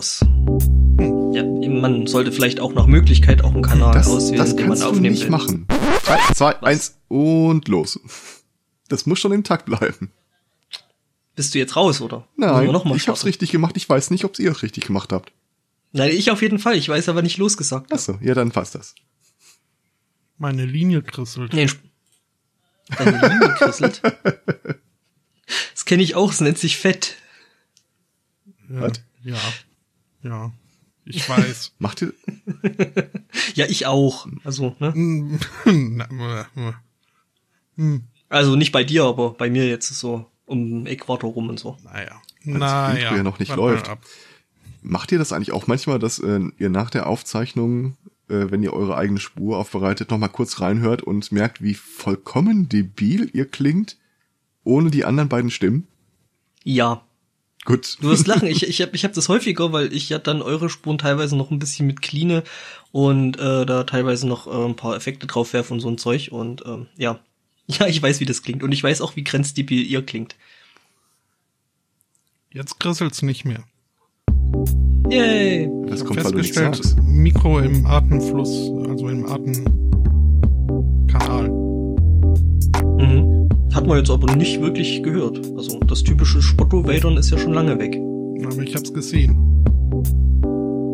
Schluss. Ja, man sollte vielleicht auch nach Möglichkeit auch einen Kanal Das, auswählen, das den man kannst du aufnehmen nicht will. machen. Drei, zwei, eins und los. Das muss schon im Takt bleiben. Bist du jetzt raus, oder? Nein, wir noch mal ich hab's richtig gemacht. Ich weiß nicht, ob ihr es richtig gemacht habt. Nein, ich auf jeden Fall. Ich weiß aber nicht losgesagt. Achso, ja, dann passt das. Meine Linie krisselt. Nee, deine Linie krisselt. Das kenne ich auch, es nennt sich Fett. Ja, Was? ja. Ja. Ich weiß. Macht ihr, Ja, ich auch. Also, ne? Also nicht bei dir, aber bei mir jetzt so um Äquator rum und so. naja. Intro Naja. ja noch nicht Warte läuft. macht ihr das eigentlich auch manchmal, dass äh, ihr nach der Aufzeichnung, äh, wenn ihr eure eigene Spur aufbereitet, nochmal kurz reinhört und merkt, wie vollkommen debil ihr klingt, ohne die anderen beiden Stimmen? Ja. Gut. Du wirst lachen. Ich, ich habe ich hab das häufiger, weil ich ja dann eure Spuren teilweise noch ein bisschen mit cleane und äh, da teilweise noch äh, ein paar Effekte drauf werfe und so ein Zeug. Und ähm, ja. Ja, ich weiß, wie das klingt. Und ich weiß auch, wie grenzdebil ihr klingt. Jetzt krisselt's nicht mehr. Yay! Das Ich kommt, weil du nichts festgestellt, sagst. Mikro im Atemfluss, also im Atemkanal. Mhm. Hat man jetzt aber nicht wirklich gehört. Also das typische Spotto-Wadern ist ja schon lange weg. Aber ich hab's gesehen.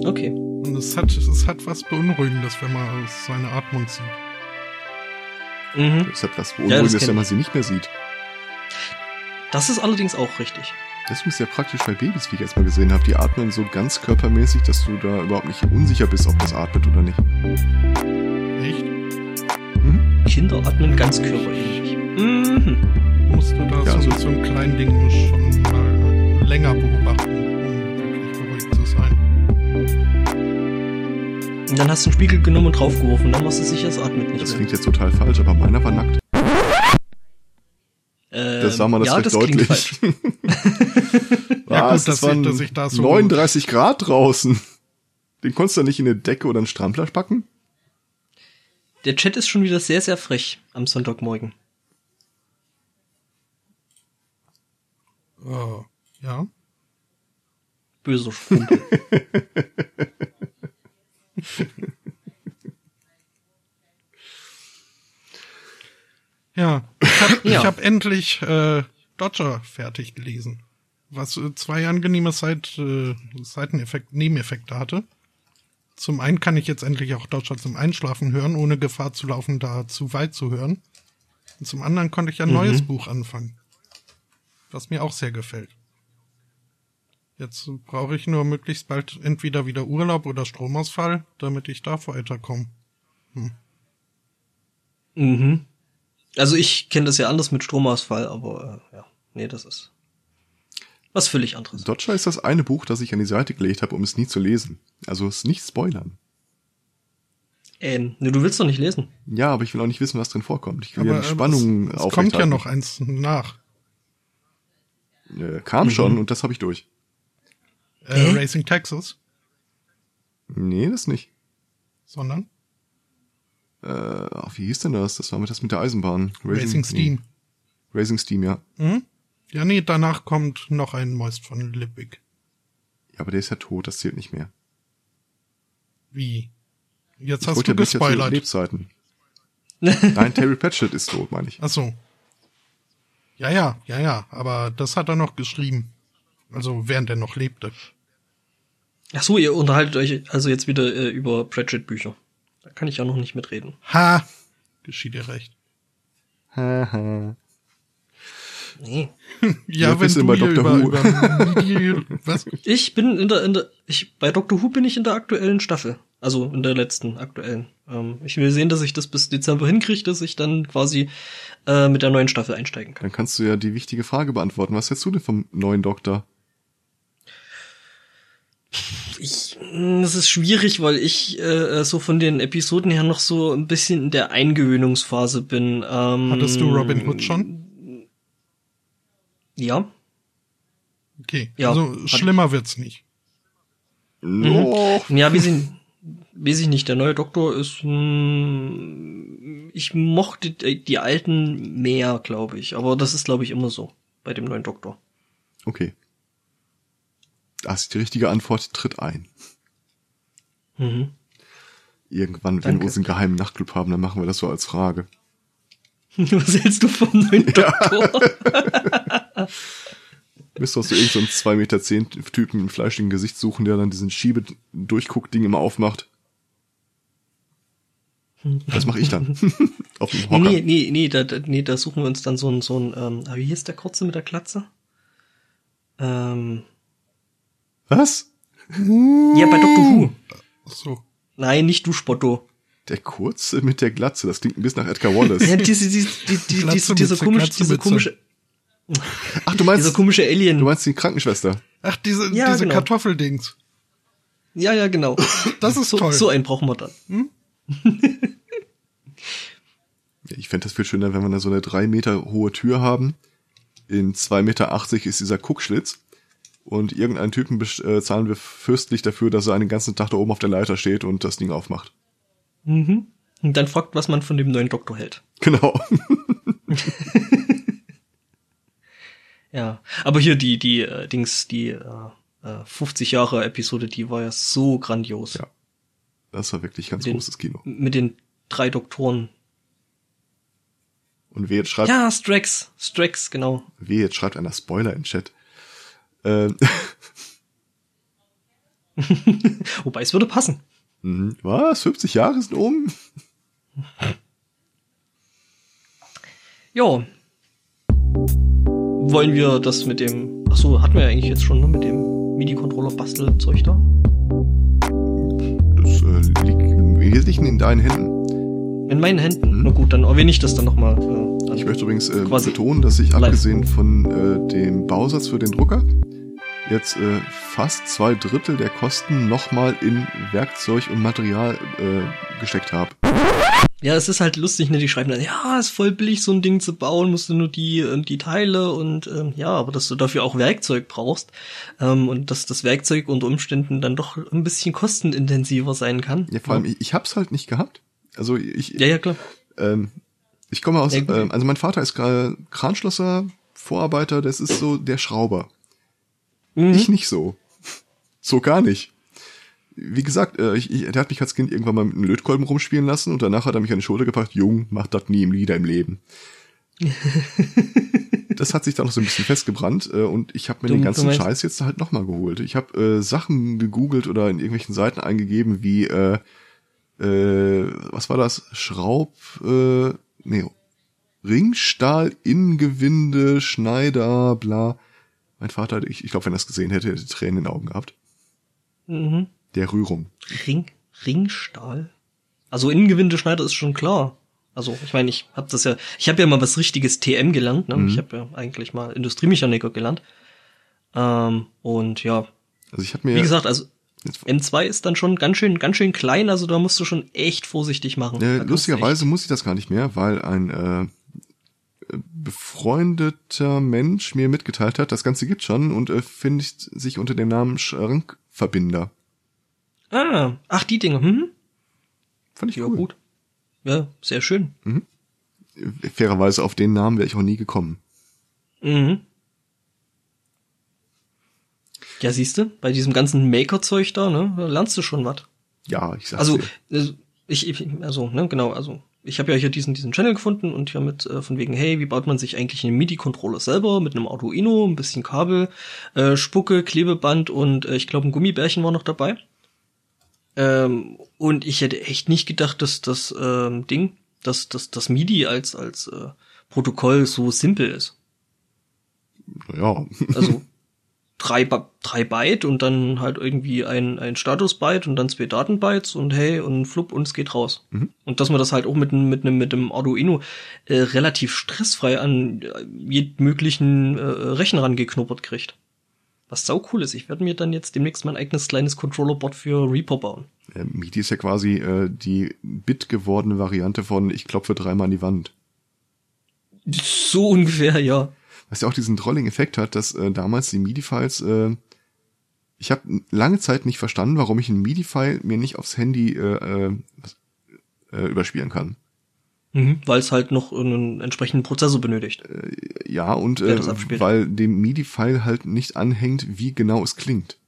Okay. Und es hat, es hat was Beunruhigendes, wenn man seine Atmung sieht. Mhm. Etwas Ja, das Beunruhigendes, kenn wenn man ich. sie nicht mehr sieht. Das ist allerdings auch richtig. Das ist ja praktisch bei Babys, wie ich jetzt mal gesehen habe. Die atmen so ganz körpermäßig, dass du da überhaupt nicht unsicher bist, ob das atmet oder nicht. Echt? Mhm. Kinder atmen ganz körperähnlich. Mhm. Musst du da Ja, so mit so einem kleinen Ding schon mal länger beobachten, um wirklich beruhigt zu sein. Und dann hast du einen Spiegel genommen und draufgeworfen. Dann machst du sicher, es atmet nicht Das mehr. klingt jetzt total falsch, aber meiner war nackt. Ähm, Das war mal das ja, recht das klingt deutlich. falsch. Ja, Was? gut, das waren ich da so- 39 Grad draußen. Den konntest du nicht in eine Decke oder einen Strampler packen? Der Chat ist schon wieder sehr, sehr frech am Sonntagmorgen. Oh, ja. Böser Schrumpel. Ja, ich habe Ja. hab endlich äh, Dodger fertig gelesen. Was äh, zwei angenehme Seit, äh, Seiteneffekt, Nebeneffekte hatte. Zum einen kann ich jetzt endlich auch Dodger zum Einschlafen hören, ohne Gefahr zu laufen, da zu weit zu hören. Und zum anderen konnte ich ein neues Buch anfangen. Was mir auch sehr gefällt. Jetzt brauche ich nur möglichst bald entweder wieder Urlaub oder Stromausfall, damit ich da weiterkomme. mhm. Also ich kenne das ja anders mit Stromausfall, aber äh, ja, nee, das ist was völlig anderes. Dodger ist das eine Buch, das ich an die Seite gelegt habe, um es nie zu lesen. Also es nicht spoilern. Ähm, ne, du willst doch nicht lesen. Ja, aber ich will auch nicht wissen, was drin vorkommt. Ich will Aber ja die äh, Spannung es, es kommt ja noch eins nach. Äh, kam Mhm. schon und das habe ich durch. Äh, Hä? Racing Texas, Nee, das nicht. sondern Äh, ach, wie hieß denn das? Das war mit das mit der Eisenbahn. Racing, Steam. Nee. Racing Steam, ja. Hm? Ja, nee, danach kommt noch ein Moist von Lippig. Ja, aber der ist ja tot, das zählt nicht mehr. Wie? Jetzt Ich hast du ja gespoilert. Lebzeiten. Nein, Terry Pratchett ist tot, meine ich. Ach so. Ja, ja, ja, ja, aber das hat er noch geschrieben. Also während er noch lebte. Ach so, ihr unterhaltet euch also jetzt wieder äh, über Pratchett-Bücher. Da kann ich ja noch nicht mitreden. Ha! Geschieht dir recht. Haha. Nee. Ja, Ja, wenn du bei Dr. über, Who. über was? Ich bin in der, in der, ich, bei Doctor Who bin ich in der aktuellen Staffel. Also in der letzten aktuellen. Ähm, ich will sehen, dass ich das bis Dezember hinkriege, dass ich dann quasi äh, mit der neuen Staffel einsteigen kann. Dann kannst du ja die wichtige Frage beantworten. Was hältst du denn vom neuen Doktor? Ich, mh, das ist schwierig, weil ich äh, so von den Episoden her noch so ein bisschen in der Eingewöhnungsphase bin. Ähm, Hattest du Robin Hood schon? Ja. Okay, Ja, also schlimmer wird's nicht. Oh, Ja, wie sie, weiß ich nicht. Der neue Doktor ist, mh, ich mochte die, alten mehr, glaube ich. Aber das ist, glaube ich, immer so bei dem neuen Doktor. okay. Das ist die richtige Antwort, tritt ein. Mhm. Irgendwann, wenn Danke. wir unseren geheimen Nachtclub haben, dann machen wir das so als Frage. Was hältst du vom neuen Doktor? Müsst du so irgend so einen 2 Meter zehn Typen im fleischigen Gesicht suchen, der dann diesen Schiebe-Durchguck-Ding immer aufmacht. Das mache ich dann. Auf dem Hocker. Nee, nee, nee, da, nee, da suchen wir uns dann so ein, so ein, ähm, ah, wie hieß der Kurze mit der Glatze? Ähm, Was? ja, bei Doctor Who. Ach so. Nein, nicht du, Spotto. Der Kurze mit der Glatze, das klingt ein bisschen nach Edgar Wallace. Ja, diese, diese, die, die, diese, Mütze, komische, Mütze. komische, Ach, du meinst, dieser komische Alien. du meinst die Krankenschwester. Ach, diese, Ja, diese genau. Kartoffeldings. Ja, ja, genau. Das ist so, toll. so einen brauchen wir dann. Ja, Ich fände das viel schöner, wenn wir da so eine drei Meter hohe Tür haben. In zwei Meter achtzig ist dieser Guckschlitz. Und irgendeinen Typen äh, zahlen wir fürstlich dafür, dass er einen ganzen Tag da oben auf der Leiter steht und das Ding aufmacht. Mhm. Und dann fragt, was man von dem neuen Doktor hält. Genau. Ja, aber hier die, die äh, Dings, die äh, äh, 50 Jahre Episode, die war ja so grandios. Ja. Das war wirklich ganz Den- großes Kino. Mit den drei Doktoren. Und wer jetzt schreibt, Ja, Strax, Strax, genau. wer jetzt schreibt einer Spoiler in Chat. Ähm, Wobei es würde passen. mhm. was? 50 Jahre sind um? Ja. Wollen wir das mit dem. Ach so, hatten wir ja eigentlich jetzt schon, ne? Mit dem MIDI-Controller-Bastelzeug da. Wesentlichen in deinen Händen. In meinen Händen. Mhm. Na gut, dann erwähne ich das dann nochmal. Äh. Ich möchte übrigens äh, betonen, dass ich live. abgesehen von äh, dem Bausatz für den Drucker jetzt äh, fast zwei Drittel der Kosten nochmal in Werkzeug und Material äh, gesteckt habe. Ja, es ist halt lustig, ne? Die schreiben dann, ja, ist voll billig, so ein Ding zu bauen, musst du nur die, äh, die Teile und ähm, ja, aber dass du dafür auch Werkzeug brauchst ähm, und dass das Werkzeug unter Umständen dann doch ein bisschen kostenintensiver sein kann. Ja, vor allem, ich, ich hab's halt nicht gehabt. Also ich, Ja, ja, klar. ähm, ich komme aus, Ja, ähm, also mein Vater ist gerade Kranschlosser, Vorarbeiter, das ist so der Schrauber. Mhm. Ich nicht so. So gar nicht. Wie gesagt, äh, ich, ich, der hat mich als Kind irgendwann mal mit einem Lötkolben rumspielen lassen und danach hat er mich an die Schulter gepackt, Jung, mach das nie im Lieder im Leben. das hat sich da noch so ein bisschen festgebrannt äh, und ich habe mir Du- den ganzen Scheiß jetzt halt nochmal geholt. Ich habe äh, Sachen gegoogelt oder in irgendwelchen Seiten eingegeben wie, äh, äh, was war das? Schraub, äh, nee, Ringstahl, Innengewinde, Schneider, bla. Mein Vater, ich, ich glaube, wenn er es gesehen hätte, hätte er Tränen in den Augen gehabt. Mhm. Der Rührung. Ring, Ringstahl? Also Innengewindeschneider ist schon klar. Also ich meine, ich habe das ja, ich habe ja mal was richtiges TM gelernt. Ne? Mhm. Ich habe ja eigentlich mal Industriemechaniker gelernt. Ähm, und ja, Also ich habe mir wie gesagt, also jetzt, M2 ist dann schon ganz schön, ganz schön klein. Also da musst du schon echt vorsichtig machen. Du lustigerweise muss ich das gar nicht mehr, weil ein äh, befreundeter Mensch mir mitgeteilt hat, das Ganze gibt schon und äh, findet sich unter dem Namen Schrankverbinder. Ah, ach die Dinge. Hm? Fand ich Ja cool. gut. Ja, sehr schön. Äh, Fairerweise auf den Namen wäre ich auch nie gekommen. Mhm. Ja, siehst du, bei diesem ganzen Maker-Zeug da, ne, da lernst du schon was. Ja, ich sag's Also, dir. äh, ich, ich, also, ne, genau, also, ich habe ja hier diesen, diesen Channel gefunden und hier mit äh, von wegen, hey, wie baut man sich eigentlich einen MIDI-Controller selber mit einem Arduino, ein bisschen Kabel, äh, Spucke, Klebeband und äh, ich glaube ein Gummibärchen war noch dabei. Ähm, und ich hätte echt nicht gedacht, dass das ähm, Ding, dass, dass das MIDI als, als äh, Protokoll so simpel ist. Ja. Also drei, Ba- drei Byte und dann halt irgendwie ein, ein Status-Byte und dann zwei Datenbytes und hey und flupp und es geht raus. Mhm. Und dass man das halt auch mit, einem- mit einem mit einem Arduino äh, relativ stressfrei an äh, jeden möglichen äh, Rechner rangeknuppert kriegt. Was sau cool ist. Ich werde mir dann jetzt demnächst mein eigenes kleines Controllerboard für Reaper bauen. Äh, MIDI ist ja quasi äh, die bit gewordene Variante von ich klopfe dreimal an die Wand. So ungefähr, ja. Was ja auch diesen Trolling-Effekt hat, dass äh, damals die MIDI-Files, äh, ich habe lange Zeit nicht verstanden, warum ich ein MIDI-File mir nicht aufs Handy äh, äh, äh, überspielen kann. Mhm, Weil es halt noch einen entsprechenden Prozessor benötigt. Ja, und äh, weil dem MIDI-File halt nicht anhängt, wie genau es klingt.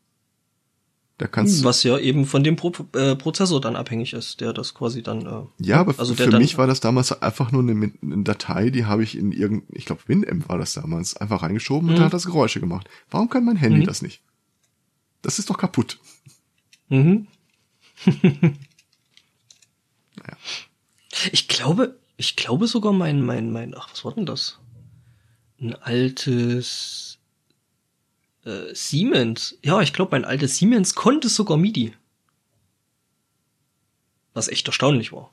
Da kannst Was ja eben von dem Pro äh, Prozessor dann abhängig ist, der das quasi dann. Äh, Ja, aber also für mich war das damals einfach nur eine, eine Datei, die habe ich in irgendein, ich glaube Winamp war das damals, einfach reingeschoben und Mhm. dann hat das Geräusche gemacht. Warum kann mein Handy Mhm. das nicht? Das ist doch kaputt. Mhm. Naja. Ich glaube, ich glaube sogar mein, mein, mein, ach, was war denn das? Ein altes äh, Siemens. Ja, ich glaube, mein altes Siemens konnte sogar MIDI. Was echt erstaunlich war.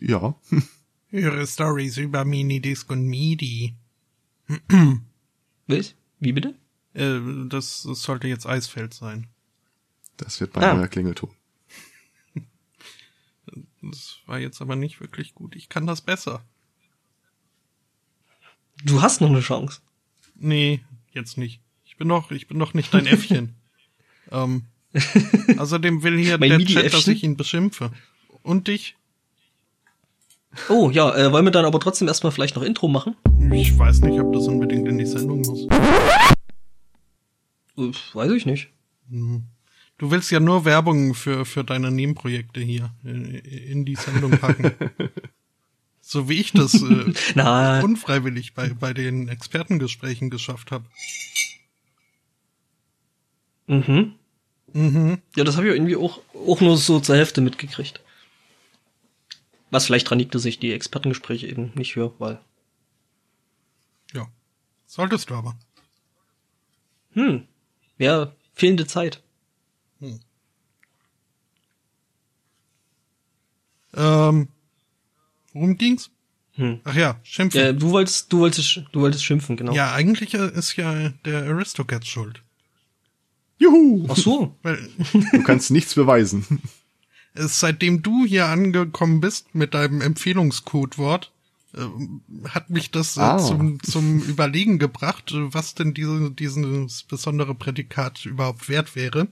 Ja, Höre Stories über Minidisc und MIDI. Was? Wie bitte? Äh, das, das sollte jetzt Eisfeld sein. das wird mein Ah. neuer Klingelton. Das war jetzt aber nicht wirklich gut. Ich kann das besser. Du hast noch eine Chance. Nee, jetzt nicht. Ich bin doch, ich bin doch nicht dein Äffchen. ähm, außerdem will hier der? Chat, dass ich ihn beschimpfe. Und dich? Oh, ja, äh, wollen wir dann aber trotzdem erstmal vielleicht noch Intro machen? Ich weiß nicht, ob das unbedingt in die Sendung muss. Weiß ich nicht. Hm. Du willst ja nur Werbung für, für deine Nebenprojekte hier äh, in die Sendung packen. so wie ich das äh, unfreiwillig bei, bei den Expertengesprächen geschafft habe. mhm. Mhm. Ja, das habe ich irgendwie auch, auch nur so zur Hälfte mitgekriegt. Was vielleicht dran liegt, dass ich die Expertengespräche eben nicht höre, weil, Ja. Solltest du aber. hm, ja, fehlende Zeit. Ähm, worum ging's? Hm. Ach ja, Schimpfen. Äh, du wolltest, du wolltest, du wolltest schimpfen, genau. Ja, eigentlich äh, ist ja der Aristocats schuld. Juhu! Ach so. Weil Du kannst nichts beweisen. es, seitdem du hier angekommen bist mit deinem Empfehlungscodewort, äh, hat mich das äh, Ah. zum, zum Überlegen gebracht, äh, was denn diese, dieses besondere Prädikat überhaupt wert wäre.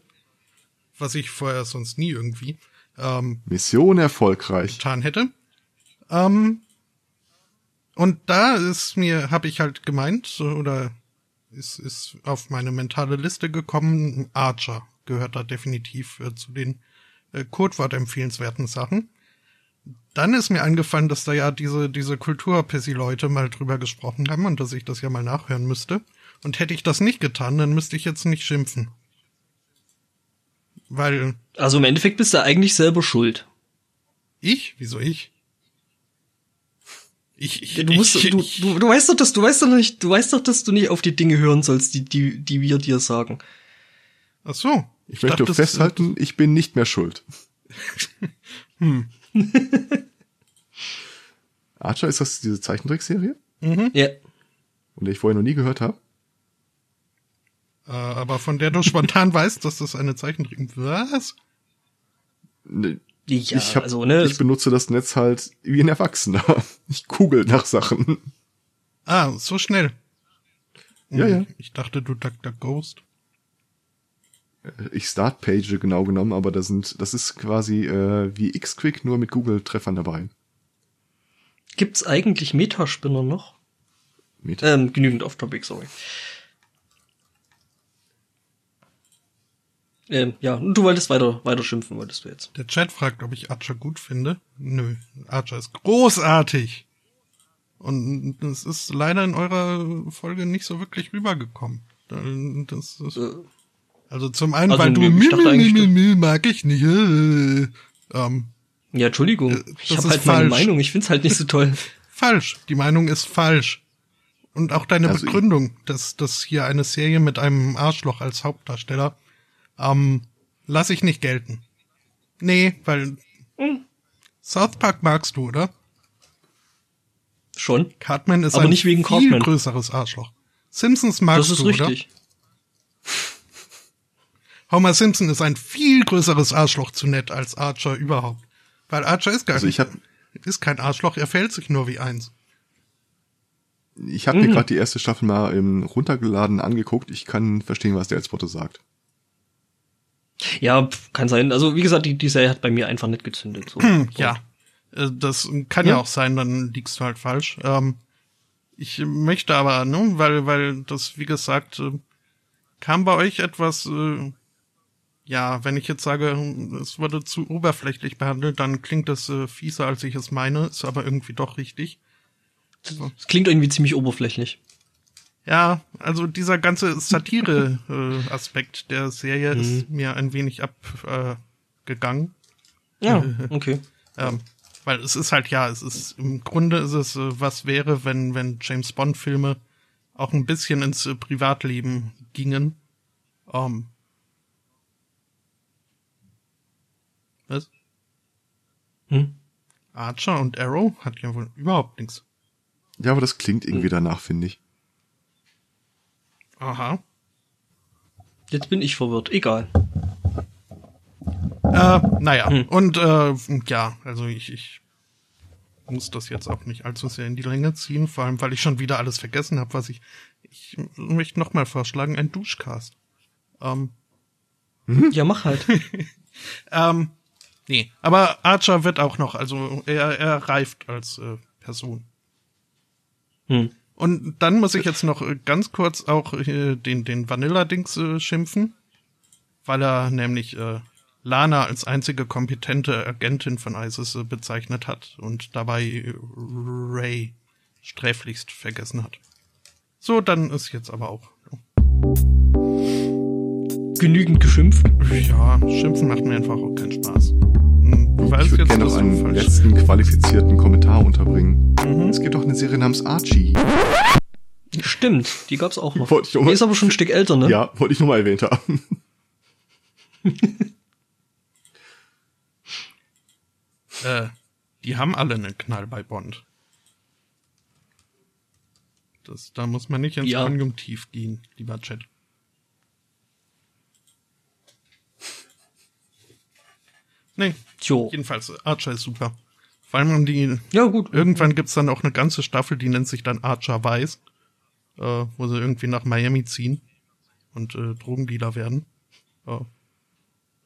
Was ich vorher sonst nie irgendwie ähm, Mission erfolgreich. getan hätte. Ähm, und da ist mir, habe ich halt gemeint, oder ist, ist auf meine mentale Liste gekommen, Archer gehört da definitiv äh, zu den äh, Codewort empfehlenswerten Sachen. Dann ist mir eingefallen, dass da ja diese, diese Kulturpissi-Leute mal drüber gesprochen haben und dass ich das ja mal nachhören müsste. Und hätte ich das nicht getan, dann müsste ich jetzt nicht schimpfen. Weil Also im Endeffekt bist du eigentlich selber schuld. ich? Wieso ich? Ich, ich, Du musst, ich, du, ich, du, du weißt doch, dass du weißt doch nicht, du weißt doch, dass du nicht auf die Dinge hören sollst, die, die, die wir dir sagen. Ach so. Ich möchte dachte, das- festhalten, ich bin nicht mehr schuld. Hm. Archer, ist das diese Zeichentrickserie? Ja. Und die ich vorher noch nie gehört habe? Äh, aber von der du spontan weißt, dass das eine Zeichentrick. Was? Ne, Ja, ich, hab, also, ne, ich benutze das Netz halt wie ein Erwachsener. Ich google nach Sachen. Ah, so schnell. Ja, ja. Ich dachte, du Duck Duck Ghost. Ich Startpage genau genommen, aber das sind, das ist quasi äh, wie X-Quick nur mit Google-Treffern dabei. gibt's eigentlich Metaspinner noch? Mit. Ähm, genügend off-topic, sorry. Ähm, ja, und du wolltest weiter, weiter schimpfen, wolltest du jetzt. Der Chat fragt, ob ich Archer gut finde. Nö, Archer ist großartig. Und es ist leider in eurer Folge nicht so wirklich rübergekommen. Das ist, Äh, also zum einen, Also, weil du Mil, Mil, eigentlich, Mil, du- Mil, mag ich nicht. Äh, ähm, ja, Entschuldigung. Äh, ich das habe halt meine falsch. Meinung. Ich find's halt nicht so toll. falsch. Die Meinung ist falsch. Und auch deine Also Begründung, dass, dass hier eine Serie mit einem Arschloch als Hauptdarsteller, ähm, lass ich nicht gelten. Nee, weil Hm. South Park magst du, oder? Schon. Cartman ist Aber ein nicht wegen viel Cartman. größeres Arschloch. Simpsons magst Das ist du, richtig. oder? Homer Simpson ist ein viel größeres Arschloch zu nett als Archer überhaupt. Weil Archer ist gar Also nicht, ist kein Arschloch, er fällt sich nur wie eins. ich hab mir gerade die erste Staffel mal ähm, runtergeladen angeguckt. Ich kann verstehen, was der Elspoto sagt. Ja, kann sein. Also, wie gesagt, die, die Serie hat bei mir einfach nicht gezündet. So. Ja, äh, das kann ja Ja. auch sein, dann liegst du halt falsch. Ähm, ich möchte aber, ne, weil, weil das, wie gesagt, äh, kam bei euch etwas äh, ja, wenn ich jetzt sage, es wurde zu oberflächlich behandelt, dann klingt das äh, fieser, als ich es meine, ist aber irgendwie doch richtig. Das klingt irgendwie ziemlich oberflächlich. Ja, also dieser ganze Satire-Aspekt der Serie Mhm. ist mir ein wenig abgegangen. Äh. Ja, okay. Ähm, weil es ist halt, ja, es ist, im Grunde ist es, äh, was wäre, wenn, wenn James Bond Filme auch ein bisschen ins äh, Privatleben gingen. Ähm, was? Hm? Archer und Arrow hat ja wohl überhaupt nichts. Ja, aber das klingt irgendwie danach, finde ich. Aha. Jetzt bin ich verwirrt. Egal. Äh, naja, Hm. und äh, ja, also ich, ich muss das jetzt auch nicht allzu sehr in die Länge ziehen, vor allem weil ich schon wieder alles vergessen habe, was ich. Ich möchte nochmal vorschlagen, ein Duschcast. Ähm, Ja, mach halt. ähm, nee, aber Archer wird auch noch, also er, er reift als äh, Person. Hm. Und dann muss ich jetzt noch äh, ganz kurz auch äh, den, den Vanilla-Dings äh, schimpfen, weil er nämlich äh, Lana als einzige kompetente Agentin von ISIS bezeichnet hat und dabei Ray sträflichst vergessen hat. So, dann ist jetzt aber auch. Genügend geschimpft. Ja, Schimpfen macht mir einfach auch keinen Spaß. Weißt ich würde gerne noch einen falsch letzten qualifizierten Kommentar unterbringen. Mhm. Es gibt auch eine Serie namens Archie. Stimmt, die gab's auch noch. Wollte ich auch Die mal- ist aber schon ein Stück älter, ne? Ja, wollte ich nur mal erwähnt haben. Äh, die haben alle einen Knall bei Bond. Das, da muss man nicht ins Ja. Konjunktiv gehen, lieber Chat. Nee, Tjo. jedenfalls, Archer ist super. Vor allem um die, Ja, gut. irgendwann gibt's dann auch eine ganze Staffel, die nennt sich dann Archer Weiß, äh, wo sie irgendwie nach Miami ziehen und äh, Drogendealer werden. Ja,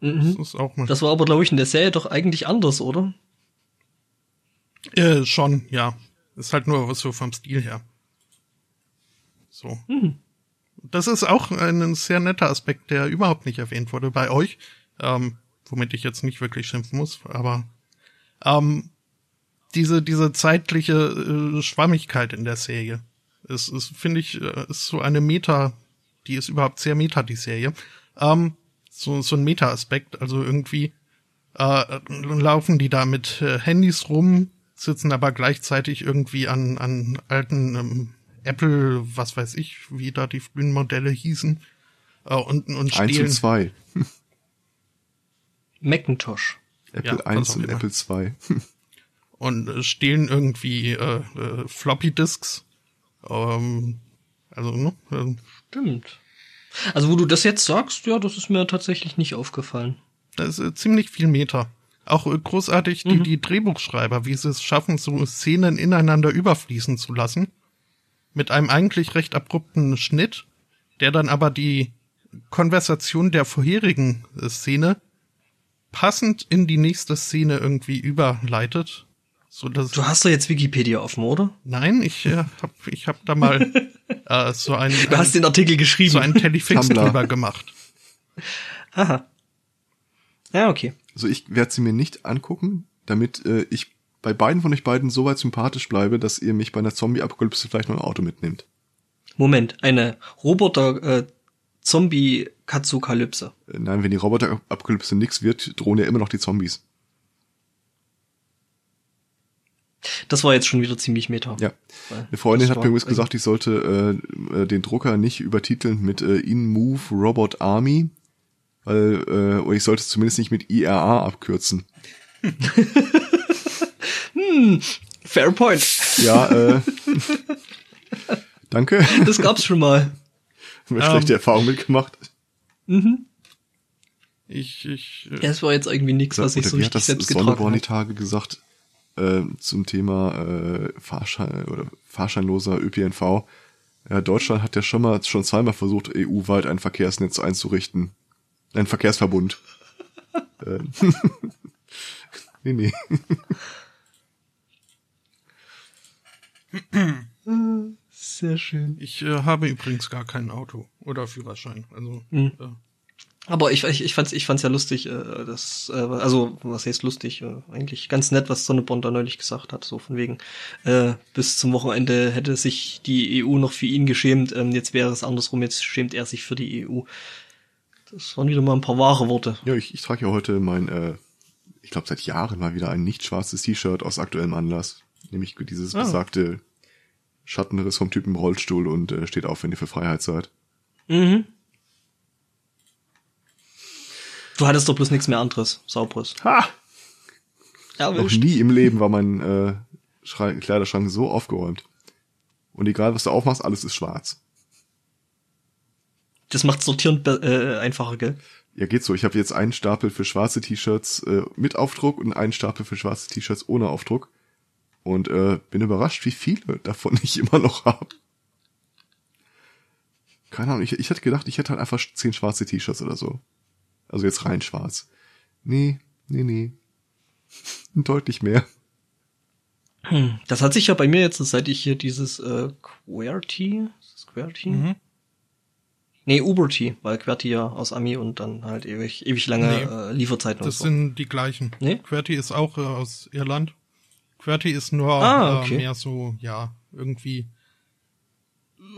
Mhm. das ist auch mal. Das war aber, glaube ich, in der Serie doch eigentlich anders, oder? Äh, schon, ja. Ist halt nur was so vom Stil her. So. Mhm. Das ist auch ein sehr netter Aspekt, der überhaupt nicht erwähnt wurde bei euch, ähm, womit ich jetzt nicht wirklich schimpfen muss, aber ähm, diese diese zeitliche äh, Schwammigkeit in der Serie ist, ist finde ich, äh, ist so eine Meta, die ist überhaupt sehr Meta die Serie. Ähm, so so ein Meta-Aspekt, also irgendwie äh, laufen die da mit äh, Handys rum, sitzen aber gleichzeitig irgendwie an, an alten ähm, Apple, was weiß ich, wie da die frühen Modelle hießen, äh, und, und Eins stehlen. und zwei. Macintosh. Apple Ja, was 1 auch und immer. Apple 2. und äh, stehlen irgendwie äh, äh, Floppy Disks. Ähm, also, ne? ähm, Stimmt. Also, wo du das jetzt sagst, ja, das ist mir tatsächlich nicht aufgefallen. Da ist äh, ziemlich viel Meter. Auch äh, großartig die, die Drehbuchschreiber, wie sie es schaffen, so Szenen ineinander überfließen zu lassen. Mit einem eigentlich recht abrupten Schnitt, der dann aber die Konversation der vorherigen äh, Szene passend in die nächste Szene irgendwie überleitet. So dass Du hast doch jetzt Wikipedia offen, oder? Nein, ich äh, hab, ich hab da mal äh, so ein, Du hast den Artikel geschrieben. so einen Telefix drüber gemacht. Aha. Ja, okay. Also ich werde sie mir nicht angucken, damit äh, ich bei beiden von euch beiden so weit sympathisch bleibe, dass ihr mich bei einer Zombie-Apokalypse vielleicht noch ein Auto mitnimmt. Moment, eine Roboter-Zombie-Katsukalypse. Äh, nein, wenn die Roboter-Apokalypse nix wird, drohen ja immer noch die Zombies. das war jetzt schon wieder ziemlich meta. Ja. Eine Freundin hat mir übrigens gesagt, ich sollte äh, äh, den Drucker nicht übertiteln mit äh, In-Move Robot Army, weil äh, oder ich sollte es zumindest nicht mit IRA abkürzen. Fair point. Ja, äh, danke. Das gab's schon mal. Haben wir schlechte Erfahrungen mitgemacht. Ich, ich, äh, Das war jetzt irgendwie nichts, was ich so richtig das selbst Sonneborn getragen die habe. Tage gesagt äh, zum Thema äh, Fahrschein oder fahrscheinloser ÖPNV? Ja, Deutschland hat ja schon mal schon zweimal versucht, EU-weit ein Verkehrsnetz einzurichten. Ein Verkehrsverbund. äh, nee, nee. Sehr schön. ich äh, habe übrigens gar kein Auto oder Führerschein. Also Hm. äh, Aber ich, ich, ich fand's, ich fand's ja lustig, äh, das, äh, also was heißt lustig, äh, eigentlich ganz nett, was Sonnebond da neulich gesagt hat, so von wegen, äh, bis zum Wochenende hätte sich die EU noch für ihn geschämt, ähm, jetzt wäre es andersrum, jetzt schämt er sich für die EU. Das waren wieder mal ein paar wahre Worte. Ja, ich, ich trage ja heute mein, äh, ich glaube seit Jahren mal wieder ein nicht schwarzes T-Shirt aus aktuellem Anlass. Nämlich dieses Ah. Schattenriss vom Typen im Rollstuhl und äh, steht auf, wenn ihr für Freiheit seid. Mhm. Du hattest doch bloß nichts mehr anderes, sauberes. Ha! Ja, Noch nie im Leben war mein äh, Kleiderschrank so aufgeräumt. Und egal, was du aufmachst, alles ist schwarz. Das macht Sortieren äh, einfacher, gell? Ja, geht so. Ich habe jetzt einen Stapel für schwarze T-Shirts äh, mit Aufdruck und einen Stapel für schwarze T-Shirts ohne Aufdruck. Und äh, bin überrascht, wie viele davon ich immer noch habe. Keine Ahnung, ich, ich hätte gedacht, ich hätte halt einfach zehn schwarze T-Shirts oder so. Also jetzt rein schwarz. Nee, nee, nee. Deutlich mehr. Hm, Das hat sich ja bei mir jetzt, seit ich hier dieses äh, QWERTY, QWERTY? Mhm. Nee, UberT, weil QWERTY ja aus Ami und dann halt ewig, ewig lange Nee. äh, Lieferzeiten Das und so. sind die gleichen. Nee? QWERTY ist auch äh, aus Irland. QWERTY ist nur Ah, okay. äh, mehr so, ja, irgendwie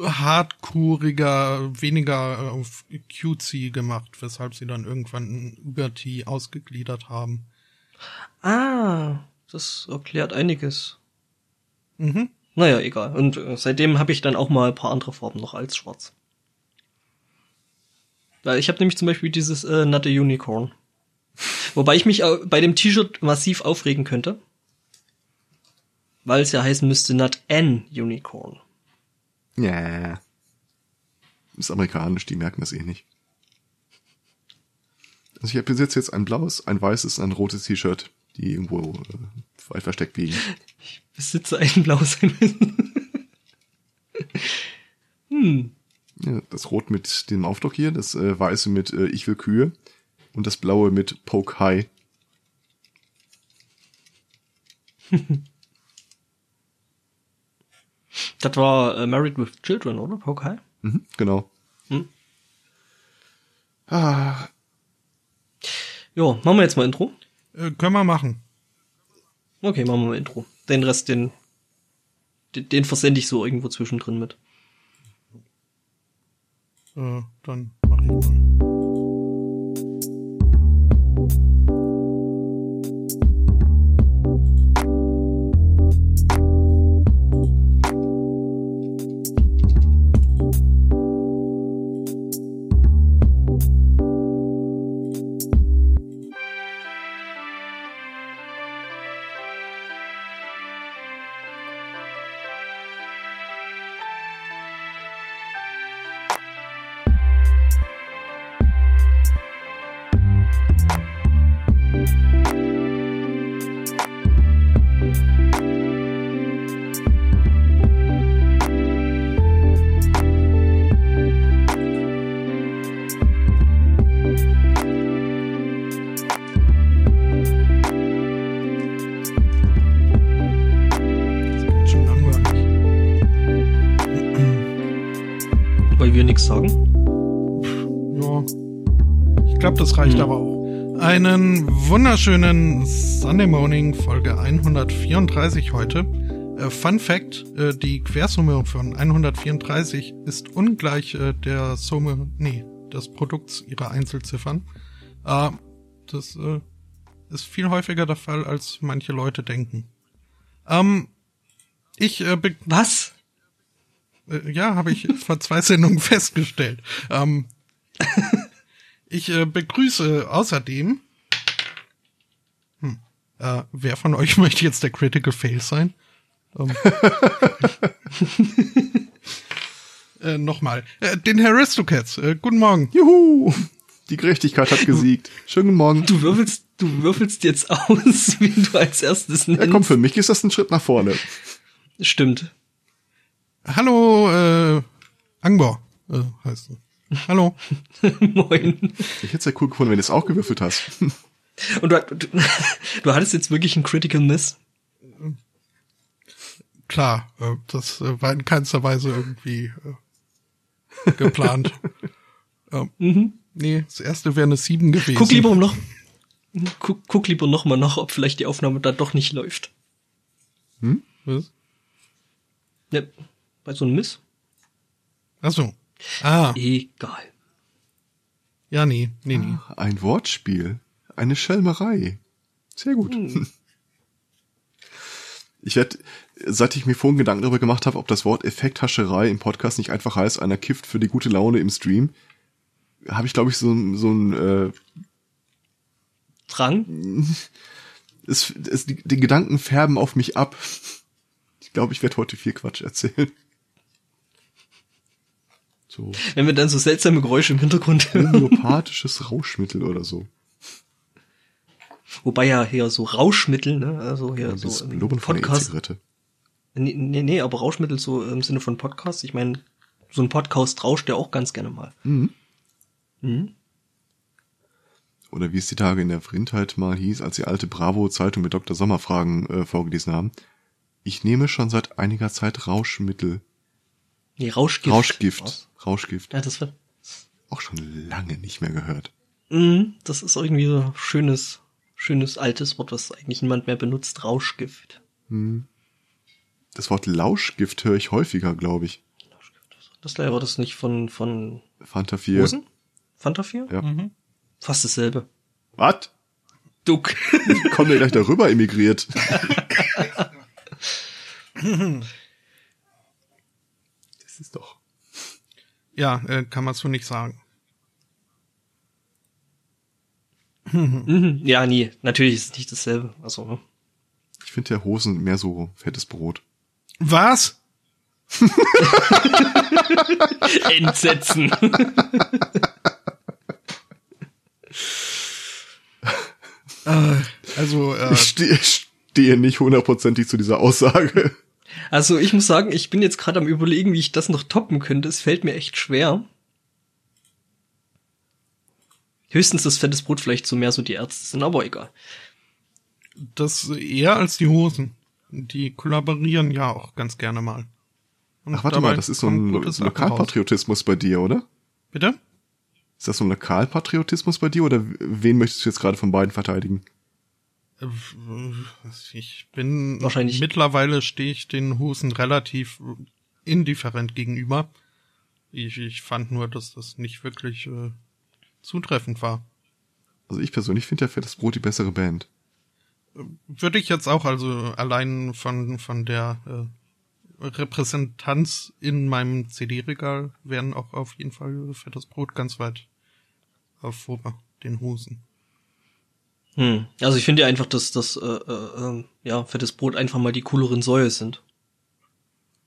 hardcoreiger, weniger äh, auf cutesy gemacht, weshalb sie dann irgendwann ein UberT ausgegliedert haben. Ah, das erklärt einiges. Mhm. Naja, egal. Und äh, seitdem habe ich dann auch mal ein paar andere Farben noch als schwarz. Weil ich habe nämlich zum Beispiel dieses äh, a Unicorn. Wobei ich mich bei dem T-Shirt massiv aufregen könnte. Weil es ja heißen müsste Not an Unicorn. Ja. Ist amerikanisch, die merken das eh nicht. Also ich besitze jetzt ein blaues, ein weißes und ein rotes T-Shirt, die irgendwo äh, weit versteckt liegen. Besitze ein blaues ein. hm. Ja, das Rot mit dem Aufdruck hier, das äh, Weiße mit äh, Ich will Kühe und das Blaue mit Poke High. Das war äh, Married with Children, oder? High? Mhm, genau. Hm. Ah, Jo, machen wir jetzt mal Intro. Äh, können wir machen. Okay, machen wir mal Intro. Den Rest, den, den, den versende ich so irgendwo zwischendrin mit. Äh, dann mach ich mal. Einen wunderschönen Sunday Morning Folge 134 heute. Äh, Fun Fact, äh, die Quersumme von 134 ist ungleich äh, der Summe, nee, des Produkts ihrer Einzelziffern. Äh, das äh, ist viel häufiger der Fall, als manche Leute denken. Ähm, ich äh, be Was? ja, habe ich vor zwei Sendungen festgestellt. Ähm, ich äh, begrüße außerdem. Äh, wer von euch möchte jetzt der Critical Fail sein? Ähm, äh, Nochmal. Äh, den Herr Aristocats. Äh, guten Morgen. juhu! Die Gerechtigkeit hat gesiegt. Schönen guten Morgen. Du würfelst, du würfelst jetzt aus, wen du als erstes nennst. Ja, komm, für mich ist das ein Schritt nach vorne. Stimmt. Hallo, äh, Angbor, äh, heißt du. Hallo. Moin. Ich hätte es ja cool gefunden, wenn du es auch gewürfelt hast. Und du, du, du hattest jetzt wirklich einen Critical Miss. Klar, äh, das äh, war in keinster Weise irgendwie äh, geplant. ähm, Mhm. Nee, das erste wäre eine 7 gewesen. Guck lieber noch, guck, guck lieber noch mal nach, ob vielleicht die Aufnahme da doch nicht läuft. Was? Ja, bei so einem Miss? Ach so. Ah, Egal. ja, nee, nee, nee. Ein Wortspiel. Eine Schelmerei. Sehr gut. Ich werde, seit ich mir vorhin Gedanken darüber gemacht habe, ob das Wort Effekthascherei im Podcast nicht einfach heißt, einer kifft für die gute Laune im Stream, habe ich, glaube ich, so, ein- so ein, äh, Drang? es, es, die, die Gedanken färben auf mich ab. Ich glaube, ich werde heute viel Quatsch erzählen. So Wenn wir dann so seltsame Geräusche im Hintergrund hören. homöopathisches Rauschmittel oder so. Wobei ja hier so Rauschmittel, ne, also hier das so von der Podcast. Nee, nee, nee, aber Rauschmittel so im Sinne von Podcast. Ich meine, so ein Podcast rauscht ja auch ganz gerne mal. Mhm. Mhm. Oder wie es die Tage in der Vrindheit mal hieß, als die alte Bravo-Zeitung mit Dr. Sommerfragen äh, vorgelesen haben. Ich nehme schon seit einiger Zeit Rauschmittel. Nee, Rauschgift. Rauschgift. Was? Rauschgift. Ja, das wird. Auch schon lange nicht mehr gehört. Mhm, das ist irgendwie so schönes, schönes altes Wort, was eigentlich niemand mehr benutzt. Rauschgift. Das Wort Lauschgift höre ich häufiger, glaube ich. Das war das nicht von, von Fanta 4. Hosen? Fanta 4? Ja. Mhm. Fast dasselbe. Was? Duck. Kommt ihr gleich darüber emigriert? das ist doch. Ja, äh, kann man so nicht sagen. Mhm. Ja, nee, natürlich ist es nicht dasselbe. Also, ne? Ich finde der Hosen mehr so fettes Brot. Was? Entsetzen. Also, äh, Ich stehe, stehe nicht hundertprozentig zu dieser Aussage. Also ich muss sagen, ich bin jetzt gerade am überlegen, wie ich das noch toppen könnte. Es fällt mir echt schwer. Höchstens das fettes Brot vielleicht so mehr so die Ärzte sind, aber egal. das eher als die Hosen. Die kollaborieren ja auch ganz gerne mal. Und Ach, warte mal, das ist so ein raus. Lokalpatriotismus bei dir, oder? Bitte? Ist das so ein Lokalpatriotismus bei dir oder wen möchtest du jetzt gerade von beiden verteidigen? Ich bin Wahrscheinlich- mittlerweile stehe ich den Hosen relativ indifferent gegenüber. Ich, ich fand nur, dass das nicht wirklich äh, zutreffend war. Also ich persönlich finde ja Fettes Brot die bessere Band. Würde ich jetzt auch also allein von von der äh, Repräsentanz in meinem CD-Regal wären auch auf jeden Fall fettes Brot ganz weit äh, vor den Hosen. Hm. Also ich finde ja einfach, dass das äh, äh, ähm, ja fettes Brot einfach mal die cooleren Säue sind.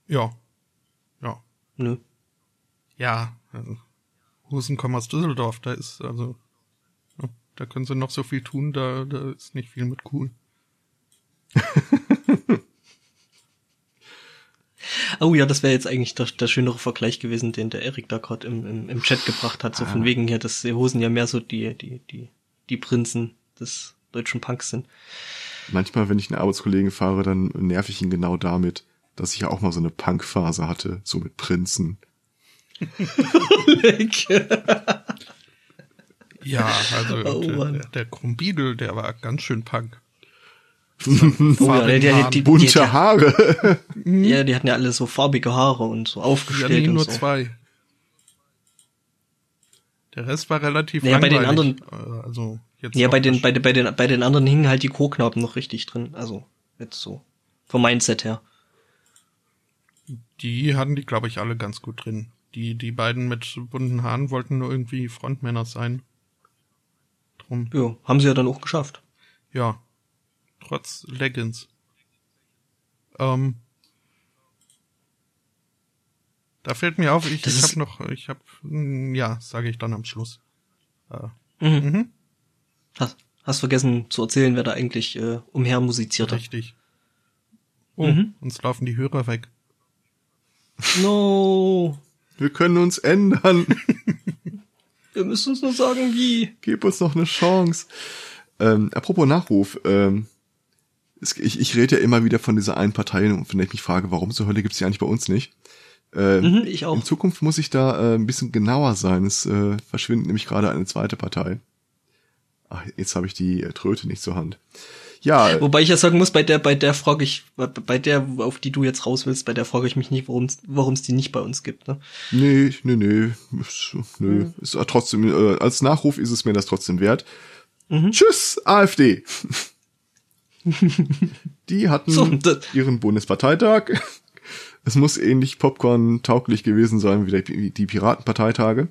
Ja, ja, Nö. ja. Also, Hosen kommen aus Düsseldorf, da ist also da können sie noch so viel tun, da da ist nicht viel mit cool. Oh ja, das wäre jetzt eigentlich der, der schönere Vergleich gewesen, den der Erik da gerade im, im, im Chat gebracht hat. So von wegen hier, dass die Hosen ja mehr so die, die, die, die Prinzen des deutschen Punks sind. Manchmal, wenn ich einen Arbeitskollegen fahre, dann nerv ich ihn genau damit, dass ich ja auch mal so eine Punkphase hatte, so mit Prinzen. Ja, also Oh, der, der, der Krummbiegel, der war ganz schön Punk. Oh ja, der, der, die, die, Bunte die, Haare. ja, die hatten ja alle so farbige Haare und so Ja, aufgestellt nee, und nur so. zwei. Der Rest war relativ Naja, bei den langweilig. Äh, Also jetzt Ja, bei den, bei, den- bei den, bei den anderen hingen halt die Chorknaben noch richtig drin. Also, jetzt so. Vom Mindset her. die hatten die, glaube ich, alle ganz gut drin. Die, die beiden mit bunten Haaren wollten nur irgendwie Frontmänner sein. Drum, Ja, haben sie ja dann auch geschafft. ja. Trotz Leggings. Ähm, da fällt mir auf, ich, Das ich habe noch, ich habe, ja, sage ich dann am Schluss. Äh, Mhm. mhm, Hast, hast vergessen zu erzählen, wer da eigentlich äh, umher musiziert hat. richtig. Oh, Mhm. uns laufen die Hörer weg. No. Wir können uns ändern. Wir müssen uns nur sagen, wie. Gib uns noch eine Chance. Ähm, apropos Nachruf, ähm, ich, ich rede ja immer wieder von dieser einen Partei, von der ich mich frage, warum zur Hölle gibt's die eigentlich bei uns nicht? Äh, Mhm, ich auch. In Zukunft muss ich da äh, ein bisschen genauer sein. Es äh, verschwindet nämlich gerade eine zweite Partei. Ach, jetzt habe ich die äh, Tröte nicht zur Hand. Ja, Wobei ich ja sagen muss, bei der, bei der frage ich, bei der, auf die du jetzt raus willst, bei der frage ich mich nicht, warum warum es die nicht bei uns gibt. Ne? nee, nee, nee, ist, nö, ist äh, trotzdem, äh, als Nachruf ist es mir das trotzdem wert. Mhm. Tschüss, AfD. die hatten So, ihren Bundesparteitag. Es muss ähnlich Popcorn-tauglich gewesen sein wie die Piratenparteitage,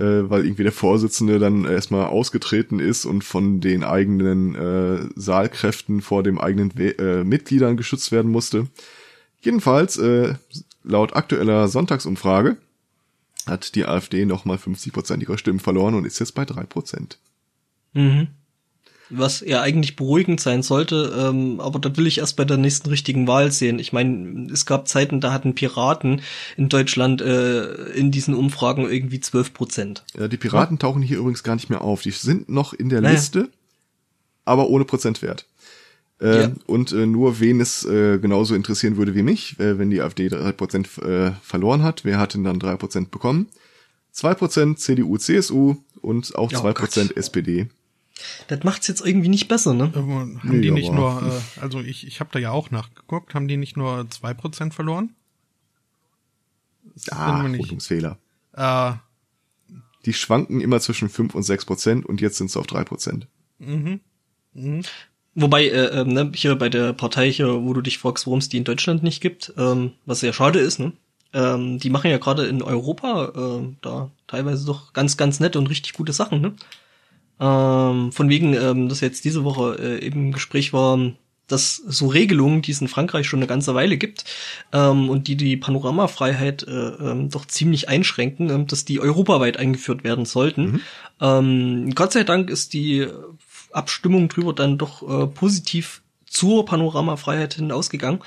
äh, weil irgendwie der Vorsitzende dann erstmal ausgetreten ist und von den eigenen äh, Saalkräften vor dem eigenen We äh, Mitgliedern geschützt werden musste. Jedenfalls, äh, laut aktueller Sonntagsumfrage hat die AfD nochmal 50% ihrer Stimmen verloren und ist jetzt bei 3%. Mhm. Was ja eigentlich beruhigend sein sollte, ähm, aber da will ich erst bei der nächsten richtigen Wahl sehen. Ich meine, es gab Zeiten, da hatten Piraten in Deutschland äh, in diesen Umfragen irgendwie 12 Prozent. Ja, die Piraten tauchen hier übrigens gar nicht mehr auf. Die sind noch in der Naja. Liste, aber ohne Prozentwert. Äh, Ja. Und äh, nur wen es äh, genauso interessieren würde wie mich, äh, wenn die AfD 3% äh, verloren hat, wer hat denn dann 3% bekommen? 2% CDU, CSU und auch Oh 2% Gott. SPD. Das macht's jetzt irgendwie nicht besser, ne? Ähm, haben Nee, die nicht nur, äh, also ich, ich habe da ja auch nachgeguckt, haben die nicht nur 2% verloren? Das Ah. Rundungsfehler. Äh, Die schwanken immer zwischen 5 und 6% und jetzt sind es auf 3%. Wobei, äh, ähm, ne, hier bei der Partei hier, wo du dich fragst, warum es die in Deutschland nicht gibt, ähm, was sehr schade ist, ne? Ähm, die machen ja gerade in Europa äh, da teilweise doch ganz, ganz nette und richtig gute Sachen, ne? Ähm, von wegen, ähm, dass jetzt diese Woche äh, eben im Gespräch war, dass so Regelungen, die es in Frankreich schon eine ganze Weile gibt, ähm, und die die Panoramafreiheit äh, ähm, doch ziemlich einschränken, ähm, dass die europaweit eingeführt werden sollten. Ähm, Gott sei Dank ist die Abstimmung drüber dann doch äh, positiv zur Panoramafreiheit hin ausgegangen.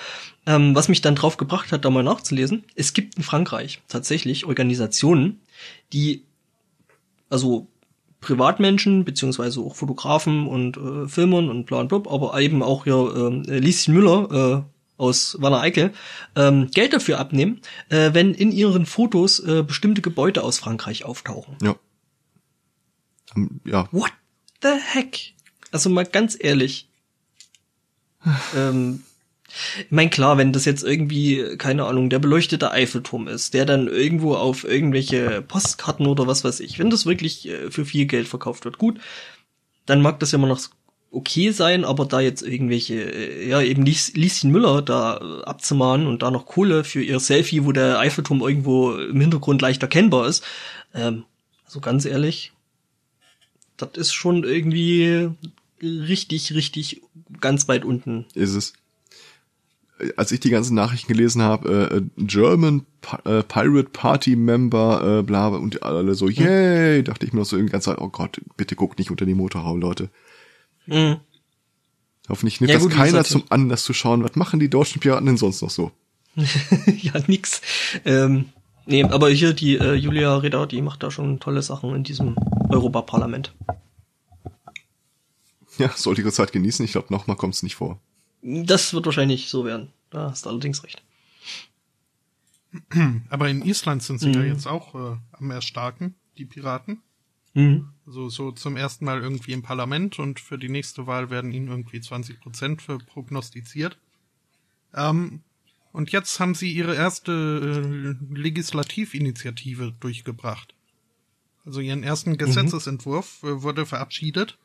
Ähm, was mich dann drauf gebracht hat, da mal nachzulesen. Es gibt in Frankreich tatsächlich Organisationen, die also Privatmenschen, beziehungsweise auch Fotografen und äh, Filmern und bla und blub, aber eben auch hier ähm, Lieschen Müller äh, aus Wanner Eickel ähm, Geld dafür abnehmen, äh, wenn in ihren Fotos äh, bestimmte Gebäude aus Frankreich auftauchen. Ja. Ähm, Ja, What the heck? Also mal ganz ehrlich. ähm, ich mein klar, wenn das jetzt irgendwie, keine Ahnung, der beleuchtete Eiffelturm ist, der dann irgendwo auf irgendwelche Postkarten oder was weiß ich, wenn das wirklich äh, für viel Geld verkauft wird, gut, dann mag das ja immer noch okay sein, aber da jetzt irgendwelche, äh, ja, eben Lies, Lieschen Müller da äh, abzumahnen und da noch Kohle für ihr Selfie, wo der Eiffelturm irgendwo im Hintergrund leicht erkennbar ist, ähm, also ganz ehrlich, das ist schon irgendwie richtig, richtig ganz weit unten. ist es. Als ich die ganzen Nachrichten gelesen habe, äh, äh, German Pi- äh, Pirate Party Member, äh, bla, und alle so, yay, dachte ich mir noch so irgendwie ganz Zeit, oh Gott, bitte guckt nicht unter die Motorhaube, Leute. Mhm. Hoffentlich nimmt Ja, das gut, keiner zum Anlass zu schauen, was machen die deutschen Piraten denn sonst noch so? ja, nix. Ähm, nee, aber hier die äh, Julia Reda, die macht da schon tolle Sachen in diesem Europaparlament. Ja, sollte ihre Zeit genießen, ich glaube, nochmal kommt es nicht vor. Das wird wahrscheinlich so werden. Da hast du allerdings recht. aber in Island sind sie ja Mhm. jetzt auch äh, am erstarken, die Piraten. Mhm. So, so zum ersten Mal irgendwie im Parlament und für die nächste Wahl werden ihnen irgendwie 20 Prozent für prognostiziert. Ähm, und jetzt haben sie ihre erste äh, Legislativinitiative durchgebracht. Also ihren ersten Gesetzesentwurf äh, wurde verabschiedet.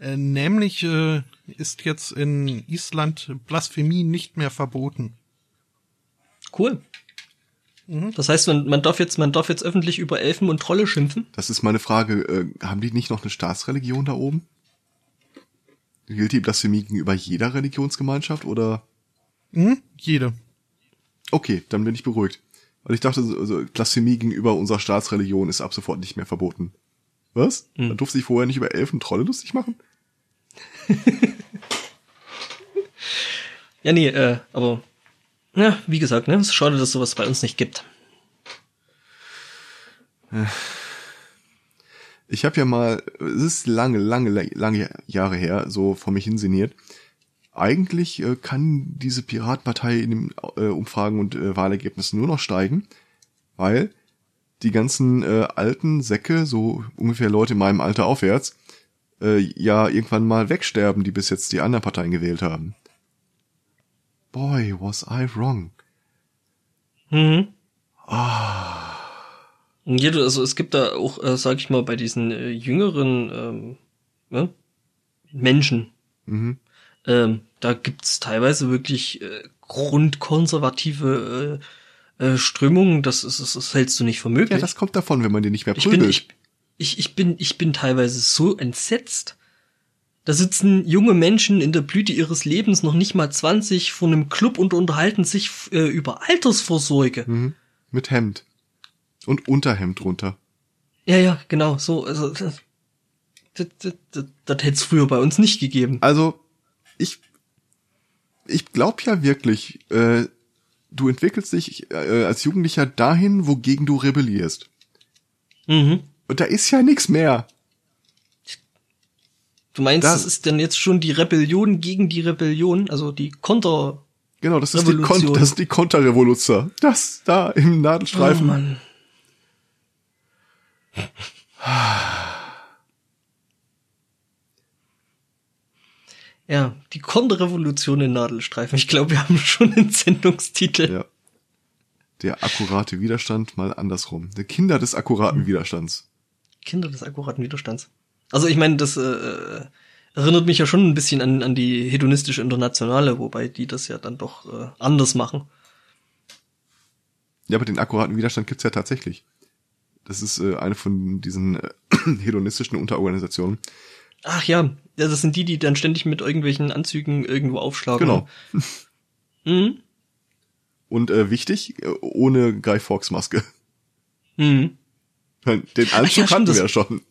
Äh, nämlich äh, ist jetzt in Island Blasphemie nicht mehr verboten. Cool. Das heißt, man, man darf jetzt, man darf jetzt öffentlich über Elfen und Trolle schimpfen. Das ist meine Frage, äh, haben die nicht noch eine Staatsreligion da oben? Gilt die Blasphemie gegenüber jeder Religionsgemeinschaft oder? Hm? Jede. Okay, dann bin ich beruhigt. Weil ich dachte, so, so, Blasphemie gegenüber unserer Staatsreligion ist ab sofort nicht mehr verboten. Was? Hm. Man durfte sich vorher nicht über Elfen und Trolle lustig machen? Ja, nee, äh, aber ja, wie gesagt, ne, es ist schade, dass sowas bei uns nicht gibt. Ich habe ja mal, es ist lange, lange, lange Jahre her, so vor mich hinsiniert, eigentlich äh, kann diese Piratenpartei in den äh, Umfragen und äh, Wahlergebnissen nur noch steigen, weil die ganzen äh, alten Säcke, so ungefähr Leute in meinem Alter aufwärts, äh, ja irgendwann mal wegsterben, die bis jetzt die anderen Parteien gewählt haben. Boy, was I wrong. Mhm. Ah. Ja, also es gibt da auch, äh, sag ich mal, bei diesen äh, jüngeren ähm, ne? Menschen, mhm. ähm, da gibt's teilweise wirklich äh, grundkonservative äh, äh, Strömungen. Das, ist, das, hältst du nicht für möglich. Ja, das kommt davon, wenn man dir nicht mehr prügelt. Ich bin, ich, ich, ich bin, ich bin teilweise so entsetzt. Da sitzen junge Menschen in der Blüte ihres Lebens, noch nicht mal 20, vor einem Club und unterhalten sich äh, über Altersvorsorge. Mhm. Mit Hemd. Und Unterhemd drunter. Ja, ja, genau, so, also, das, das, das, das, das hätte es früher bei uns nicht gegeben. Also, ich, ich glaube ja wirklich, äh, du entwickelst dich äh, als Jugendlicher dahin, wogegen du rebellierst. Mhm. Und da ist ja nichts mehr. Du meinst, das, das ist denn jetzt schon die Rebellion gegen die Rebellion, also die Konter. Genau, das ist die, Kon das ist die Konterrevolution. Das da im Nadelstreifen. Oh Mann. Ja, die Konterrevolution in Nadelstreifen. Ich glaube, wir haben schon einen Sendungstitel. Ja. Der akkurate Widerstand mal andersrum. Der Kinder des akkuraten Widerstands. Kinder des akkuraten Widerstands. Also ich meine, das äh, äh, erinnert mich ja schon ein bisschen an, an die hedonistische Internationale, wobei die das ja dann doch äh, anders machen. Ja, aber den akkuraten Widerstand gibt's ja tatsächlich. Das ist äh, eine von diesen äh, hedonistischen Unterorganisationen. Ach ja. ja, das sind die, die dann ständig mit irgendwelchen Anzügen irgendwo aufschlagen. Genau. mhm. Und äh, wichtig, äh, ohne Guy Fawkes Maske. Mhm. Den Anzug ja, hatten wir ja schon.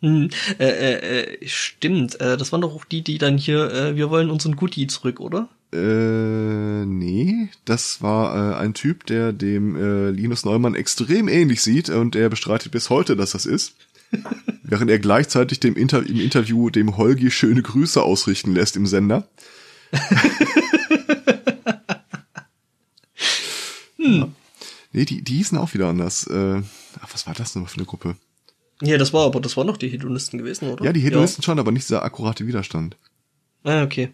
Hm, äh, äh, äh, stimmt, äh, das waren doch auch die, die dann hier, äh, wir wollen unseren Goodie zurück, oder? Äh, nee, das war äh, ein Typ, der dem äh, Linus Neumann extrem ähnlich sieht und er bestreitet bis heute, dass das ist. während er gleichzeitig dem Inter im Interview dem Holgi schöne Grüße ausrichten lässt im Sender. hm. ja. Nee, die, die hießen auch wieder anders. Äh, ach, was war das denn für eine Gruppe? Ja, das war aber, das waren noch die Hedonisten gewesen, oder? Ja, die Hedonisten ja. schon, aber nicht dieser akkurate Widerstand. Ah, okay.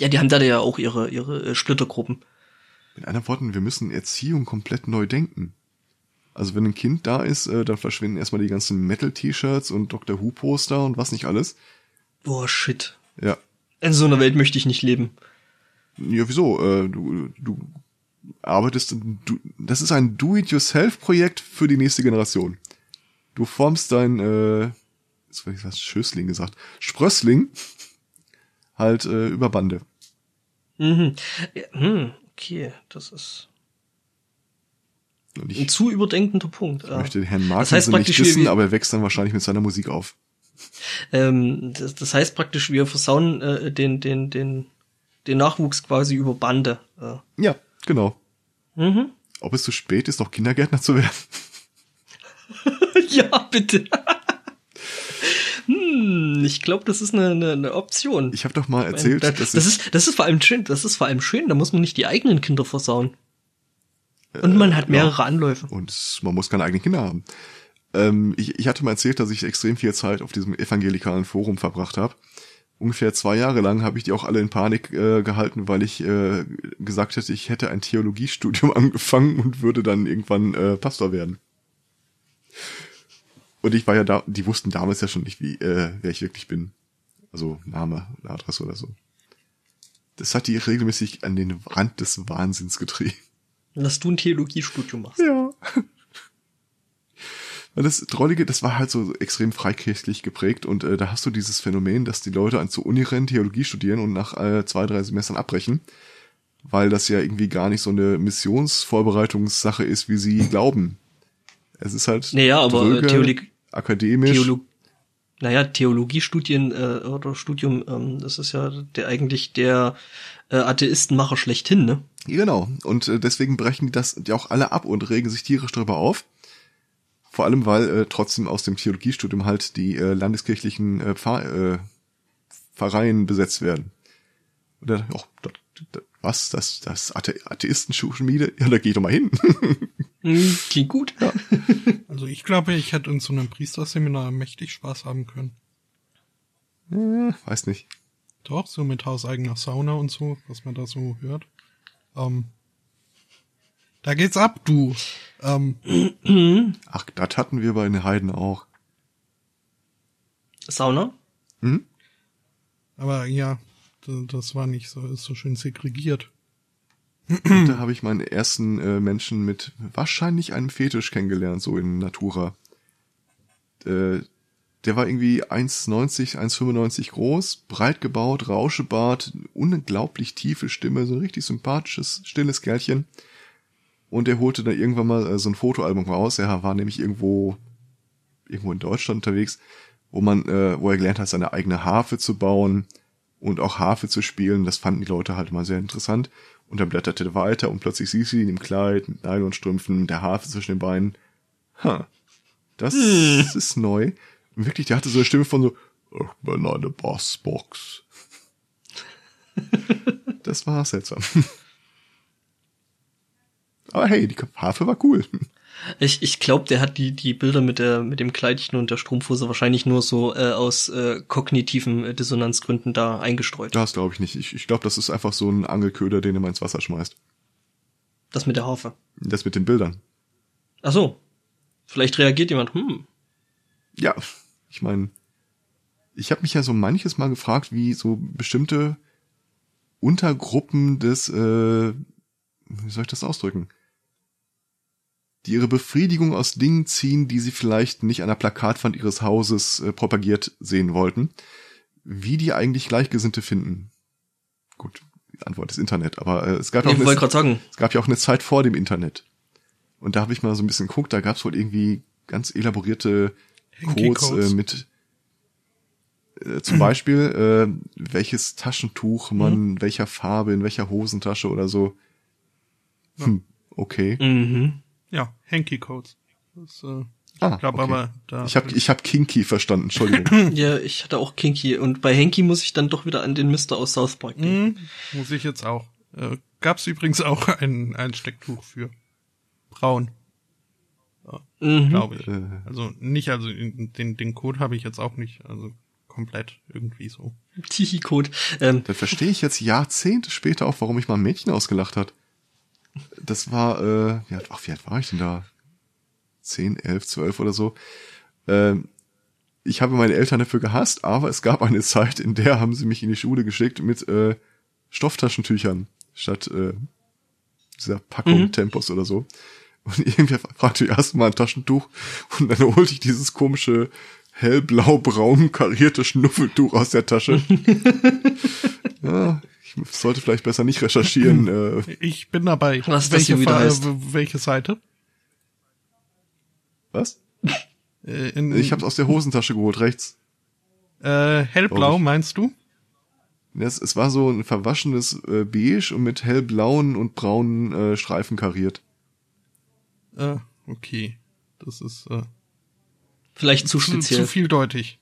Ja, die haben da ja auch ihre, ihre äh, Splittergruppen. Mit anderen Worten, wir müssen Erziehung komplett neu denken. Also wenn ein Kind da ist, äh, dann verschwinden erstmal die ganzen Metal-T-Shirts und Dr. Who-Poster und was nicht alles. Boah, shit. Ja. In so einer Welt möchte ich nicht leben. Ja, wieso? Äh, du, du arbeitest, du, das ist ein Do-it-yourself-Projekt für die nächste Generation. Du formst dein, äh, jetzt habe ich was Schößling gesagt, Sprössling halt äh, über Bande. Mhm. Ja, hm, okay, das ist ich, ein zu überdenkender Punkt. Ich ja. möchte Herrn Martinsen das heißt nicht wissen, aber er wächst dann wahrscheinlich mit seiner Musik auf. Ähm, das, das heißt praktisch, wir versauen äh, den, den, den, den Nachwuchs quasi über Bande. Äh. Ja, genau. Mhm. Ob es zu spät ist, noch Kindergärtner zu werden? ja, bitte. hm, ich glaube, das ist eine, eine, eine Option. Ich habe doch mal erzählt, das, das ist das ist vor allem schön, das ist vor allem schön, da muss man nicht die eigenen Kinder versauen. Und man hat mehrere ja. Anläufe. Und man muss keine eigenen Kinder haben. Ähm, ich, ich hatte mal erzählt, dass ich extrem viel Zeit auf diesem evangelikalen Forum verbracht habe. Ungefähr zwei Jahre lang habe ich die auch alle in Panik äh, gehalten, weil ich äh, gesagt hätte, ich hätte ein Theologiestudium angefangen und würde dann irgendwann äh, Pastor werden. Und ich war ja da, die wussten damals ja schon nicht, wie, äh, wer ich wirklich bin. Also Name, Adresse oder so. Das hat die regelmäßig an den Rand des Wahnsinns getrieben. Dass du ein Theologiestudium machst. Ja. Weil das Drollige, das war halt so extrem freikirchlich geprägt und äh, da hast du dieses Phänomen, dass die Leute an zur Uni rennen, Theologie studieren und nach äh, zwei, drei Semestern abbrechen, weil das ja irgendwie gar nicht so eine Missionsvorbereitungssache ist, wie sie glauben. Es ist halt naja, aber dröge, Theologie, akademisch. Theolo naja, Theologiestudien äh, oder Studium, ähm, das ist ja der eigentlich der äh, Atheistenmacher schlechthin, ne? Genau. Und äh, deswegen brechen die das ja auch alle ab und regen sich tierisch darüber auf. Vor allem, weil äh, trotzdem aus dem Theologiestudium halt die äh, landeskirchlichen äh, Pfarr, äh, Pfarreien besetzt werden. Und dann, oh, das, das, was, das, das Athe Atheisten-Schmiede? Ja, da geh ich doch mal hin. Hm, Klingt gut. Ja. Also ich glaube, ich hätte in so einem Priesterseminar mächtig Spaß haben können. Äh, weiß nicht. Doch, so mit hauseigener Sauna und so, was man da so hört. Ähm, da geht's ab, du. Ähm, Ach, das hatten wir bei den Heiden auch. Sauna? Hm? aber ja, das war nicht so, ist so schön segregiert. Und da habe ich meinen ersten äh, Menschen mit wahrscheinlich einem Fetisch kennengelernt, so in Natura. Äh, der war irgendwie 1,90, 1,95 groß, breit gebaut, Rauschebart, unglaublich tiefe Stimme, so ein richtig sympathisches, stilles Kerlchen. Und er holte dann irgendwann mal äh, so ein Fotoalbum raus. Er war nämlich irgendwo, irgendwo in Deutschland unterwegs, wo man, äh, wo er gelernt hat, seine eigene Harfe zu bauen und auch Harfe zu spielen. Das fanden die Leute halt mal sehr interessant. Und dann blätterte er weiter und plötzlich siehst du ihn im Kleid, mit Nylonstrümpfen, der Harfe zwischen den Beinen. Ha, das ist neu. Und wirklich, der hatte so eine Stimme von so, ich bin eine Bassbox. das war seltsam. Aber hey, die Harfe war cool. Ich, ich glaube, der hat die, die Bilder mit der, mit dem Kleidchen und der Strumpfhose wahrscheinlich nur so äh, aus äh, kognitiven äh, Dissonanzgründen da eingestreut. Das glaube ich nicht. Ich, ich glaube, das ist einfach so ein Angelköder, den er mal ins Wasser schmeißt. Das mit der Harfe. Das mit den Bildern. Ach so. Vielleicht reagiert jemand, hm, Ja, ich meine, ich habe mich ja so manches Mal gefragt, wie so bestimmte Untergruppen des, äh, wie soll ich das ausdrücken? Die ihre Befriedigung aus Dingen ziehen, die sie vielleicht nicht an der Plakatwand ihres Hauses äh, propagiert sehen wollten. Wie die eigentlich Gleichgesinnte finden. Gut, die Antwort ist Internet, aber äh, es gab ja auch ich eine- es gab ja auch eine Zeit vor dem Internet. Und da habe ich mal so ein bisschen geguckt, da gab es wohl irgendwie ganz elaborierte Codes Hanky-Codes. äh, mit äh, zum Beispiel, äh, welches Taschentuch man, welcher Farbe, in welcher Hosentasche oder so. Hm, okay. mhm. Ja, Hanky Codes. Das, äh, Ah, ich glaube okay. aber, da. Ich habe ich hab Kinky verstanden, Entschuldigung. Ja, ich hatte auch Kinky und bei Henky muss ich dann doch wieder an den Mister aus South Park denken. Hm, muss ich jetzt auch. Äh, gab's übrigens auch ein, ein Stecktuch für. Braun, Mhm. glaube ich. Äh. Also nicht, also den, den Code habe ich jetzt auch nicht, also komplett irgendwie so. Tihi-Code. Ähm, Dann verstehe ich jetzt Jahrzehnte später auch, warum mich mal ein Mädchen ausgelacht hat. Das war, äh, wie alt, ach, wie alt war ich denn da? Zehn, elf, zwölf oder so. Ähm, ich habe meine Eltern dafür gehasst, aber es gab eine Zeit, in der haben sie mich in die Schule geschickt mit äh, Stofftaschentüchern statt äh, dieser Packung Mhm. Tempos oder so. Und irgendwer fragte erst mal ein Taschentuch und dann holte ich dieses komische hellblau-braun karierte Schnuffeltuch aus der Tasche. ja, ich sollte vielleicht besser nicht recherchieren. äh, Ich bin dabei. Was das welche, hier wieder Fa- heißt. äh, welche Seite? was? Äh, in, Ich hab's aus der Hosentasche geholt, rechts. äh, hellblau, ich. meinst du? Es, es war so ein verwaschenes äh, Beige und mit hellblauen und braunen äh, Streifen kariert. Äh, okay. Das ist äh, vielleicht zu zu, speziell. zu vieldeutig.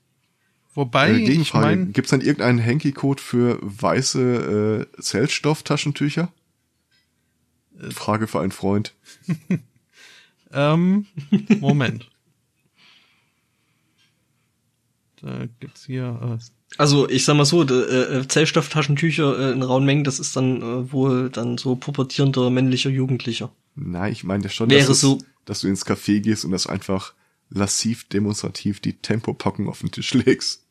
Wobei, Äh, ich meine, gibt's dann irgendeinen Hanky-Code für weiße äh, Zellstofftaschentücher? Äh. Frage für einen Freund. ähm, Moment. Da gibt's hier, äh, Also ich sag mal so, de, äh, Zellstofftaschentücher äh, in rauen Mengen, das ist dann äh, wohl dann so pubertierender männlicher Jugendlicher. Nein, ich meine schon, Wäre dass, es- so- dass du ins Café gehst und das einfach lassiv demonstrativ die Tempopackung auf den Tisch legst.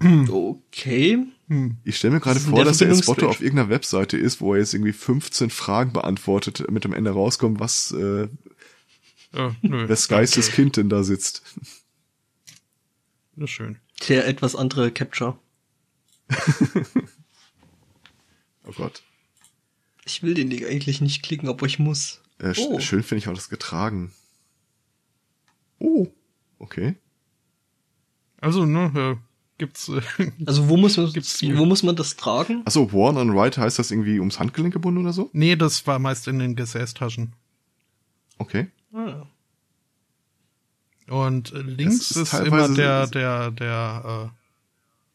Okay. hm, Ich stelle mir gerade vor, dass der? Spotto auf irgendeiner Webseite ist, wo er jetzt irgendwie 15 Fragen beantwortet, mit am Ende rauskommt, was äh, äh, nö. wes Geistes Kind denn da sitzt. Das ist schön. Der etwas andere Capture. Oh Gott. Ich will den Ding eigentlich nicht klicken, aber ich muss. Äh, sch- Oh. Schön finde ich auch das getragen. Oh, okay. Also, ne, äh, gibt's, äh, Also wo muss man, Gibt's wo muss man das tragen? Achso, Worn on Right heißt das irgendwie ums Handgelenk gebunden oder so? nee, das war meist in den Gesäßtaschen. Okay. Ah. Und äh, links ist ist, immer der, der, der,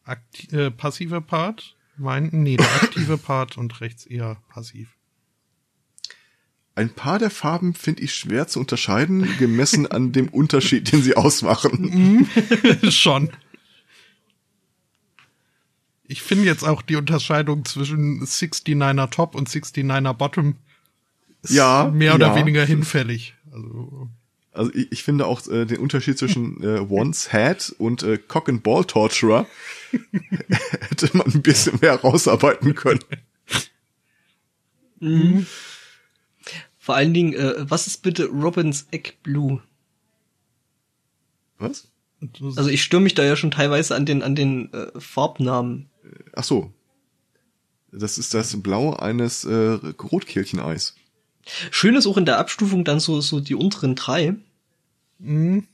akti äh, passive Part, meinten, nee, der aktive Part und rechts eher passiv. Ein paar der Farben finde ich schwer zu unterscheiden, gemessen an dem Unterschied, den sie ausmachen. Schon. Ich finde jetzt auch die Unterscheidung zwischen 69er Top und 69er Bottom ist Ja, mehr oder ja. weniger hinfällig. Also, Also ich, ich finde auch äh, den Unterschied zwischen äh, Once Had und äh, Cock and Ball Torturer hätte man ein bisschen mehr rausarbeiten können. Vor allen Dingen, äh, was ist bitte Robins Egg Blue? Was? Also ich störe mich da ja schon teilweise an den an den äh, Farbnamen. Ach so. Das ist das Blau eines äh, Rotkehlcheneis. Schön ist auch in der Abstufung dann so so die unteren drei, Mhm.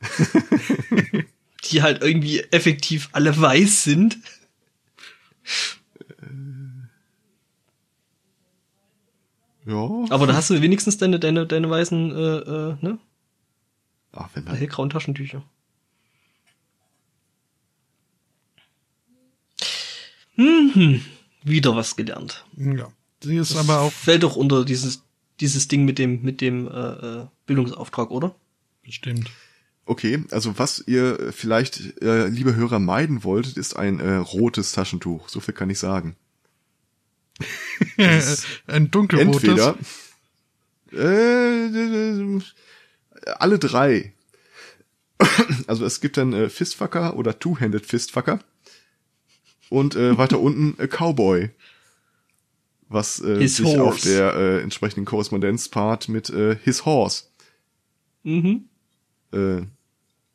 die halt irgendwie effektiv alle weiß sind. Ja. Aber da hast du wenigstens deine deine deine weißen äh, äh, ne Ach, wenn man, hellgrauen Taschentücher. Mhm. Wieder was gelernt. Ja. Sie ist aber auch Fällt doch unter dieses dieses Ding mit dem mit dem äh, äh, Bildungsauftrag, oder? bestimmt. okay, also was ihr vielleicht, äh, liebe Hörer, meiden wolltet, ist ein äh, rotes Taschentuch. So viel kann ich sagen. Ist Ein dunkelrotes. Entweder äh, alle drei. Also es gibt dann äh, Fistfucker oder Two-Handed Fistfucker und äh, weiter unten äh, Cowboy, was äh, His sich horse. auf der äh, entsprechenden Korrespondenzpart mit äh, His Horse, Mhm. äh,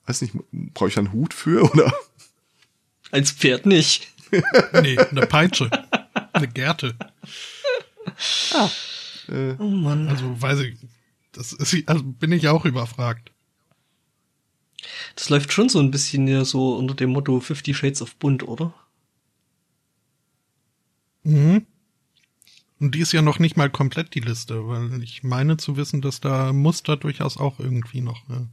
weiß nicht, brauche ich einen Hut für oder? Als Pferd nicht. Nee, eine Peitsche. eine Gerte. Äh, Oh Mann. Also weiß ich. Das ist, also bin ich auch überfragt. Das läuft schon so ein bisschen hier so unter dem Motto Fifty Shades of Bunt, oder? Mhm. Und die ist ja noch nicht mal komplett die Liste, weil ich meine zu wissen, dass da Muster durchaus auch irgendwie noch äh,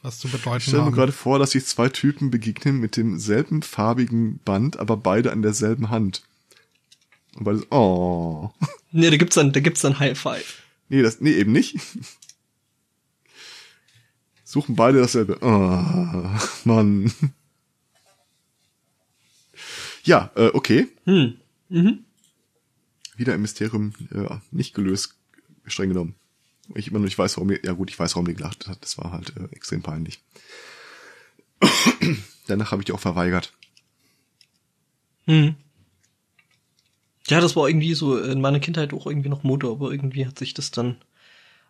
was zu ich bedeuten stelle mir haben. gerade vor, dass sich zwei Typen begegnen mit demselben farbigen Band, aber beide an derselben Hand. Und beide so, oh. Nee, da gibt's dann, da gibt's dann High Five. Nee, das, nee, eben nicht. Suchen beide dasselbe. Oh, Mann. Ja, äh, okay. Hm. Mhm. Wieder ein Mysterium äh, nicht gelöst, streng genommen. Ich immer noch nicht weiß, warum ihr, ja gut, ich weiß, warum ihr gelacht hat. Das war halt äh, extrem peinlich. Danach habe ich die auch verweigert. Hm. Ja, das war irgendwie so in meiner Kindheit auch irgendwie noch Mode, aber irgendwie hat sich das dann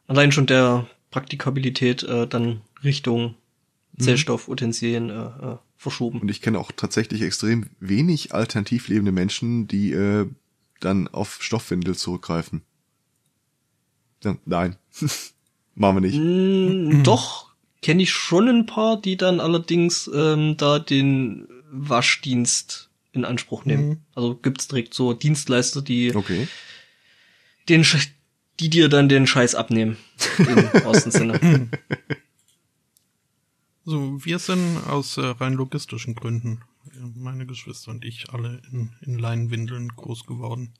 allein schon der Praktikabilität äh, dann Richtung Zellstoffutensilien äh, äh, verschoben. Und ich kenne auch tatsächlich extrem wenig alternativ lebende Menschen, die äh, dann auf Stoffwindel zurückgreifen. Ja, nein, machen wir nicht. Mm, Doch, kenne ich schon ein paar, die dann allerdings ähm, da den Waschdienst in Anspruch nehmen. Mhm. Also gibt's direkt so Dienstleister, die Okay. den Sch die dir dann den Scheiß abnehmen. Im wahrsten Sinne. So, wir sind aus äh, rein logistischen Gründen, äh, meine Geschwister und ich, alle in, in Leinwindeln groß geworden.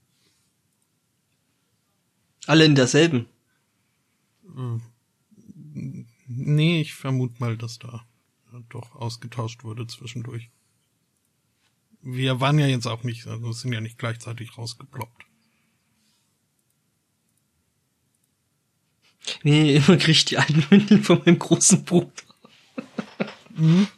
Alle in derselben. Nee, ich vermute mal, dass da äh, doch ausgetauscht wurde zwischendurch. Wir waren ja jetzt auch nicht, also sind ja nicht gleichzeitig rausgeploppt. Nee, immer krieg ich die alten Windeln von meinem großen Bruder.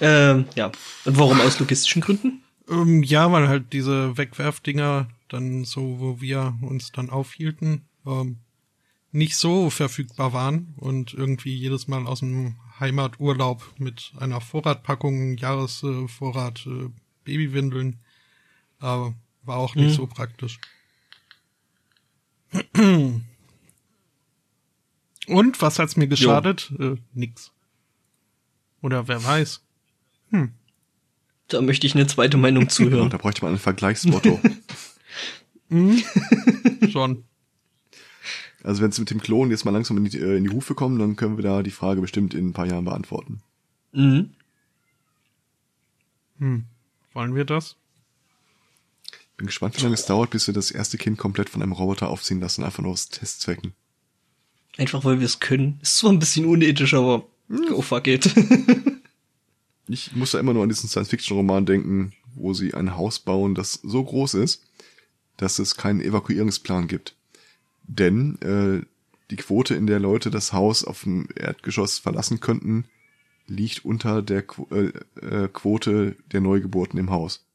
ähm, ja. Und warum aus logistischen Gründen? Ähm, ja, weil halt diese Wegwerfdinger dann so, wo wir uns dann aufhielten, ähm, nicht so verfügbar waren und irgendwie jedes Mal aus dem Heimaturlaub mit einer Vorratpackung, Jahresvorrat äh, Babywindeln, äh, war auch nicht Mhm. so praktisch. Und was hat's mir geschadet? Äh, nix. Oder wer weiß. Da möchte ich eine zweite Meinung zuhören. da bräuchte man ein Vergleichsmotto. Schon. Also wenn es mit dem Klon jetzt mal langsam in die, äh, in die Hufe kommen, dann können wir da die Frage bestimmt in ein paar Jahren beantworten. mhm. Hm. Wollen wir das? Bin gespannt, wie lange es dauert, bis wir das erste Kind komplett von einem Roboter aufziehen lassen, einfach nur aus Testzwecken. Einfach weil wir es können. Ist zwar ein bisschen unethisch, aber oh fuck it. Ich muss da immer nur an diesen Science-Fiction-Roman denken, wo sie ein Haus bauen, das so groß ist, dass es keinen Evakuierungsplan gibt. Denn äh, die Quote, in der Leute das Haus auf dem Erdgeschoss verlassen könnten, liegt unter der Qu äh, äh, Quote der Neugeburten im Haus.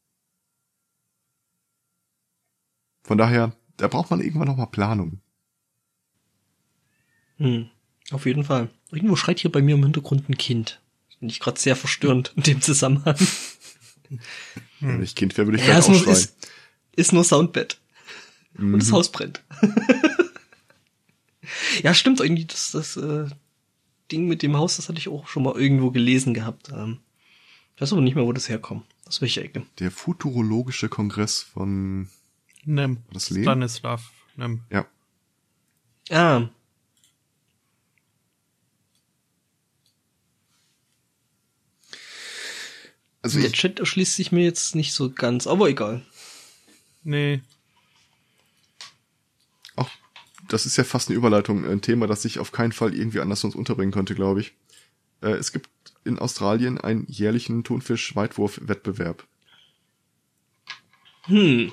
Von daher, da braucht man irgendwann noch mal Planung. Hm, auf jeden Fall. Irgendwo schreit hier bei mir im Hintergrund ein Kind. Finde ich gerade sehr verstörend in dem Zusammenhang. Wenn ich Kind wäre, würde ich Ja, gleich ist nur, ist, ist nur Soundbett. Und das Haus brennt. ja, stimmt irgendwie, das, das äh, Ding mit dem Haus, das hatte ich auch schon mal irgendwo gelesen gehabt. Ähm, ich weiß aber nicht mehr, wo das herkommt. Aus welcher Ecke. Der Futurologische Kongress von, Nem. Das Leben? Stanislav. Nem. ja, Ah, also der Chat erschließt sich mir jetzt nicht so ganz, aber egal. Nee. Das ist ja fast eine Überleitung, ein Thema, das ich auf keinen Fall irgendwie anders sonst unterbringen könnte, glaube ich. Äh, es gibt in Australien einen jährlichen Thunfisch-Weitwurf-Wettbewerb, Hm.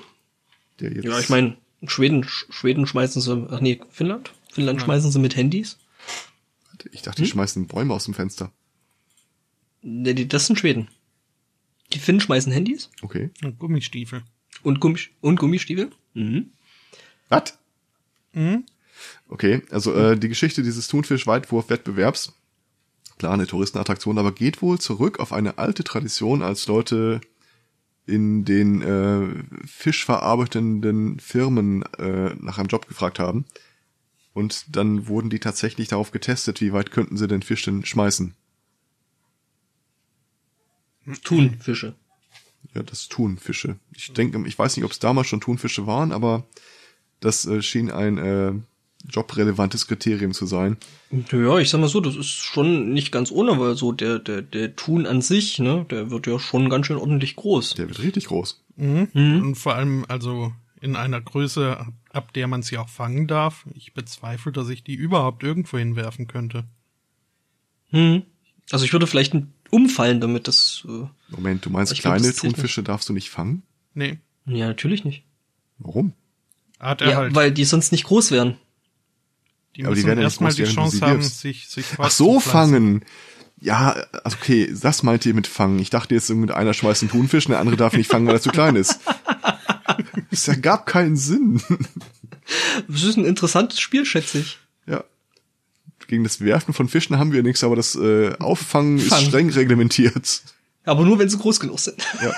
der jetzt, Ja, ich meine, Schweden, Sch- Schweden schmeißen sie, ach nee, Finnland? Finnland Ja. schmeißen sie mit Handys? ich dachte, die schmeißen Bäume aus dem Fenster. Nee, die- das sind Schweden. Die Finnen schmeißen Handys Okay. Und Gummistiefel. und, Gummi und Gummistiefel. Mhm. Was? Mhm. Okay, also äh, die Geschichte dieses Thunfisch-Weitwurf-Wettbewerbs, klar, eine Touristenattraktion, aber geht wohl zurück auf eine alte Tradition, als Leute in den äh, fischverarbeitenden Firmen äh, nach einem Job gefragt haben. Und dann wurden die tatsächlich darauf getestet, wie weit könnten sie den Fisch denn schmeißen. Thunfische. Ja, das Thunfische. Ich denke, ich weiß nicht, ob es damals schon Thunfische waren, aber das äh, schien ein äh, jobrelevantes Kriterium zu sein. Ja, ich sag mal so, das ist schon nicht ganz ohne, weil so der, der, der Thun an sich, ne, der wird ja schon ganz schön ordentlich groß. Der wird richtig groß. Mhm. Mhm. Und vor allem also in einer Größe, ab- der man sie auch fangen darf. Ich bezweifle, dass ich die überhaupt irgendwo hinwerfen könnte. Hm. Also ich würde vielleicht umfallen damit, das, äh, Moment, du meinst, glaub, kleine zählt Thunfische darfst du nicht fangen? Nee, ja, natürlich nicht. Warum? Hat er Ja, halt. weil die sonst nicht groß wären. die aber die müssen werden ja erstmal groß, die Chance haben, sich, sich Ach so, fangen. Ja, also okay, das meint ihr mit fangen. Ich dachte jetzt, irgendwie einer schmeißt einen Thunfisch und der andere darf nicht fangen, weil er zu klein ist. Das ergab keinen Sinn. Das ist ein interessantes Spiel, schätze ich. Ja. Gegen das Werfen von Fischen haben wir nichts, aber das äh, Auffangen ist Fangen. streng reglementiert. Aber nur, wenn sie groß genug sind. Ja.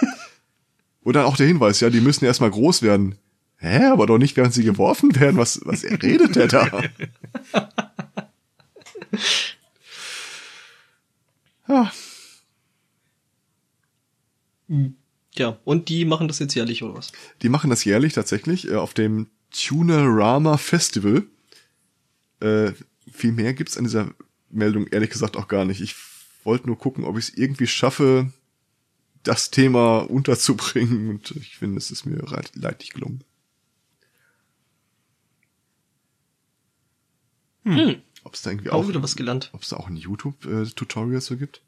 Und dann auch der Hinweis, ja, die müssen erstmal groß werden. Hä, aber doch nicht, während sie geworfen werden. Was, was redet der da? Ja, Ja, und die machen das jetzt jährlich, oder was? die machen das jährlich tatsächlich äh, auf dem Tunerama Festival. Äh, viel mehr gibt's an dieser Meldung ehrlich gesagt auch gar nicht. Ich wollte nur gucken, ob ich es irgendwie schaffe, das Thema unterzubringen. Und ich finde, es ist mir leidlich gelungen. Hm. Ob es da irgendwie Auch auch, wieder was gelernt. ob es da auch ein YouTube-Tutorial so gibt?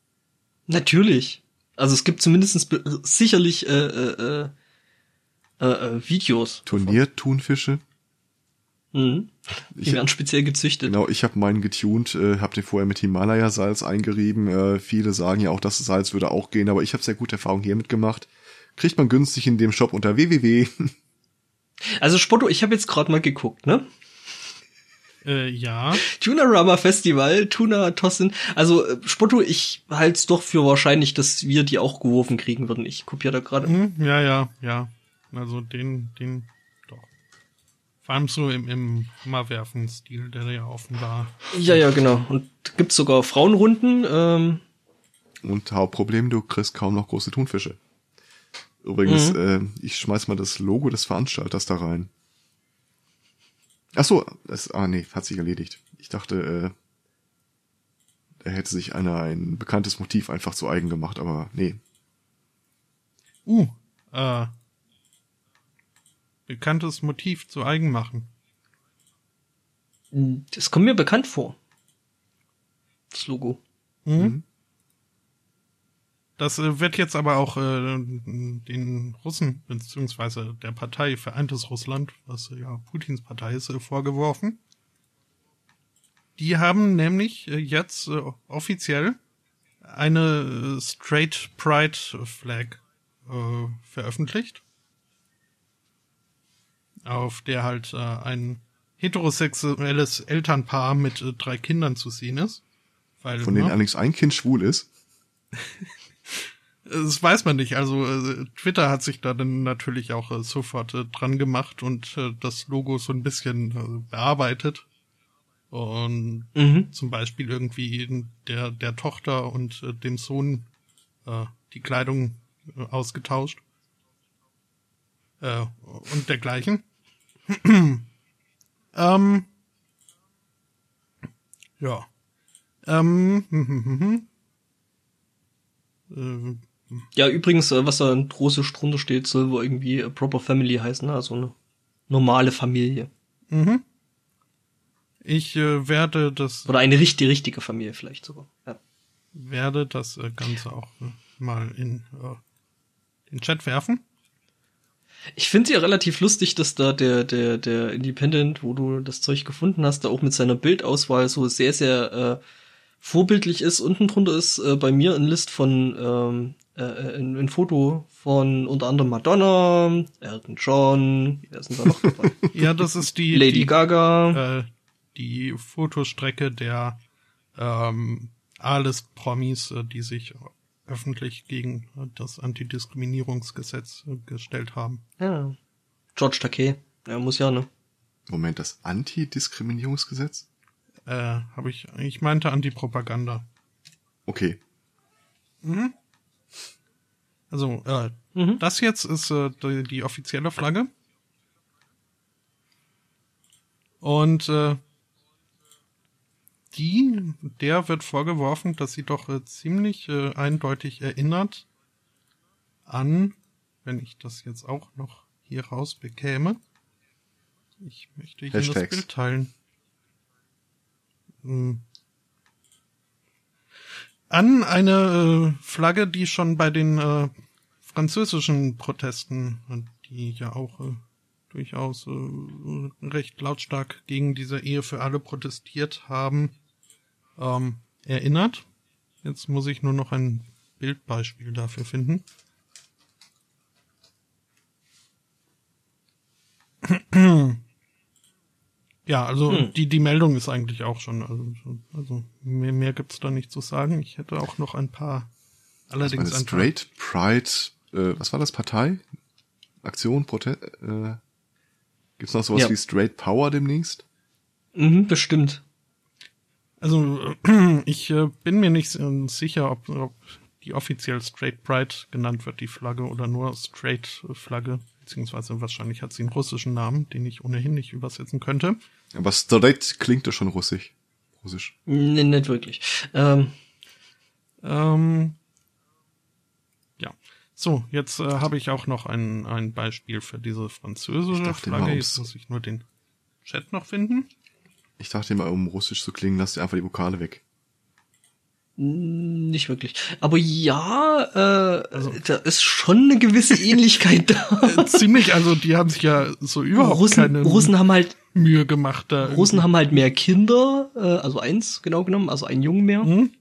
Natürlich. Also es gibt zumindest sicherlich äh, äh, äh, äh, Videos. Turnier-Thunfische? Mhm. Die Ich- werden speziell gezüchtet. Genau, ich habe meinen getunt, äh, habe den vorher mit Himalaya-Salz eingerieben. Äh, viele sagen ja auch, das Salz würde auch gehen, aber ich habe sehr gute Erfahrungen hiermit gemacht. Kriegt man günstig in dem Shop unter www. Also Spotto, ich habe jetzt gerade mal geguckt, ne? Äh, ja. Tunarama Festival, Tuna Tossin. Also äh, Spotto, ich halte es doch für wahrscheinlich, dass wir die auch geworfen kriegen würden. Ich kopiere da gerade. Hm, ja, ja, ja. Also den, den, doch. Vor allem so im, im Hammerwerfen-Stil, der ja offenbar. Ja, ja, genau. Und gibt's sogar Frauenrunden. Ähm, Und Hauptproblem, du kriegst kaum noch große Thunfische. Übrigens, äh, ich schmeiß mal das Logo des Veranstalters da rein. Ach so, das, ah nee, hat sich erledigt. Ich dachte, äh, er hätte sich einer ein bekanntes Motiv einfach zu eigen gemacht, aber nee. Uh, äh, bekanntes Motiv zu eigen machen. Das kommt mir bekannt vor. Das Logo. Mhm. Das äh, wird jetzt aber auch äh, den Russen beziehungsweise der Partei Vereintes Russland, was ja Putins Partei ist, äh, vorgeworfen. Die haben nämlich äh, jetzt äh, offiziell eine äh, Straight Pride Flag äh, veröffentlicht, auf der halt äh, ein heterosexuelles Elternpaar mit äh, drei Kindern zu sehen ist. Weil, Von denen ne, allerdings ein Kind schwul ist. das weiß man nicht. Also äh, Twitter hat sich da dann natürlich auch äh, sofort äh, dran gemacht und äh, das Logo so ein bisschen äh, bearbeitet. Und Mhm. zum Beispiel irgendwie der, der Tochter und äh, dem Sohn äh, die Kleidung ausgetauscht. Und dergleichen. ähm, ja. Ähm, Ja, übrigens, äh, was da in Russisch drunter steht, soll wohl irgendwie a proper family heißen, ne? also eine normale Familie. mhm. Ich äh, werde das Oder eine richtige, richtige Familie vielleicht sogar. Ja. werde das äh, Ganze auch äh, mal in den Chat werfen. Ich finde ja relativ lustig, dass da der, der, der Independent, wo du das Zeug gefunden hast, da auch mit seiner Bildauswahl so sehr, sehr äh, vorbildlich ist. Unten drunter ist äh, bei mir ein List von ähm, äh, ein, ein Foto von unter anderem Madonna, Elton John, wer ist denn da noch dabei? Ja, das ist die Lady die, Gaga. äh, die Fotostrecke der ähm, A-List-Promis, äh, die sich öffentlich gegen äh, das Antidiskriminierungsgesetz äh, gestellt haben. Ja. George Takei. Ja, muss ja, ne? Moment, das Antidiskriminierungsgesetz? Äh, habe ich, ich meinte Antipropaganda. Okay. Also, äh, Mhm. das jetzt ist äh, die, die offizielle Flagge. Und äh, die, der wird vorgeworfen, dass sie doch äh, ziemlich äh, eindeutig erinnert an, wenn ich das jetzt auch noch hier rausbekäme. Ich möchte hier das Hashtags. Bild teilen. Hm. An eine äh, Flagge, die schon bei den äh, französischen Protesten, die ja auch äh, durchaus äh, recht lautstark gegen diese Ehe für alle protestiert haben, ähm, erinnert. Jetzt muss ich nur noch ein Bildbeispiel dafür finden. Ja, also Hm. die, die Meldung ist eigentlich auch schon, also, also mehr, mehr gibt's da nicht zu sagen. Ich hätte auch noch ein paar, allerdings ein paar, Straight Pride, äh, was war das, Partei? Aktion, Protest, äh, gibt's noch sowas Ja. wie Straight Power demnächst? Mhm, bestimmt. Also ich äh, bin mir nicht äh, sicher, ob, ob die offiziell Straight Pride genannt wird, die Flagge, oder nur Straight äh, Flagge, beziehungsweise wahrscheinlich hat sie einen russischen Namen, den ich ohnehin nicht übersetzen könnte. Aber Straight klingt doch schon russisch. Russisch. Nee, nicht wirklich. Ähm, Ähm, ja. So, jetzt äh, habe ich auch noch ein, ein Beispiel für diese französische Ich dachte immer, Flagge. Jetzt muss ich nur den Chat noch finden. Ich dachte immer, um russisch zu klingen, lass dir einfach die Vokale weg. Nicht wirklich. Aber ja, äh, da ist schon eine gewisse Ähnlichkeit da. Äh, ziemlich, also die haben sich ja so überhaupt Russen, keine Russen haben halt Mühe gemacht. Da Russen haben halt mehr Kinder, äh, also eins genau genommen, also einen Jungen mehr. Hm?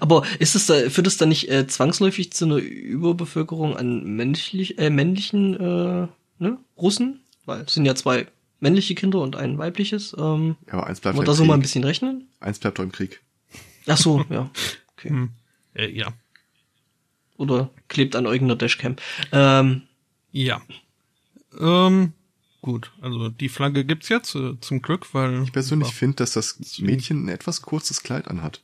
Aber ist es da, führt es da nicht äh, zwangsläufig zu einer Überbevölkerung an männlich, äh, männlichen äh, ne, Russen? Weil es sind ja zwei männliche Kinder und ein weibliches. Ähm, Ja, aber eins bleibt doch da so mal ein bisschen rechnen? Eins bleibt doch im Krieg. Ach so, ja. Okay. Hm. Äh, ja. Oder klebt an irgendeiner Dashcam. Ähm, Ja. Ähm, gut, also die Flagge gibt's jetzt, äh, zum Glück, weil. Ich persönlich finde, dass das Mädchen ein etwas kurzes Kleid anhat.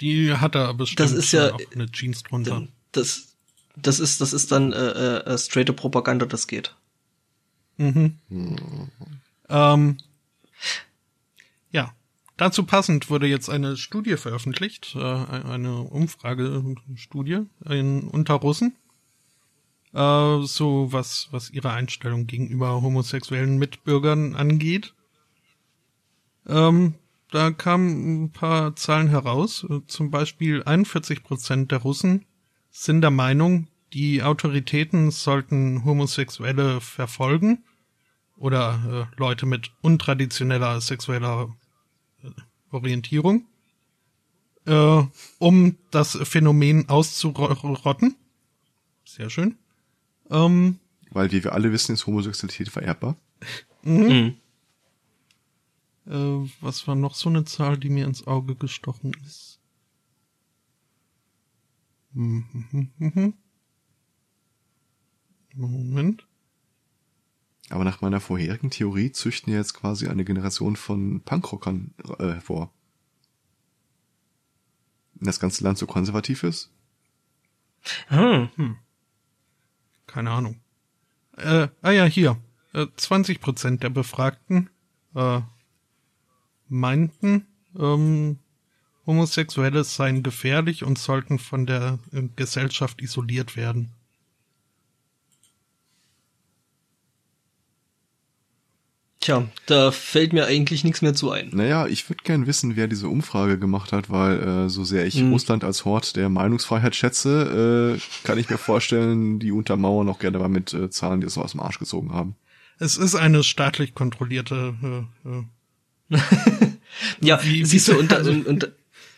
Die hat da bestimmt Das ist ja- auch eine Jeans drunter. das, das ist, das ist dann äh, äh, straighte Propaganda, das geht. Mhm. Ähm, ja, Dazu passend wurde jetzt eine Studie veröffentlicht, äh, eine Umfragestudie in, unter Russen, äh, so was, was ihre Einstellung gegenüber homosexuellen Mitbürgern angeht. Ähm, da kamen ein paar Zahlen heraus. Zum Beispiel 41 Prozent der Russen sind der Meinung, die Autoritäten sollten Homosexuelle verfolgen oder äh, Leute mit untraditioneller sexueller äh, Orientierung, äh, um das Phänomen auszurotten. Sehr schön. Ähm, Weil, wie wir alle wissen, ist Homosexualität vererbbar. Mhm. Äh, was war noch so eine Zahl, die mir ins Auge gestochen ist? Mhm, Moment. Aber nach meiner vorherigen Theorie züchten jetzt quasi eine Generation von Punkrockern äh, hervor. Wenn das ganze Land so konservativ ist? Hm. Keine Ahnung. Äh, ah ja, hier. Äh, 20 Prozent der Befragten äh, meinten, ähm, Homosexuelle seien gefährlich und sollten von der äh, Gesellschaft isoliert werden. Tja, da fällt mir eigentlich nichts mehr zu ein. Naja, ich würde gern wissen, wer diese Umfrage gemacht hat, weil äh, so sehr ich Hm. Russland als Hort der Meinungsfreiheit schätze, äh, kann ich mir vorstellen, die untermauern auch gerne mal mit äh, Zahlen, die es so aus dem Arsch gezogen haben. Es ist eine staatlich kontrollierte äh, äh, Ja, Wie- siehst du, und, da- und, und,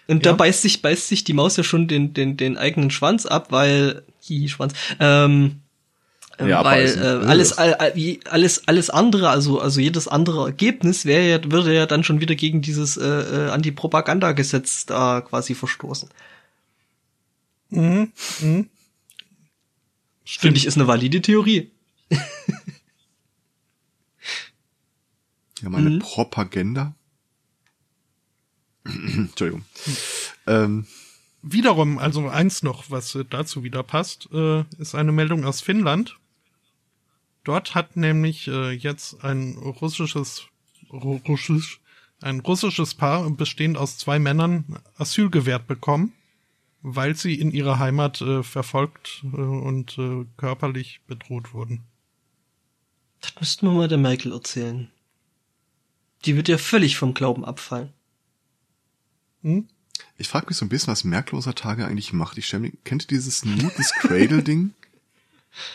und da Ja? beißt sich, beißt sich die Maus ja schon den, den, den eigenen Schwanz ab, weil, hihi, Schwanz, ähm, ähm, Ja, weil äh, alles, alles, alles andere, also, also jedes andere Ergebnis wäre ja, würde ja dann schon wieder gegen dieses äh, äh, Anti-Propaganda-Gesetz da quasi verstoßen. mhm, mhm. Finde ich, ist eine valide Theorie. Ja, meine Mhm. Propaganda. Entschuldigung. Ähm, Wiederum, also eins noch, was dazu wieder passt, äh, ist eine Meldung aus Finnland. Dort hat nämlich äh, jetzt ein russisches, Ru- russisch, ein russisches Paar bestehend aus zwei Männern Asyl gewährt bekommen, weil sie in ihrer Heimat äh, verfolgt äh, und äh, körperlich bedroht wurden. Das müssten wir mal der Merkel erzählen. Die wird ja völlig vom Glauben abfallen. Hm? ich frage mich so ein bisschen, was Merkloser Tage eigentlich macht. Ich stell mir, kennt ihr dieses Newtons Cradle-Ding?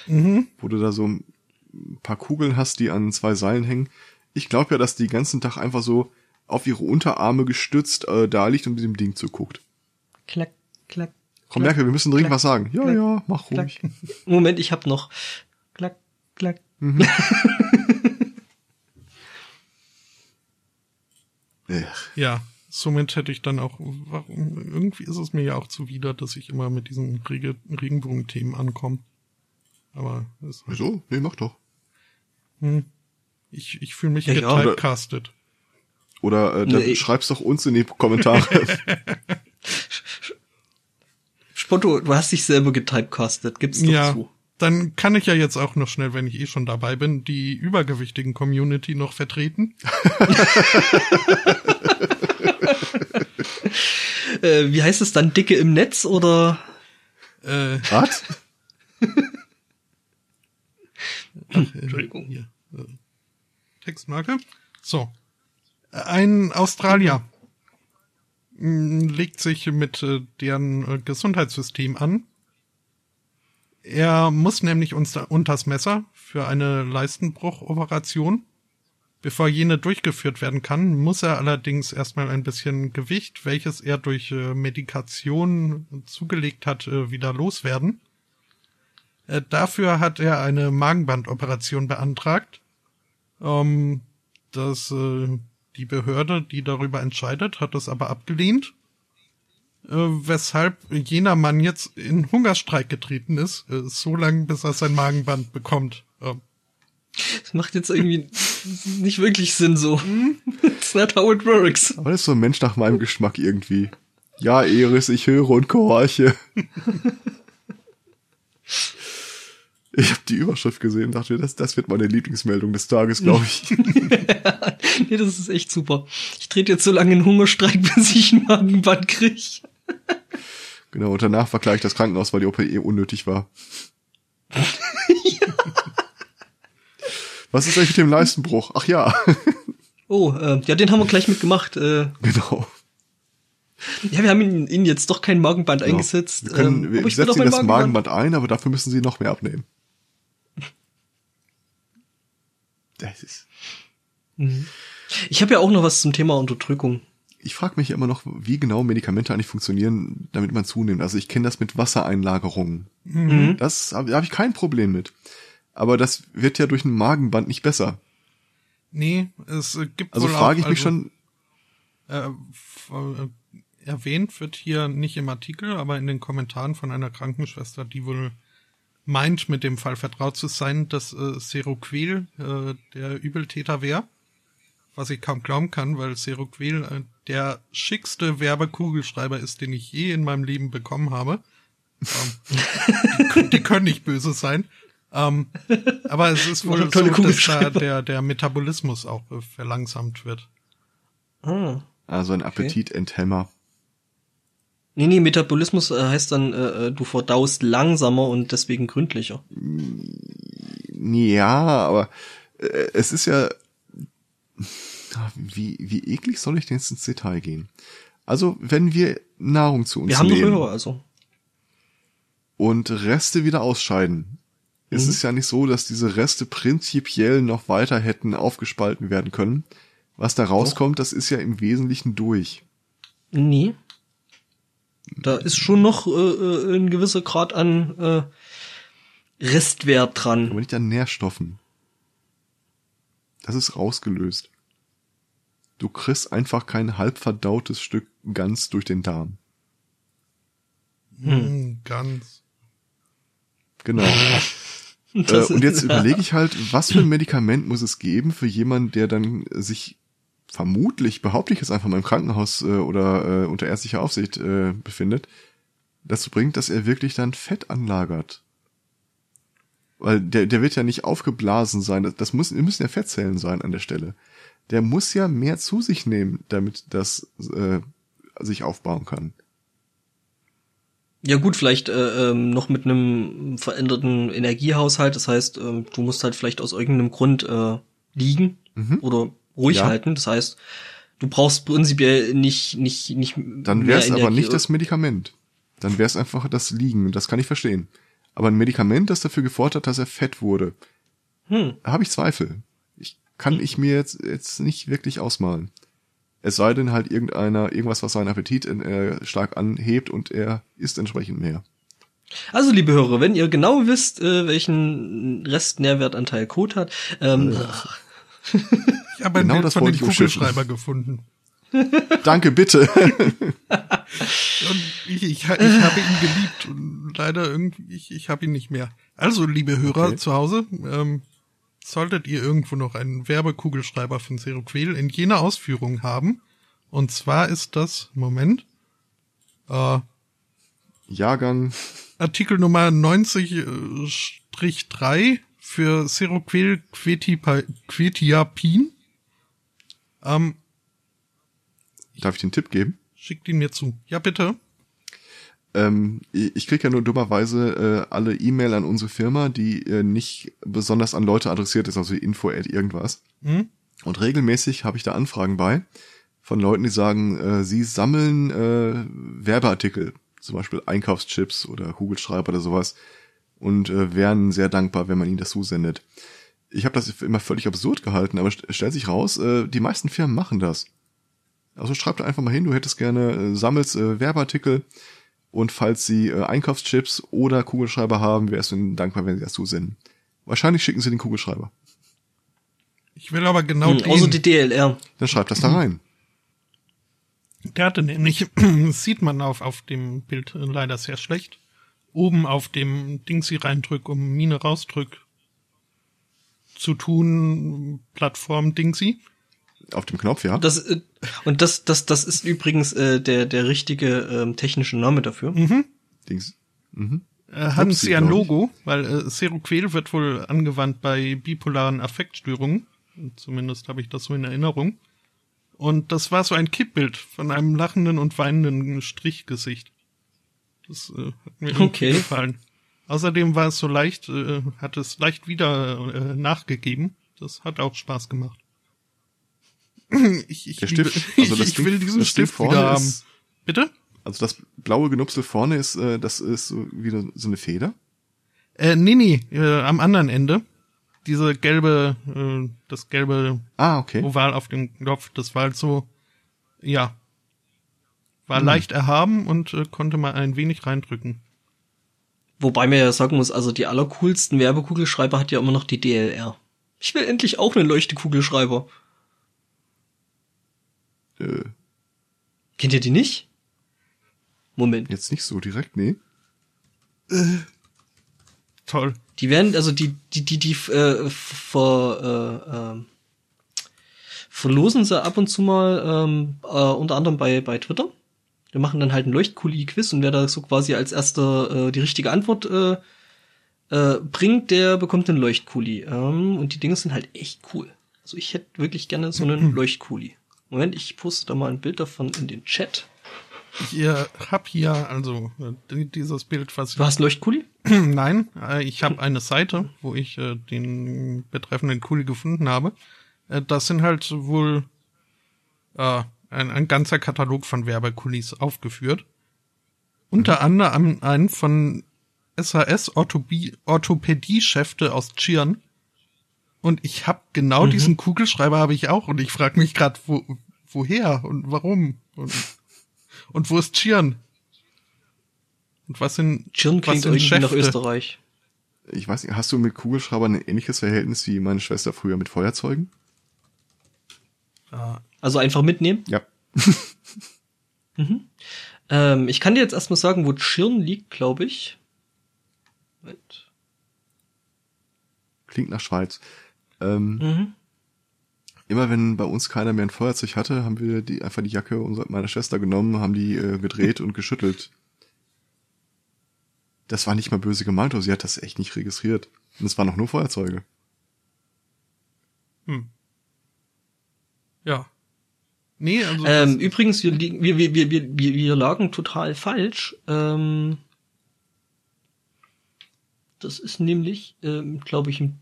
Mhm. wo du da so ein paar Kugeln hast, die an zwei Seilen hängen. Ich glaube ja, dass die den ganzen Tag einfach so auf ihre Unterarme gestützt äh, da liegt und diesem Ding zuguckt. Klack, klack. Komm, klack, Merkel, wir müssen dringend klack, was sagen. Ja, klack, ja, mach klack. ruhig. Moment, ich hab noch. Klack, klack. Ach, Ja, somit hätte ich dann auch, warum, irgendwie ist es mir ja auch zuwider, dass ich immer mit diesen Rege, Regenbogen-Themen ankomme. Aber es, wieso? Nee, mach doch. Hm, ich, ich fühle mich Ja, ja. getypecastet. Oder äh, dann Nee. schreib's doch uns in die Kommentare. Spotto, du hast dich selber getypecastet, gib's doch Ja, zu. dann kann ich ja jetzt auch noch schnell, wenn ich eh schon dabei bin, die übergewichtigen Community noch vertreten. Äh, wie heißt es dann, Dicke im Netz oder? Äh, Was? Entschuldigung. Hier, äh, Textmarke. So. Ein Australier mh, legt sich mit äh, deren äh, Gesundheitssystem an. Er muss nämlich unter, unters Messer für eine Leistenbruchoperation. Bevor jene durchgeführt werden kann, muss er allerdings erstmal ein bisschen Gewicht, welches er durch äh, Medikation zugelegt hat, äh, wieder loswerden. Äh, dafür hat er eine Magenbandoperation beantragt. Ähm, das, äh, die Behörde, die darüber entscheidet, hat das aber abgelehnt. Äh, weshalb jener Mann jetzt in Hungerstreik getreten ist, äh, so lange bis er sein Magenband bekommt. Ähm, Das macht jetzt irgendwie nicht wirklich Sinn so. It's not how it works. Aber das ist so ein Mensch nach meinem Geschmack irgendwie. Ja, Eris, ich höre und gehorche. Ich habe die Überschrift gesehen und dachte, das, das wird meine Lieblingsmeldung des Tages, glaube ich. nee, das ist echt super. Ich trete jetzt so lange in Hungerstreik, bis ich ein Magenband krieg. genau, und danach verklage ich das Krankenhaus, weil die OP eh unnötig war. ja. Was ist eigentlich mit dem Leistenbruch? Ach ja. oh, äh, ja, den haben wir gleich mitgemacht. Äh, genau. Ja, wir haben ihnen, ihnen jetzt doch kein Magenband genau. eingesetzt. Wir, können, ähm, wir setzen ihnen das Magenband. Magenband ein, aber dafür müssen sie noch mehr abnehmen. Das ist. Mhm. Ich habe ja auch noch was zum Thema Unterdrückung. Ich frage mich immer noch, wie genau Medikamente eigentlich funktionieren, damit man zunimmt. Also ich kenne das mit Wassereinlagerungen. Mhm. Das habe hab ich kein Problem mit. Aber das wird ja durch ein Magenband nicht besser. Nee, es gibt Also frage ich mich also, schon. Äh, erwähnt wird hier nicht im Artikel, aber in den Kommentaren von einer Krankenschwester, die wohl meint, mit dem Fall vertraut zu sein, dass äh, Seroquel äh, der Übeltäter wäre. Was ich kaum glauben kann, weil Seroquel äh, der schickste Werbekugelschreiber ist, den ich je in meinem Leben bekommen habe. Ähm, die, die, können nicht böse sein. Ähm, aber es ist wohl so, dass da der, der Metabolismus auch äh, verlangsamt wird. Ah, also ein Appetitenthemmer. Nee, nee, Metabolismus äh, heißt dann, äh, äh, du verdaust langsamer und deswegen gründlicher. Ja, aber äh, es ist ja. Wie, wie eklig soll ich denn jetzt ins Detail gehen? Also, wenn wir Nahrung zu uns wir nehmen. Wir haben noch Hörer, also. Und Reste wieder ausscheiden. Mhm. Ist es ja nicht so, dass diese Reste prinzipiell noch weiter hätten aufgespalten werden können. Was da rauskommt, Doch. das ist ja im Wesentlichen durch. Nee. Da ist schon noch äh, äh, ein gewisser Grad an äh, Restwert dran. Aber nicht an Nährstoffen. Das ist rausgelöst. Du kriegst einfach kein halb verdautes Stück ganz durch den Darm. Hm. hm ganz. Genau. äh, und jetzt überlege ich halt, was für ein Medikament muss es geben für jemanden, der dann sich vermutlich, behaupte ich jetzt einfach mal im Krankenhaus äh, oder äh, unter ärztlicher Aufsicht äh, befindet, dazu bringt, dass er wirklich dann Fett anlagert. Weil der, der wird ja nicht aufgeblasen sein. Das, das muss, müssen ja Fettzellen sein an der Stelle. Der muss ja mehr zu sich nehmen, damit das äh, sich aufbauen kann. Ja gut, vielleicht äh, ähm, noch mit einem veränderten Energiehaushalt. Das heißt, äh, du musst halt vielleicht aus irgendeinem Grund äh, liegen mhm. oder ruhig ja. halten. Das heißt, du brauchst prinzipiell nicht nicht nicht. Dann wäre es aber nicht das Medikament. Dann wäre es einfach das Liegen. Das kann ich verstehen. Aber ein Medikament, das dafür gefordert, dass er fett wurde, hm. habe ich Zweifel. Ich kann ich mir jetzt jetzt nicht wirklich ausmalen. Es sei denn halt irgendeiner irgendwas, was seinen Appetit äh, stark anhebt und er isst entsprechend mehr. Also, liebe Hörer, wenn ihr genau wisst, äh, welchen Restnährwertanteil Code hat, ähm, Ich habe ein genau Bild von dem Kugelschreiber gefunden. Danke, bitte. ich, ich, ich habe ihn geliebt und leider irgendwie, ich, ich habe ihn nicht mehr. Also, liebe Hörer okay. zu Hause, ähm, solltet ihr irgendwo noch einen Werbekugelschreiber von Seroquel in jener Ausführung haben. Und zwar ist das, Moment, äh, Jahrgang. Artikel Nummer 90-3 für Seroquel Quetiapin. Ähm, Darf ich den Tipp geben? Schickt ihn mir zu. Ja, bitte. Ähm, ich kriege ja nur dummerweise äh, alle E-Mail an unsere Firma, die äh, nicht besonders an Leute adressiert ist, also info at irgendwas. Mhm. Und regelmäßig habe ich da Anfragen bei von Leuten, die sagen, äh, sie sammeln äh, Werbeartikel, zum Beispiel Einkaufschips oder Kugelschreiber oder sowas und äh, wären sehr dankbar, wenn man ihnen das zusendet. Ich habe das immer völlig absurd gehalten, aber stellt sich raus, äh, die meisten Firmen machen das. Also schreibt einfach mal hin, du hättest gerne, äh, sammelst äh, Werbeartikel und falls sie äh, Einkaufschips oder Kugelschreiber haben, wärst du ihnen dankbar, wenn sie das zusenden. Wahrscheinlich schicken sie den Kugelschreiber. Ich will aber genau hm, den. Außer die DLR. Dann schreibt das da rein. Der hatte nämlich, sieht man auf, auf dem Bild leider sehr schlecht, oben auf dem Dingsy reindrück, um Mine rausdrück zu tun, Plattform Dingsy. Auf dem Knopf, ja. Das, äh, und das, das, das ist übrigens äh, der, der richtige ähm, technische Name dafür. Mhm. Dings. Mhm. Äh, haben Upsi, sie ein. Logo, weil äh, Seroquel wird wohl angewandt bei bipolaren Affektstörungen. Zumindest habe ich das so in Erinnerung. Und das war so ein Kippbild von einem lachenden und weinenden Strichgesicht. Das äh, hat mir Okay. gefallen. Außerdem war es so leicht, äh, hat es leicht wieder äh, nachgegeben. Das hat auch Spaß gemacht. Ich, ich, Der liebe- Stift, also das ich Ding, will diesen das Ding Stift wieder haben. ist, Bitte? also das blaue Genupsel vorne ist, äh, das ist so wieder so eine Feder. Äh, nee, nee, äh, am anderen Ende. Diese gelbe, äh, das gelbe Ah, okay. Oval auf dem Knopf, das war halt so, ja, war Hm. leicht erhaben und äh, konnte mal ein wenig reindrücken. Wobei man ja sagen muss, also die allercoolsten Werbekugelschreiber hat ja immer noch die DLR. Ich will endlich auch einen Leuchtekugelschreiber. Äh, Kennt ihr die nicht? Moment. jetzt nicht so direkt, nee. Toll. Die werden, also die, die, die, die äh, ver, äh, ähm, verlosen sie ab und zu mal, ähm, äh, unter anderem bei, bei Twitter. Wir machen dann halt ein Leuchtkuli-Quiz und wer da so quasi als erster äh, die richtige Antwort äh, äh, bringt, der bekommt einen Leuchtkuli. Ähm, und die Dinge sind halt echt cool. Also ich hätte wirklich gerne so einen Leuchtkuli. Moment, ich poste da mal ein Bild davon in den Chat. Ich hab hier also äh, die- dieses Bild, was Du hast Leuchtkuli? Nein, äh, ich habe eine Seite, wo ich äh, den betreffenden Kuli gefunden habe. Äh, das sind halt wohl äh, ein, ein ganzer Katalog von Werbekulis aufgeführt. Unter anderem einen von SAS Orthopädie-Chefte aus Chiern. Und ich habe genau diesen Kugelschreiber habe ich auch und ich frage mich gerade, wo, woher und warum und, und wo ist Chiern? Und was sind Tschirn was klingt sind irgendwie nach Schäfte? Österreich. Ich weiß nicht, hast du mit Kugelschreibern ein ähnliches Verhältnis wie meine Schwester früher mit Feuerzeugen? Also einfach mitnehmen. Ja. Ähm, ich kann dir jetzt erstmal sagen, wo Tschirn liegt, glaube ich. Moment. Klingt nach Schweiz. Ähm, Mhm. Immer wenn bei uns keiner mehr ein Feuerzeug hatte, haben wir die einfach die Jacke unserer, meiner Schwester genommen, haben die äh, gedreht und geschüttelt. Das war nicht mal böse gemeint, aber sie hat das echt nicht registriert. Und es waren noch nur Feuerzeuge. hm. Ja. Nee, also Ähm, übrigens, wir, liegen, wir, wir, wir, wir, wir wir lagen total falsch. Ähm, das ist nämlich, ähm, glaube ich, im,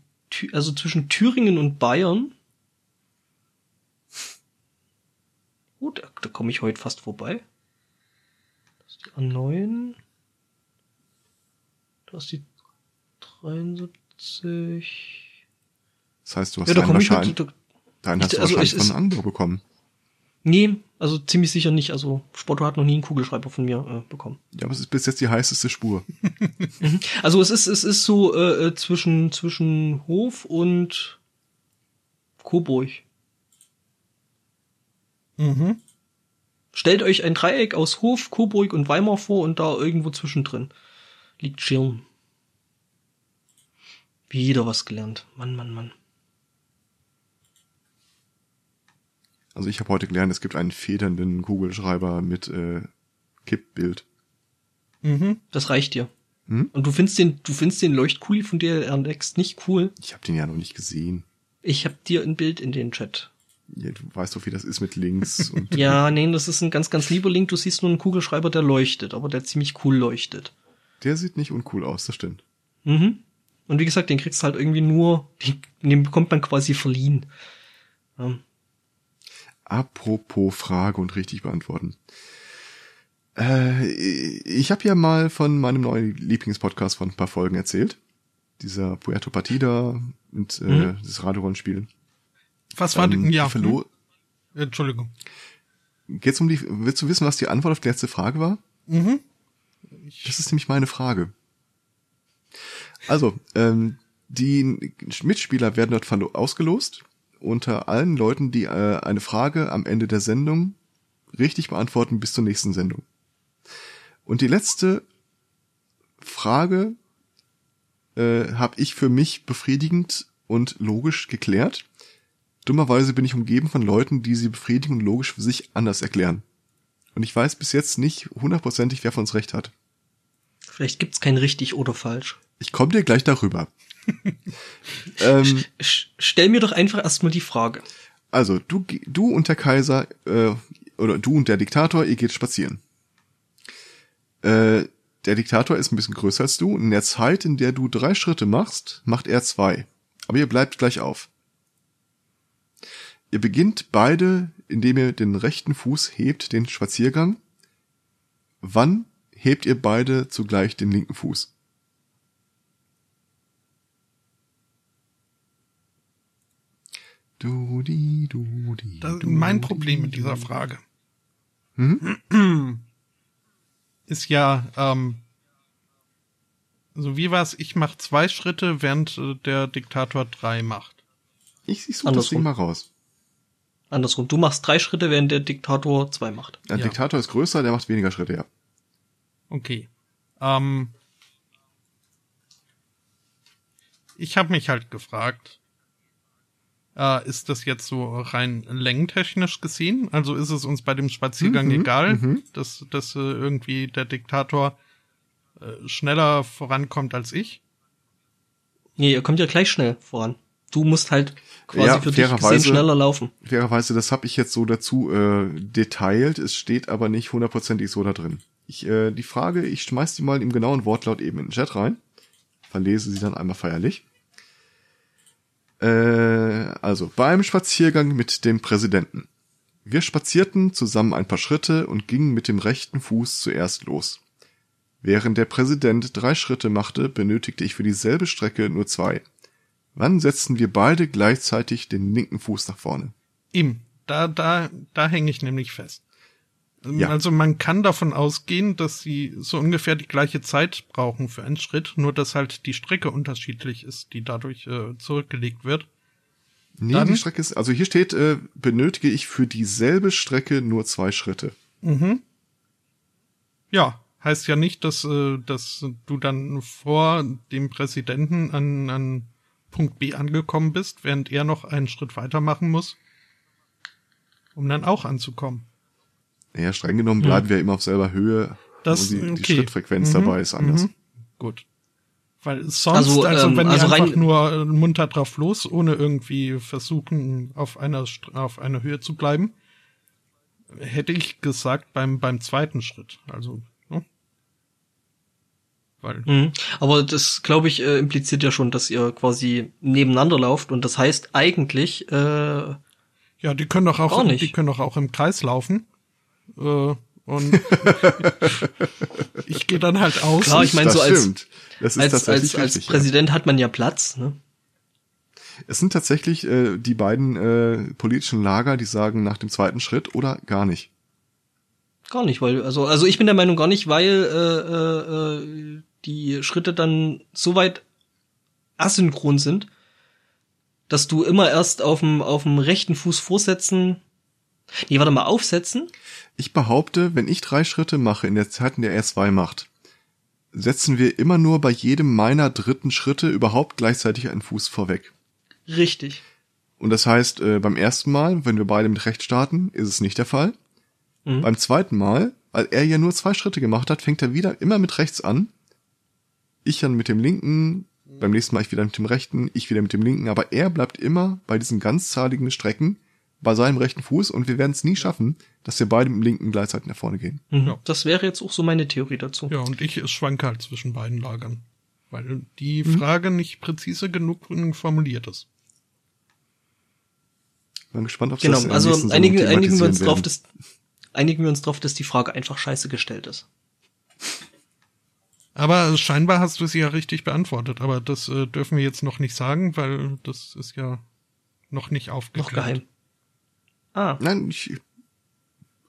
also zwischen Thüringen und Bayern. Gut, da, da komme ich heute fast vorbei. Das ist die A9. Das ist die 73. Das heißt, du hast Ja, da ich wahrscheinlich, heute. deinen hast du also wahrscheinlich es von Anbau bekommen. Nee, also ziemlich sicher nicht. Also Spotto hat noch nie einen Kugelschreiber von mir äh, bekommen. Ja, aber es ist bis jetzt die heißeste Spur. Also es ist es ist so äh, äh, zwischen zwischen Hof und Coburg. mhm. Stellt euch ein Dreieck aus Hof, Coburg und Weimar vor und da irgendwo zwischendrin liegt Schirn. Wieder was gelernt. Mann, Mann, Mann. Also ich habe heute gelernt, es gibt einen federnden Kugelschreiber mit äh, Kippbild. Mhm. Das reicht dir. Hm? Und du findest den du findest den Leuchtkuli von DLR Next nicht cool. Ich habe den ja noch nicht gesehen. Ich hab dir ein Bild in den Chat. Ja, du weißt doch, wie das ist mit Links und Ja, nee, das ist ein ganz, ganz lieber Link. Du siehst nur einen Kugelschreiber, der leuchtet, aber der ziemlich cool leuchtet. der sieht nicht uncool aus, das stimmt. Mhm. Und wie gesagt, den kriegst du halt irgendwie nur, den, den bekommt man quasi verliehen. Ähm, Apropos Frage und richtig beantworten. Äh, ich habe ja mal von meinem neuen Lieblingspodcast von ein paar Folgen erzählt. Dieser Puerto Partida und äh, Mhm. das Radiorollenspiel. Was war denn, Ähm, ja, die Verlo hm? Entschuldigung. Geht's um die, willst du wissen, was die Antwort auf die letzte Frage war? Mhm. Das ist nämlich meine Frage. Also, ähm, die Mitspieler werden dort ausgelost unter allen Leuten, die äh, eine Frage am Ende der Sendung richtig beantworten bis zur nächsten Sendung. Und die letzte Frage äh, habe ich für mich befriedigend und logisch geklärt. Dummerweise bin ich umgeben von Leuten, die sie befriedigend und logisch für sich anders erklären. Und ich weiß bis jetzt nicht hundertprozentig, wer von uns recht hat. Vielleicht gibt's kein richtig oder falsch. Ich komme dir gleich darüber. ähm, Stell mir doch einfach erstmal die Frage. also, du, du und der Kaiser, äh, oder du und der Diktator, ihr geht spazieren. Äh, der Diktator ist ein bisschen größer als du. In der Zeit, in der du drei Schritte machst, macht er zwei. Aber ihr bleibt gleich auf. Ihr beginnt beide, indem ihr den rechten Fuß hebt, den Spaziergang. Wann hebt ihr beide zugleich den linken Fuß? Du, die, du, die, Das ist du, mein Problem mit dieser Frage. Mhm. Ist ja, ähm, so wie war's, ich mache zwei Schritte, während äh, der Diktator drei macht. Ich, ich suche das Andersrum. Ding mal raus. Andersrum. Du machst drei Schritte, während der Diktator zwei macht. Der Ja. Diktator ist größer, der macht weniger Schritte, ja. Okay. Ähm, ich habe mich halt gefragt, äh, ist das jetzt so rein längentechnisch gesehen? Also ist es uns bei dem Spaziergang Mhm, egal, mhm. dass, dass äh, irgendwie der Diktator äh, schneller vorankommt als ich? Nee, ihr kommt ja gleich schnell voran. Du musst halt quasi Ja, für dich gesehen fairerweise- schneller laufen. Fairerweise, das habe ich jetzt so dazu äh, detailliert, es steht aber nicht hundertprozentig so da drin. Ich, äh, die Frage, ich schmeiß die mal im genauen Wortlaut eben in den Chat rein, verlese sie dann einmal feierlich. Äh, also, beim Spaziergang mit dem Präsidenten. Wir spazierten zusammen ein paar Schritte und gingen mit dem rechten Fuß zuerst los. Während der Präsident drei Schritte machte, benötigte ich für dieselbe Strecke nur zwei. Wann setzten wir beide gleichzeitig den linken Fuß nach vorne? Ihm. Da, da, da hänge ich nämlich fest. Ähm, Ja. Also man kann davon ausgehen, dass sie so ungefähr die gleiche Zeit brauchen für einen Schritt, nur dass halt die Strecke unterschiedlich ist, die dadurch äh, zurückgelegt wird. Nee, Dann- die Strecke ist, also hier steht, äh, benötige ich für dieselbe Strecke nur zwei Schritte. Ja, heißt ja nicht, dass, äh, dass du dann vor dem Präsidenten an, an Punkt B angekommen bist, während er noch einen Schritt weiter machen muss, um dann auch anzukommen. Naja, streng genommen bleiben wir immer auf selber Höhe, Das- die, die okay. Schrittfrequenz Mhm, dabei ist anders. mhm. Gut. Weil sonst, also, Also, ähm, wenn also die einfach rein- nur äh, munter drauf los, ohne irgendwie versuchen, auf einer, auf einer Höhe zu bleiben, hätte ich gesagt beim, beim zweiten Schritt. Also, ne? Weil, Mhm. Aber das, glaube ich, äh, impliziert ja schon, dass ihr quasi nebeneinander lauft und das heißt eigentlich, äh, ja, die können doch auch, die können doch auch im Kreis laufen. Äh, und ich gehe dann halt aus. Klar, ich meine, das so als- stimmt. Das ist als, als, als richtig, Präsident hat man ja Platz, ne? Ja. Es sind tatsächlich äh, die beiden äh, politischen Lager, die sagen nach dem zweiten Schritt oder gar nicht. Gar nicht, weil, also, also ich bin der Meinung gar nicht, weil äh, äh, äh, die Schritte dann so weit asynchron sind, dass du immer erst auf dem auf dem rechten Fuß vorsetzen. Nee, warte mal, aufsetzen. Ich behaupte, wenn ich drei Schritte mache in der Zeit, in der er zwei macht, setzen wir immer nur bei jedem meiner dritten Schritte überhaupt gleichzeitig einen Fuß vorweg. Richtig. Und das heißt, äh, beim ersten Mal, wenn wir beide mit rechts starten, ist es nicht der Fall. Mhm. Beim zweiten Mal, weil er ja nur zwei Schritte gemacht hat, fängt er wieder immer mit rechts an. Ich dann mit dem linken, beim nächsten Mal ich wieder mit dem rechten, ich wieder mit dem linken, aber er bleibt immer bei diesen ganzzahligen Strecken bei seinem rechten Fuß und wir werden es nie schaffen, dass wir beide mit dem linken gleichzeitig nach vorne gehen. Mhm. Ja. Das wäre jetzt auch so meine Theorie dazu. Ja, und ich schwanke halt zwischen beiden Lagern. Weil die Mhm. Frage nicht präzise genug formuliert ist. Bin gespannt, ob Genau, das der also einigen, einigen wir uns drauf, dass einigen wir uns drauf, dass die Frage einfach scheiße gestellt ist. Aber scheinbar hast du sie ja richtig beantwortet. Aber das äh, dürfen wir jetzt noch nicht sagen, weil das ist ja noch nicht aufgeklärt. Noch geheim. Ah, Nein, ich,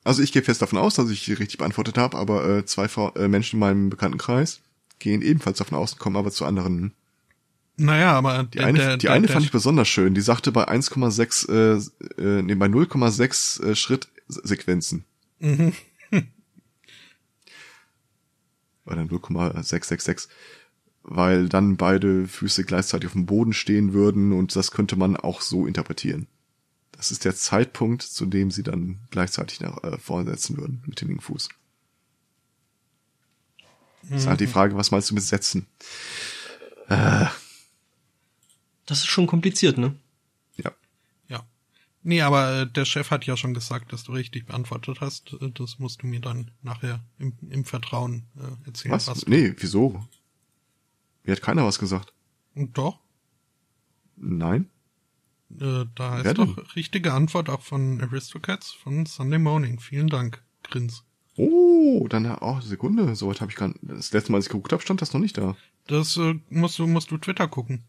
also ich gehe fest davon aus, dass ich richtig beantwortet habe, aber äh, zwei Frau, äh, Menschen in meinem Bekanntenkreis gehen ebenfalls davon aus und kommen aber zu anderen. Naja, aber Die eine, die eine fand ich besonders schön. Die sagte bei 1,6, äh, äh, nee, bei 0,6 äh, Schrittsequenzen. Mhm. Oder 0,666. Weil dann beide Füße gleichzeitig auf dem Boden stehen würden und das könnte man auch so interpretieren. Das ist der Zeitpunkt, zu dem sie dann gleichzeitig nach äh, vorsetzen würden mit dem linken Fuß. Ist halt die Frage, was meinst du mit setzen? Das ist schon kompliziert, ne? Ja. Ja. Nee, aber äh, der Chef hat ja schon gesagt, dass du richtig beantwortet hast. Äh, Das musst du mir dann nachher im, im Vertrauen äh, erzählen. Was? Nee, wieso? Mir hat keiner was gesagt. Und doch, Nein? Äh, da ist denn? doch richtige Antwort auch von Aristocats von Sunday Morning. Vielen Dank, Grins. Oh, dann, oh, Sekunde, soweit habe ich gar Das letzte Mal, als ich geguckt habe, stand das noch nicht da. Das äh, musst du musst du Twitter gucken.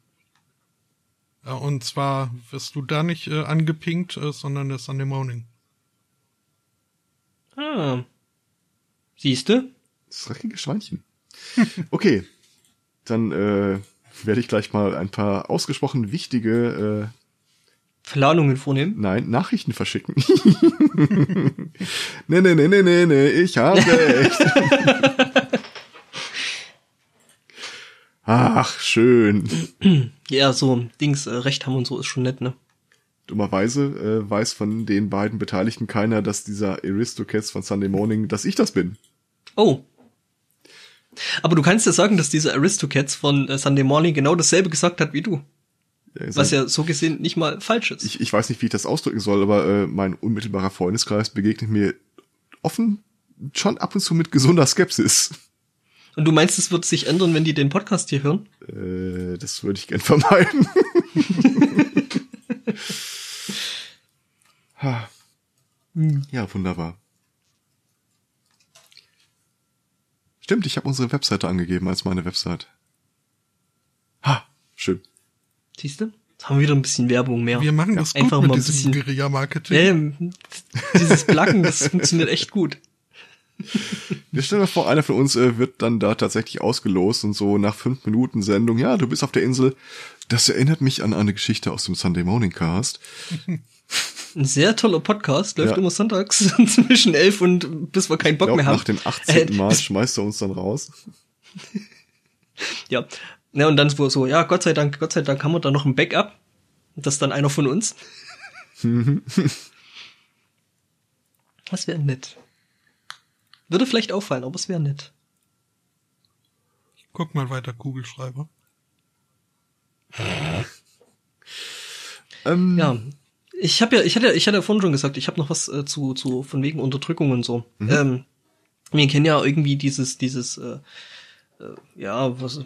Ja, und zwar wirst du da nicht äh, angepinkt, äh, sondern der Sunday Morning. Ah. Siehste? Das dreckige Schweinchen. Okay, dann äh, werde ich gleich mal ein paar ausgesprochen wichtige, Planungen vornehmen. nein, Nachrichten verschicken. nee, nee, nee, nee, nee, nee, ich habe recht. Ach, schön. Ja, so Dings, äh, Recht haben und so ist schon nett, ne? Dummerweise äh, weiß von den beiden Beteiligten keiner, dass dieser Aristocats von Sunday Morning, dass ich das bin. Oh. Aber du kannst ja sagen, dass dieser Aristocats von äh, Sunday Morning genau dasselbe gesagt hat wie du. Ja, Was ja so gesehen nicht mal falsch ist. ich, ich weiß nicht, wie ich das ausdrücken soll, aber äh, mein unmittelbarer Freundeskreis begegnet mir offen schon ab und zu mit gesunder Skepsis. Und du meinst, es wird sich ändern, wenn die den Podcast hier hören? Äh, das würde ich gern vermeiden. Ha. ja, wunderbar. Stimmt, ich habe unsere Webseite angegeben als meine Website. Ha, schön. Siehst du? Jetzt haben wir wieder ein bisschen Werbung mehr. Wir machen das gut einfach mit mal ein diesem bisschen- Guerilla-Marketing. Ja, ja, dieses Pluggen, das funktioniert echt gut. Wir stellen uns vor, einer von uns äh, wird dann da tatsächlich ausgelost und so nach fünf Minuten Sendung, ja, du bist auf der Insel. Das erinnert mich an eine Geschichte aus dem Sunday Morning Cast. Ein sehr toller Podcast, läuft Ja. immer sonntags zwischen elf und bis wir keinen Bock Ich glaube, mehr haben. nach dem 18. Äh, Mal schmeißt er uns dann raus. Ja. Ja, und dann so, so, ja, Gott sei Dank, Gott sei Dank haben wir da noch ein Backup. Das ist dann einer von uns. das wäre nett. Würde vielleicht auffallen, aber es wäre nett. Guck mal weiter, Kugelschreiber. Ähm, Ja. Ich habe ja, ich hatte, ich hatte ja vorhin schon gesagt, ich habe noch was äh, zu, zu von wegen Unterdrückung und so. Ähm, wir kennen ja irgendwie dieses, dieses, äh, ja, was,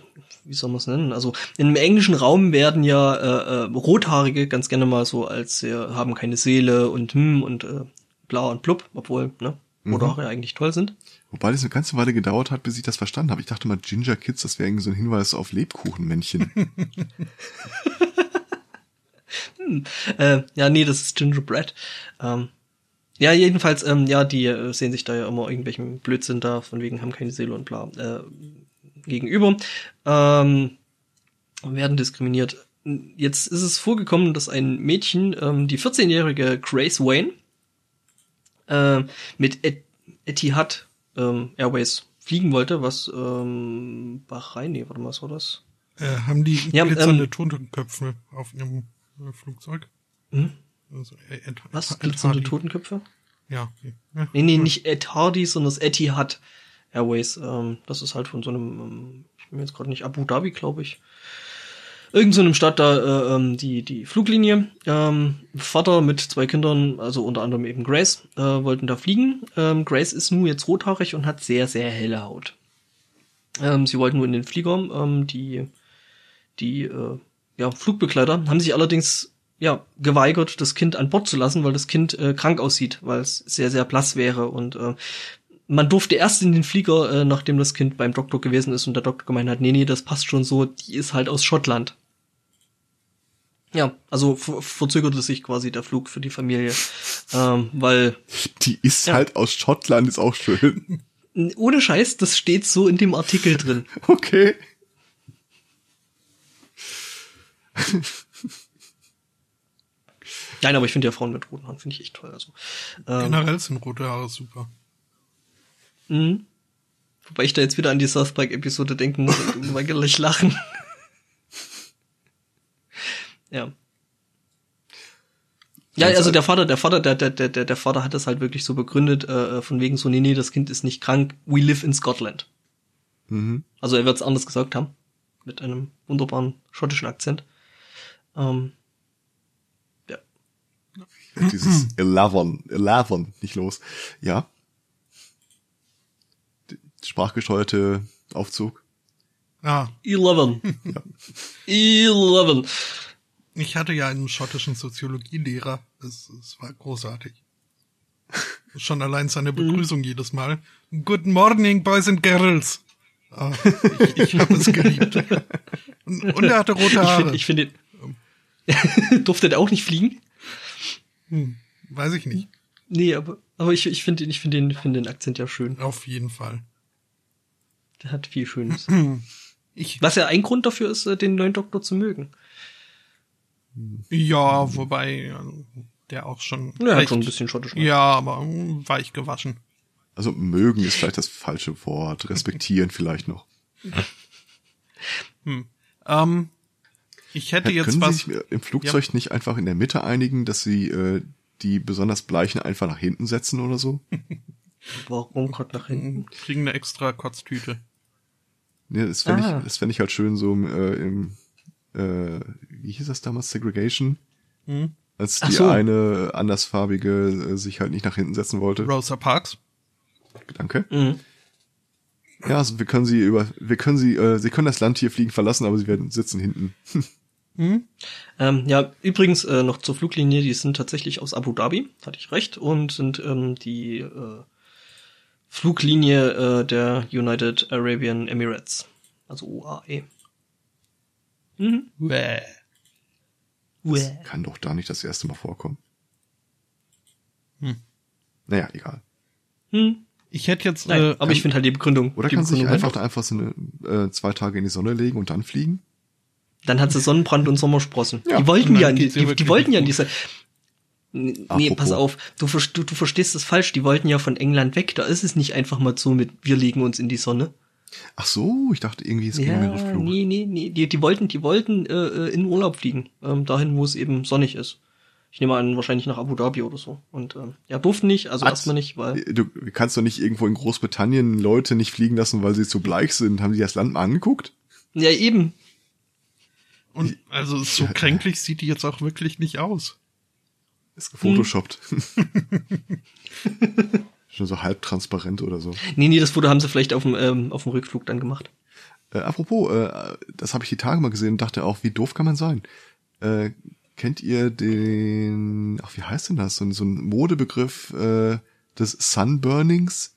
wie soll man es nennen? Also im englischen Raum werden ja äh, äh, Rothaarige ganz gerne mal so als äh, haben keine Seele und hm und äh, bla und blub, obwohl ne Rothaare eigentlich toll sind. Wobei das eine ganze Weile gedauert hat, bis ich das verstanden habe. Ich dachte mal, Ginger Kids, das wäre irgendwie so ein Hinweis auf Lebkuchenmännchen. Äh, ja, nee, das ist Gingerbread. Ähm, ja, jedenfalls, ähm, ja, die äh, sehen sich da ja immer irgendwelchen Blödsinn da, von wegen haben keine Seele und bla, äh, gegenüber. Ähm, werden diskriminiert. Jetzt ist es vorgekommen, dass ein Mädchen, ähm, die 14-jährige Grace Wayne, äh, mit Et Etihad ähm, Airways fliegen wollte, was ähm, Bahrain, nee, warte mal, was war das? Äh, haben die Ja, glitzernde ähm, Totenköpfe auf ihrem äh, Flugzeug? Hm? Also, äh, Was? Glitzernde. Totenköpfe? Ja. okay. ja. Nee, nee, nicht Ed Hardy, sondern das Etihad Airways. Ähm, das ist halt von so einem, ähm, ich bin jetzt gerade nicht, Abu Dhabi, glaube ich. Irgend so einem Stadt da äh, ähm, die, die Fluglinie. Ähm, Vater mit zwei Kindern, also unter anderem eben Grace, äh, wollten da fliegen. Ähm, Grace ist nur jetzt rothaarig und hat sehr, sehr helle Haut. Ähm, sie wollten nur in den Flieger. Ähm, die die äh, ja, Flugbegleiter haben sich allerdings ja geweigert, das Kind an Bord zu lassen, weil das Kind äh, krank aussieht, weil es sehr, sehr blass wäre. Und äh, man durfte erst in den Flieger, äh, nachdem das Kind beim Doktor gewesen ist und der Doktor gemeint hat, nee, nee, das passt schon so, die ist halt aus Schottland. Ja, also ver verzögerte sich quasi der Flug für die Familie, ähm, weil Die ist Ja. halt aus Schottland, ist auch schön. ohne Scheiß, das steht so in dem Artikel drin. Okay. Nein, aber ich finde ja Frauen mit roten Haaren finde ich echt toll. Also, ähm, Generell sind rote Haare super. Mhm. Wobei ich da jetzt wieder an die South Park Episode denken muss und unweigerlich lachen. ja. Ja, also der Vater, der Vater, der, der, der, der Vater hat das halt wirklich so begründet, äh, von wegen so, nee, nee, das Kind ist nicht krank, we live in Scotland. Mhm. Also er wird es anders gesagt haben. Mit einem wunderbaren schottischen Akzent. Ähm, ja. Dieses Eleven, Eleven, nicht los. Ja. Sprachgesteuerte Aufzug. Ah, Eleven. Eleven. ich hatte ja einen schottischen Soziologielehrer. Es, es war großartig. Schon allein seine Begrüßung jedes Mal. Good morning, boys and girls. Ah, ich ich habe es geliebt. Und, und er hatte rote Ich Haare. finde ich find den. Durfte der auch nicht fliegen? Hm, weiß ich nicht. Nee, aber, aber ich, ich finde ich find den, find den Akzent ja schön. Auf jeden Fall. Der hat viel Schönes. Ich, Was ja ein Grund dafür ist, äh, den neuen Doktor zu mögen. ja, wobei also, der auch schon. Er hat recht- schon ein bisschen schottisch. Ja, aber hm, weich gewaschen. Also mögen ist vielleicht das falsche Wort. Respektieren vielleicht noch. Ähm, ich hätte jetzt Können was. Sie sich im Flugzeug nicht einfach in der Mitte einigen, dass Sie äh, die besonders Bleichen einfach nach hinten setzen oder so? Warum gerade nach hinten? kriegen eine extra Kotztüte. Nee, das fände Ah. ich, das fänd ich halt schön so im, äh, im äh, wie hieß das damals, Segregation? Hm? Als die so. eine andersfarbige äh, sich halt nicht nach hinten setzen wollte. Rosa Parks. Danke. Mhm. Ja, also wir können sie über, wir können sie, äh, sie können das Land hier fliegen verlassen, aber sie werden sitzen hinten. Hm? Ähm, ja, übrigens äh, noch zur Fluglinie, die sind tatsächlich aus Abu Dhabi, hatte ich recht, und sind ähm, die äh, Fluglinie äh, der United Arabian Emirates, also UAE. Mhm. Bäh. Uäh. Kann doch da nicht das erste Mal vorkommen. Hm. Naja, egal. Hm. Ich hätte jetzt. Nein, äh, aber ich finde halt die Begründung. Oder die kann sich Begründung einfach da einfach so eine äh, zwei Tage in die Sonne legen und dann fliegen? Dann hat sie Sonnenbrand und Sommersprossen. Ja, die wollten ja, die, die, die wollten ja in diese. Nee, Apropos. pass auf, du, du, du verstehst das falsch. Die wollten ja von England weg. Da ist es nicht einfach mal so mit, wir legen uns in die Sonne. Ach so, ich dachte irgendwie, es ging um Ja, den Rückflug. nee, nee, nee. Die, die wollten, die wollten äh, äh, in Urlaub fliegen, ähm, dahin, wo es eben sonnig ist. Ich nehme an, wahrscheinlich nach Abu Dhabi oder so. Und ähm, ja, durften nicht, also Was? erstmal nicht, weil. Du kannst doch nicht irgendwo in Großbritannien Leute nicht fliegen lassen, weil sie zu bleich sind. Haben sie das Land mal angeguckt? Ja, eben. und also so kränklich sieht die jetzt auch wirklich nicht aus. Ist gefotoshoppt. Schon so halb transparent oder so. Nee, nee, das Foto haben sie vielleicht auf dem, ähm, auf dem Rückflug dann gemacht. Äh, apropos, äh, das habe ich die Tage mal gesehen und dachte auch, wie doof kann man sein? Äh, kennt ihr den, ach, wie heißt denn das? So, ein- so ein Modebegriff äh, des Sunburnings?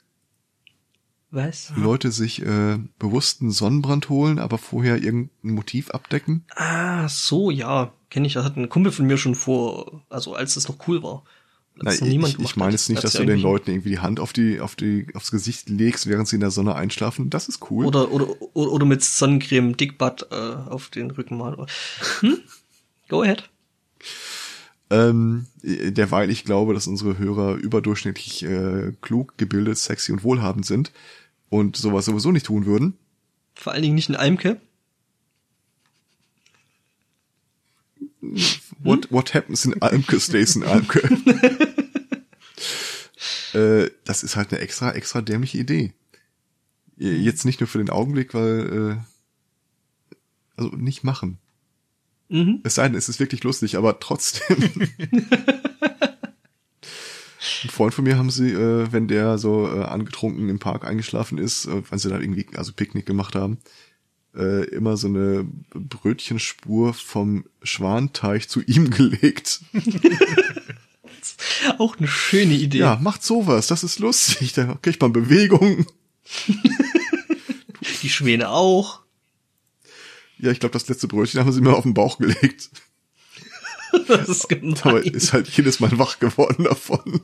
Was? Leute sich äh, bewussten Sonnenbrand holen, aber vorher irgendein Motiv abdecken. Ah, so, ja. Kenne ich. Das hat ein Kumpel von mir schon vor, also als es noch cool war. Na, ich, ich, meine jetzt nicht, dass du den Leuten irgendwie die Hand auf die, auf die, aufs Gesicht legst, während sie in der Sonne einschlafen. Das ist cool. Oder, oder, oder, oder mit Sonnencreme Dickbutt äh, auf den Rücken malen. Hm? Go ahead. Ähm, derweil ich glaube, dass unsere Hörer überdurchschnittlich äh, klug, gebildet, sexy und wohlhabend sind und sowas sowieso nicht tun würden. Vor allen Dingen nicht in Almke. What, what happens in Almke stays in Almke. äh, das ist halt eine extra, extra dämliche Idee. Jetzt nicht nur für den Augenblick, weil, äh, also nicht machen. Mhm. Es sei denn, es ist wirklich lustig, aber trotzdem. Ein Freund von mir haben sie, äh, wenn der so äh, angetrunken im Park eingeschlafen ist, äh, wenn sie da irgendwie, also Picknick gemacht haben, äh, immer so eine Brötchenspur vom Schwanteich zu ihm gelegt. Auch eine schöne Idee. Ja, macht sowas, das ist lustig, da kriegt man Bewegung. Die Schwäne auch. Ja, ich glaube, das letzte Brötchen haben sie mir auf den Bauch gelegt. Das ist gemein. Aber ist halt jedes Mal wach geworden davon.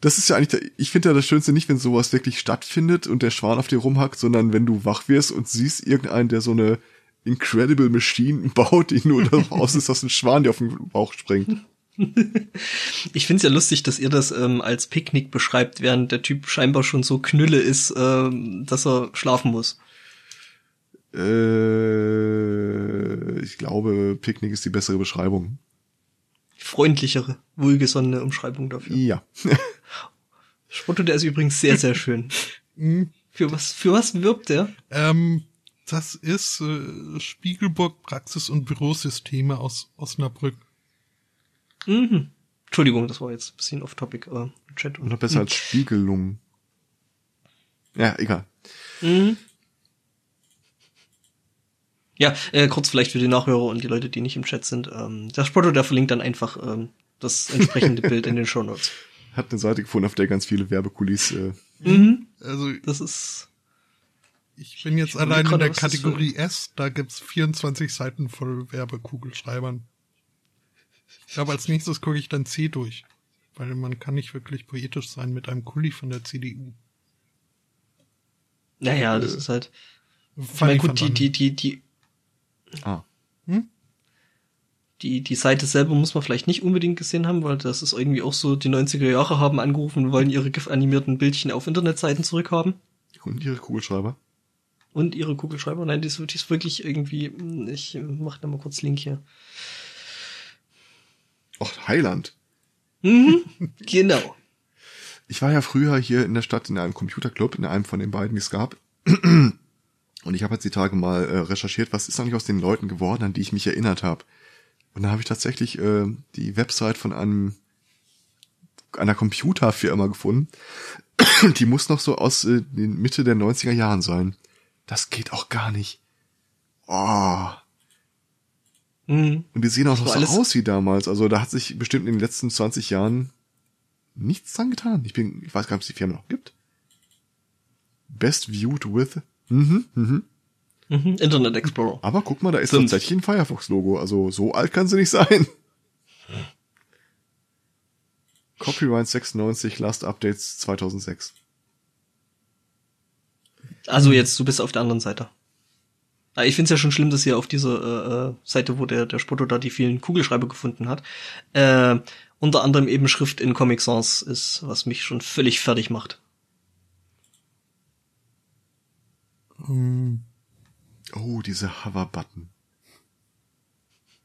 Das ist ja eigentlich, der, ich finde ja das Schönste nicht, wenn sowas wirklich stattfindet und der Schwan auf dir rumhackt, sondern wenn du wach wirst und siehst irgendeinen, der so eine Incredible Machine baut, die nur darauf aus ist, dass ein Schwan dir auf den Bauch springt. Ich find's ja lustig, dass ihr das ähm, als Picknick beschreibt, während der Typ scheinbar schon so knülle ist, ähm, dass er schlafen muss. Äh, ich glaube, Picknick ist die bessere Beschreibung. Freundlichere, wohlgesonnene Umschreibung dafür. Ja. Spotto, der ist übrigens sehr, sehr schön. Hm, Für was, für was wirbt der? Ähm, das ist äh, Spiegelburg Praxis und Bürosysteme aus Osnabrück. Mhm. Entschuldigung, das war jetzt ein bisschen off-topic, äh, Chat. Und noch besser als Spiegelung. Ja, egal. Mhm. Ja, äh, kurz vielleicht für die Nachhörer und die Leute, die nicht im Chat sind. Ähm, der Spotto, der verlinkt dann einfach ähm, das entsprechende Bild in den Show Notes. Hat eine Seite gefunden, auf der ganz viele Werbekulis. Äh, Mhm. Also Das ist. ich bin jetzt Ich allein in der das Kategorie S, da gibt's 24 Seiten voll Werbekugelschreibern. Ich glaube, als nächstes gucke ich dann C durch. Weil man kann nicht wirklich poetisch sein mit einem Kuli von der CDU. Naja, das ist halt. Ich meine, gut, die, die, die, die, ah. die, die Seite selber muss man vielleicht nicht unbedingt gesehen haben, weil das ist irgendwie auch so, die 90er Jahre haben angerufen und wollen ihre GIF-animierten Bildchen auf Internetseiten zurückhaben. Und ihre Kugelschreiber. Und ihre Kugelschreiber. Nein, die ist, die ist wirklich irgendwie, ich mach da mal kurz Link hier. Och, Heiland. Mhm, genau. Ich war ja früher hier in der Stadt in einem Computerclub, in einem von den beiden, die es gab. Und ich habe jetzt die Tage mal äh, recherchiert, was ist eigentlich aus den Leuten geworden, an die ich mich erinnert habe. Und da habe ich tatsächlich äh, die Website von einem einer Computerfirma gefunden. die muss noch so aus äh, den Mitte der 90er Jahren sein. Das geht auch gar nicht. Oh. Mhm. Und die sehen auch noch so alles- aus wie damals. Also da hat sich bestimmt in den letzten 20 Jahren nichts dran getan. Ich bin, ich weiß gar nicht, ob es die Firma noch gibt. Best viewed with. Mhm, mhm. Mhm. Internet Explorer. Aber guck mal, da ist Fünf. tatsächlich ein Firefox-Logo. Also so alt kann sie nicht sein. Copyright 96, Last Updates 2006. Also jetzt, du bist auf der anderen Seite. Ah, Ich finde es ja schon schlimm, dass ihr auf dieser äh, äh, Seite, wo der, der Spotto da die vielen Kugelschreiber gefunden hat, äh, unter anderem eben Schrift in Comic Sans ist, was mich schon völlig fertig macht. Oh, diese Hover-Button.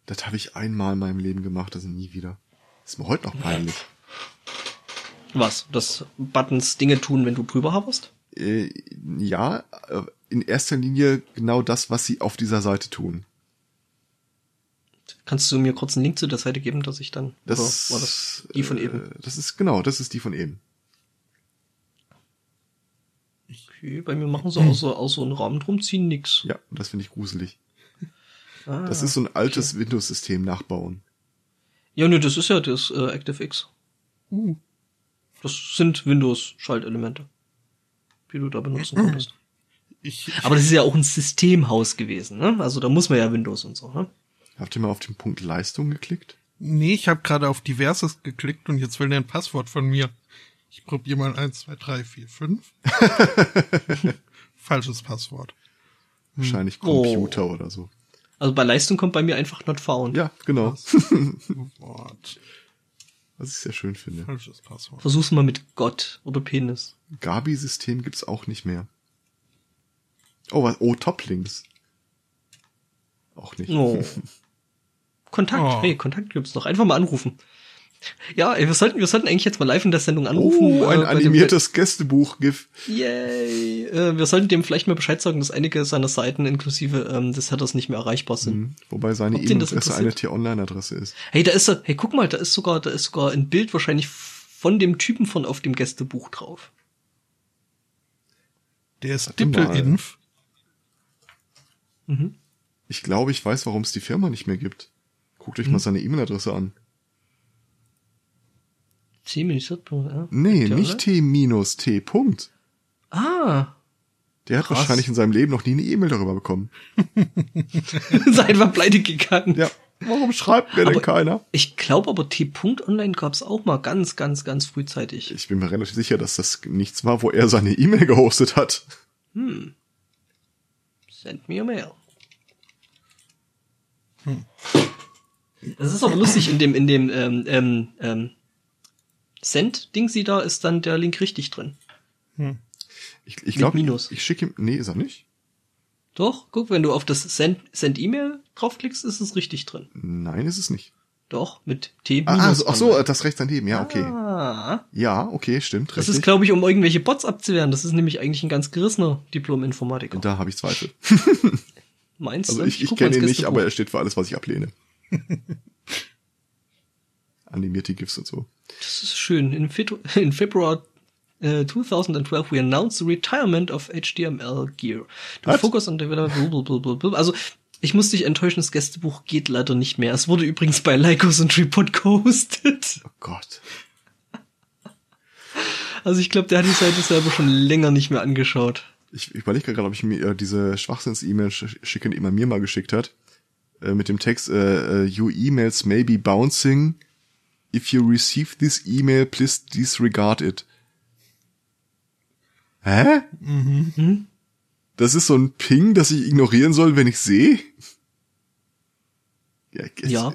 Das habe ich einmal in meinem Leben gemacht, das nie wieder. Ist mir heute noch peinlich. Was? Dass Buttons Dinge tun, wenn du drüber hoverst? Äh, ja, äh, in erster Linie genau das, was sie auf dieser Seite tun. Kannst du mir kurz einen Link zu der Seite geben, dass ich dann. Das, oder war das die von äh, eben? Das ist genau, das ist die von eben. Okay, bei mir machen sie außer, außer einen Rahmen drum ziehen nix. Ja, und das finde ich gruselig. Ah. Das ist so ein altes Windows-System nachbauen. Ja, nö, das ist ja das äh, ActiveX. uh, Das sind Windows-Schaltelemente, die du da benutzen konntest. ich, Aber das ist ja auch ein Systemhaus gewesen, ne? Also da muss man ja Windows und so, ne? Habt ihr mal auf den Punkt Leistung geklickt? nee, ich habe gerade auf Diverses geklickt und jetzt will der ein Passwort von mir. Ich probiere mal eins, zwei, drei, vier, fünf. Falsches Passwort. Wahrscheinlich Oh. Computer oder so. Also bei Leistung kommt bei mir einfach not found. Ja, genau. Wort. Was ich sehr schön finde. Falsches Passwort. Versuch's mal mit Gott oder Penis. Gabi-System gibt's auch nicht mehr. Oh, was? Oh, Toplinks. Auch nicht. Oh. Kontakt, Oh. hey, Kontakt gibt's noch. Einfach mal anrufen. Ja, ey, wir sollten, wir sollten eigentlich jetzt mal live in der Sendung anrufen. Oh, ein äh, animiertes Gästebuch-GIF. Yay. Äh, wir sollten dem vielleicht mal Bescheid sagen, dass einige seiner Seiten inklusive ähm, des Headers nicht mehr erreichbar sind. Mhm. Wobei seine E-Mail-Adresse eine? T-Online-Adresse ist. Hey, da ist er. Hey, guck mal, da ist sogar, da ist sogar ein Bild wahrscheinlich von dem Typen von auf dem Gästebuch drauf. Der ist. Dippelinf. Mhm. Ich glaube, ich weiß, warum es die Firma nicht mehr gibt. Guckt euch mal seine E-Mail-Adresse an. Ja. Nee, Ja, nicht oder? T minus T. Punkt. Ah. Der hat Krass. wahrscheinlich in seinem Leben noch nie eine E-Mail darüber bekommen. ist einfach pleite gegangen. Ja. Warum schreibt mir denn Aber- keiner? Ich glaube aber T-Punkt-Online gab's auch mal ganz, ganz, ganz frühzeitig. Ich bin mir relativ sicher, dass das nichts war, wo er seine E-Mail gehostet hat. Hm. Send me a mail. Das ist aber lustig, in dem, in dem, ähm, ähm, Send-Ding sie da ist dann der Link richtig drin. Hm. Ich, ich Mit glaube, Minus. ich schicke ihm, nee, ist er nicht? Doch, guck, wenn du auf das Send, Send E-Mail draufklickst, ist es richtig drin. Nein, ist es nicht. Doch, mit T. Ah, ah, so, ach so, das rechts daneben, ja, okay. Ah, Ja, okay, stimmt, das richtig. ist, glaube ich, um irgendwelche Bots abzuwehren. Das ist nämlich eigentlich ein ganz gerissener Diplom-Informatiker. da habe ich Zweifel. Meinst Also du? ich, ich guck mal kenne ihn nicht, aber er steht für alles, was ich ablehne. Animierte GIFs und so. Das ist schön. In, Febru in Februar äh, 2012 we announced the retirement of HTML Gear. To focus on development. Also ich muss dich enttäuschen, das Gästebuch geht leider nicht mehr. Es wurde übrigens bei Lycos und Report gehostet. Oh Gott. Also ich glaube, der hat die Seite selber schon länger nicht mehr angeschaut. Ich überlege gerade, ob ich mir äh, diese Schwachsinns-E-Mail sch schicke, die immer mir mal geschickt hat. Äh, mit dem Text, äh, äh, Your emails may be bouncing. If you receive this email, please disregard it. Hä? Das ist so ein Ping, das ich ignorieren soll, wenn ich sehe? Ja. Ja.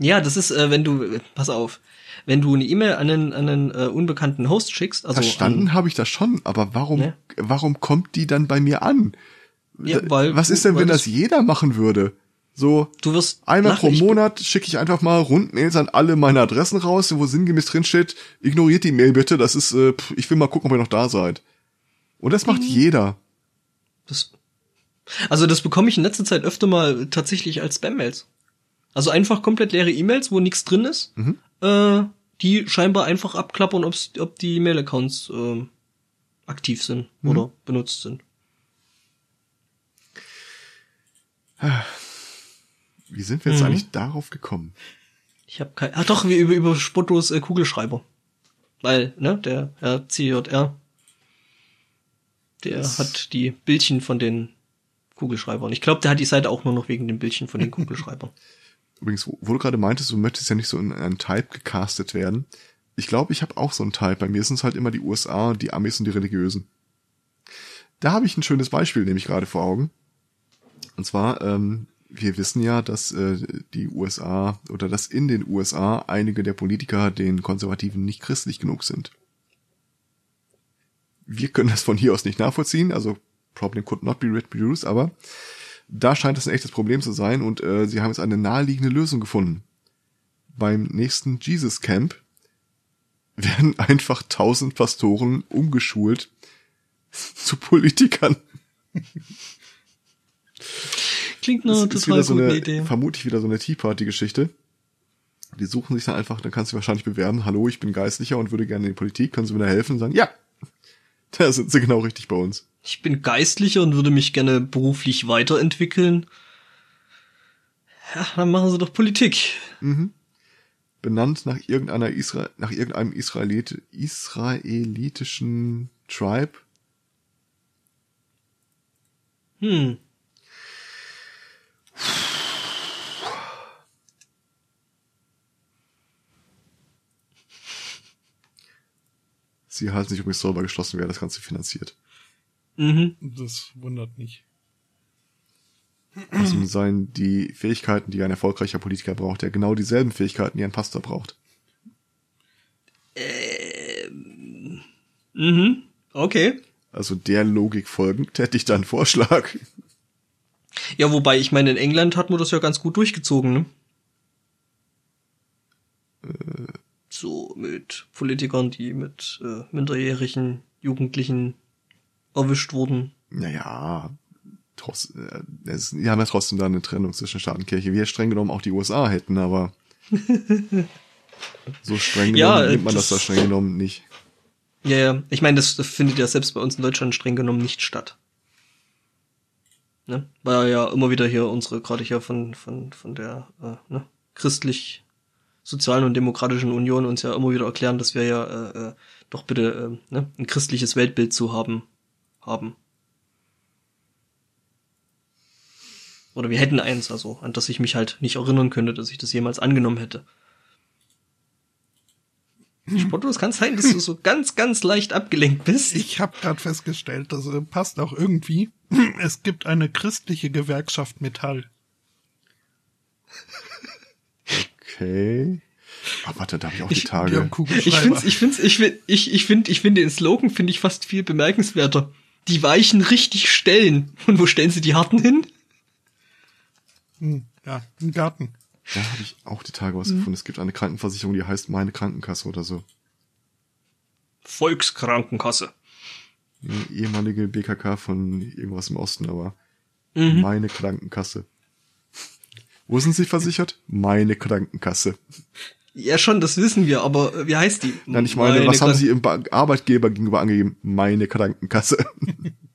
Ja, das ist, äh, wenn du, pass auf, wenn du eine E-Mail an einen, an einen äh, unbekannten Host schickst, also Verstanden an, habe ich das schon, aber warum, Ne? warum kommt die dann bei mir an? Ja, weil- Was ist denn, wenn das- das jeder machen würde? So, du wirst einmal pro Monat schicke ich einfach mal Rundmails an alle meine Adressen raus, wo sinngemäß drin steht, ignoriert die Mail bitte, das ist, äh, ich will mal gucken, ob ihr noch da seid. Und das Mhm. macht jeder. Das, also das bekomme ich in letzter Zeit öfter mal tatsächlich als Spam-Mails. Also einfach komplett leere E-Mails, wo nichts drin ist, Mhm. äh, die scheinbar einfach abklappern, ob's, ob die Mail-Accounts ähm, aktiv sind Mhm. oder benutzt sind. Wie sind wir jetzt Mhm. eigentlich darauf gekommen? Ich habe kein. Ah doch, wir über über Spottos äh, Kugelschreiber. Weil, ne, der Herr CJR, der Das- hat die Bildchen von den Kugelschreibern. Ich glaube, der hat die Seite auch nur noch wegen den Bildchen von den Kugelschreibern. Übrigens, wo wo du gerade meintest, du möchtest ja nicht so in einen Type gecastet werden. Ich glaube, ich habe auch so einen Type. Bei mir sind es halt immer die USA, die Amis und die Religiösen. Da habe ich ein schönes Beispiel, nämlich gerade vor Augen. Und zwar, ähm, wir wissen ja, dass äh, die USA oder dass in den USA einige der Politiker den Konservativen nicht christlich genug sind. Wir können das von hier aus nicht nachvollziehen, also problem could not be reproduced, aber da scheint es ein echtes Problem zu sein und äh, sie haben jetzt eine naheliegende Lösung gefunden. Beim nächsten Jesus Camp werden einfach tausend Pastoren umgeschult zu Politikern. Klingt Das ist total wieder so eine, Idee. vermutlich wieder so eine Tea Party Geschichte. Die suchen sich dann einfach, dann kannst du wahrscheinlich bewerben, hallo, ich bin Geistlicher und würde gerne in die Politik, können Sie mir da helfen? Und sagen, ja, da sind sie genau richtig bei uns. Ich bin Geistlicher und würde mich gerne beruflich weiterentwickeln. Ja, dann machen Sie doch Politik. benannt nach irgendeiner Isra nach irgendeinem Israelit israelitischen Tribe. Hm. Sie halten sich übrigens darüber geschlossen, wer das Ganze finanziert. Mhm. Das wundert nicht. Also seien die Fähigkeiten, die ein erfolgreicher Politiker braucht, ja genau dieselben Fähigkeiten, die ein Pastor braucht. Mhm. Okay. Also der Logik folgend hätte ich da einen Vorschlag. Ja, wobei, ich meine, in England hat man das ja ganz gut durchgezogen, ne? So mit Politikern, die mit äh, minderjährigen Jugendlichen erwischt wurden. Naja, trotz, äh, es, die haben ja trotzdem da eine Trennung zwischen Staat und Kirche. Wir streng genommen auch die USA hätten, aber so streng genommen Ja, nimmt man das, das- da streng genommen nicht. Ja, ja. Ich meine, das, das findet ja selbst bei uns in Deutschland streng genommen nicht statt. Ne? Weil ja immer wieder hier unsere, gerade hier von, von, von der äh, ne? christlich sozialen und demokratischen Union uns ja immer wieder erklären, dass wir ja äh, äh, doch bitte äh, ne? ein christliches Weltbild zu haben haben. Oder wir hätten eins, also an das ich mich halt nicht erinnern könnte, dass ich das jemals angenommen hätte. Spotto, es kann sein, dass du so ganz, ganz leicht abgelenkt bist. Ich habe gerade festgestellt, das äh, passt auch irgendwie. Es gibt eine christliche Gewerkschaft Metall. Okay. Ach, warte, da habe ich auch die Ich- Die Tage. haben Ich find's, ich find's, ich find, ich, ich find, ich finde den Slogan finde ich fast viel bemerkenswerter. Die Weichen richtig stellen. Und wo stellen sie die Harten hin? Hm, ja, im Garten. Da habe ich auch die Tage was gefunden. Es gibt eine Krankenversicherung, die heißt meine Krankenkasse oder so. Volkskrankenkasse. Eine ehemalige BKK von irgendwas im Osten, aber meine Krankenkasse. Wo sind Sie versichert? Meine Krankenkasse. Ja, schon, das wissen wir, aber äh, wie heißt die? Nein, ich meine, was haben Sie im Ba- Arbeitgeber gegenüber angegeben? Meine Krankenkasse.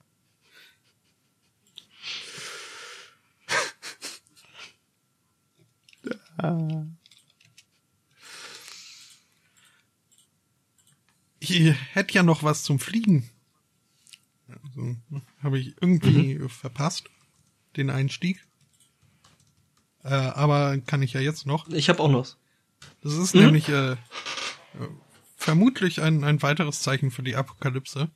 Ich hätte ja noch was zum Fliegen. Also, Habe ich irgendwie verpasst, den Einstieg. Äh, aber kann ich ja jetzt noch. Ich habe auch noch. was. Das ist nämlich äh, äh, vermutlich ein, ein weiteres Zeichen für die Apokalypse.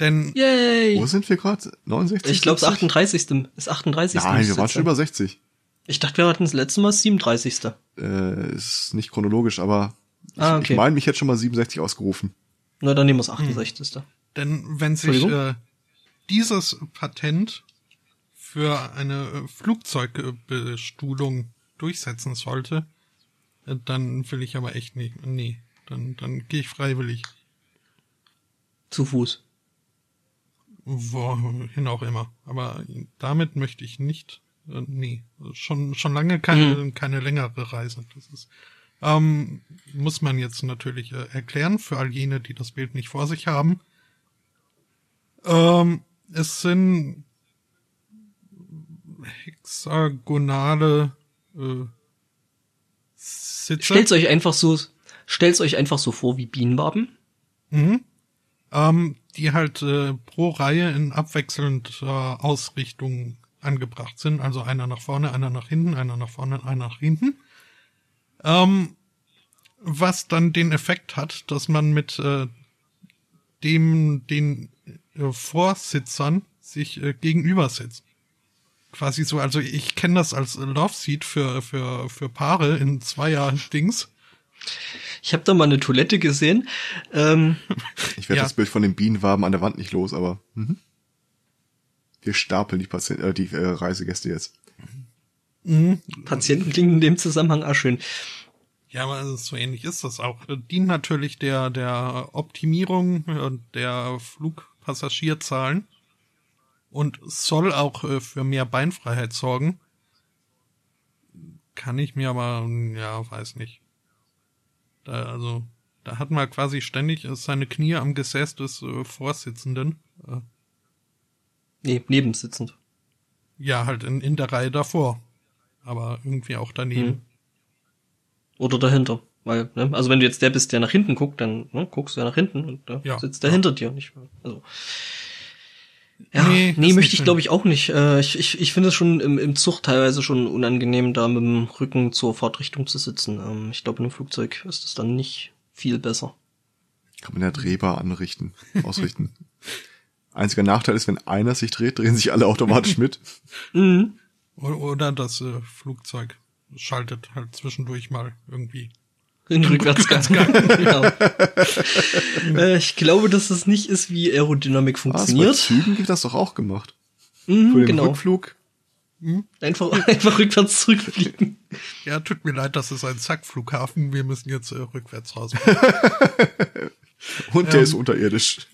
Denn Yay! Wo sind wir gerade? 69? Ich glaube, es 70? 38. Ist 38. Nein, wir waren schon über 60. Ich dachte, wir hatten das letzte Mal das 37. Äh, ist nicht chronologisch, aber ich, Ah, okay. ich meine, mich hätte schon mal 67 ausgerufen. Na, dann nehmen wir das 68. Denn wenn sich äh, dieses Patent für eine äh, Flugzeugbestuhlung durchsetzen sollte, äh, dann will ich aber echt nicht. Nee, dann, dann gehe ich freiwillig. Zu Fuß. Wohin auch immer. Aber damit möchte ich nicht. Äh, nee, schon, schon lange keine, keine längere Reise. Das ist, ähm, muss man jetzt natürlich äh, erklären für all jene, die das Bild nicht vor sich haben. Ähm, es sind hexagonale äh, Sitze. Stellt's euch einfach so, stellt's euch einfach so vor wie Bienenwaben. Mhm. Ähm, die halt äh, pro Reihe in abwechselnder Ausrichtung angebracht sind. Also einer nach vorne, einer nach hinten, einer nach vorne, einer nach hinten. Ähm, was dann den Effekt hat, dass man mit äh, dem den äh, Vorsitzern sich äh, gegenüber sitzt. Quasi so, also ich kenne das als Love Seat für für für Paare in Zweier Dings. Ich habe da mal eine Toilette gesehen. Ähm, Ich werde Ja. das Bild von den Bienenwaben an der Wand nicht los, aber mhm. Wir stapeln die, Patient äh, die äh, Reisegäste jetzt. Patienten klingen in dem Zusammenhang auch schön. Ja, aber so ähnlich ist das auch. Dient natürlich der, der Optimierung äh, der Flugpassagierzahlen und soll auch äh, für mehr Beinfreiheit sorgen. Kann ich mir aber, ja, weiß nicht. Da, also, da hat man quasi ständig äh, seine Knie am Gesäß des äh, Vorsitzenden. Äh, Nee, nebensitzend. ja, halt in, in der Reihe davor. Aber irgendwie auch daneben. Mhm. Oder dahinter. Weil, ne, also wenn du jetzt der bist, der nach hinten guckt, dann ne, guckst du ja nach hinten und da Ja. sitzt der Ja. hinter dir. Nicht, also, ja, Nee, nee, möchte ich glaube ich auch nicht. Äh, ich ich, ich finde es schon im, im Zug teilweise schon unangenehm, da mit dem Rücken zur Fahrtrichtung zu sitzen. Ähm, ich glaube, in einem Flugzeug ist es dann nicht viel besser. Kann man ja drehbar anrichten, ausrichten. Einziger Nachteil ist, wenn einer sich dreht, drehen sich alle automatisch mit. Mhm. Oder das äh, Flugzeug schaltet halt zwischendurch mal irgendwie. In den Rückwärtsgang. ja. äh, ich glaube, dass es nicht ist, wie Aerodynamik Was, bei funktioniert. Zügen wird das doch auch gemacht. Mhm, Für den genau. Rückflug. Einfach, einfach rückwärts zurückfliegen. Ja, tut mir leid, das ist ein Zackflughafen. Wir müssen jetzt äh, rückwärts raus. Und der Ähm. ist unterirdisch.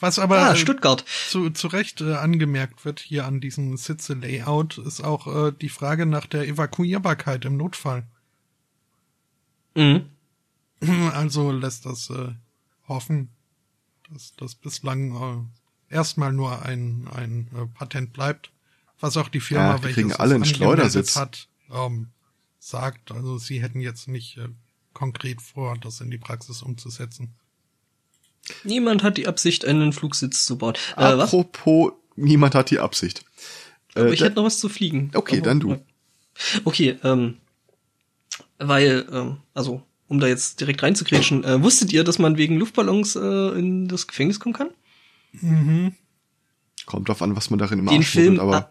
Was aber Ah, äh, Stuttgart. zu, zu Recht äh, angemerkt wird hier an diesem Sitze-Layout, ist auch äh, die Frage nach der Evakuierbarkeit im Notfall. Mhm. Also lässt das äh, hoffen, dass das bislang äh, erstmal nur ein, ein äh, Patent bleibt, was auch die Firma, Ja, die welche alle einen Schleudersitz. hat, ähm, sagt. Also sie hätten jetzt nicht äh, konkret vor, das in die Praxis umzusetzen. Niemand hat die Absicht, einen Flugsitz zu bauen. Äh, was? Apropos, niemand hat die Absicht. Äh, Aber ich da- hätte noch was zu fliegen. Okay, Aber- dann du. Okay, ähm, weil, ähm, also, um da jetzt direkt reinzugrätschen, äh, wusstet ihr, dass man wegen Luftballons äh, in das Gefängnis kommen kann? kommt drauf an, was man darin im den Arsch Film, aber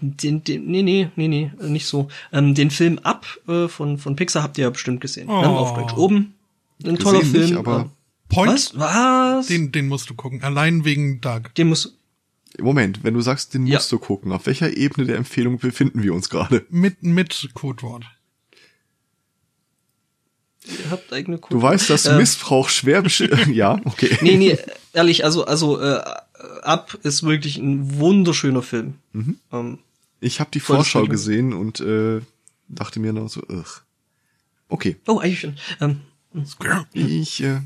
den, den, nee, nee, nee, nee, äh, nicht so. Ähm, den Film Up äh, von, von Pixar habt ihr ja bestimmt gesehen. Ne? Oh. Auf Deutsch oben. Ein toller Gesehen nicht, Film. aber- äh, Point, was? Was? Den, den, musst du gucken. Allein wegen Doug. den muss, Moment, wenn du sagst, den Ja. musst du gucken, auf welcher Ebene der Empfehlung befinden wir uns gerade? Mit, mit Codewort. Ihr habt eigene Du weißt, dass Missbrauch schwer besch... ja, okay. Nee, nee, ehrlich, also, also, äh, Up ist wirklich ein wunderschöner Film. Mhm. Ähm, Ich habe die Vorschau gesehen und äh, dachte mir noch so, ugh. Okay, oh, eigentlich schon. Ähm, ich äh,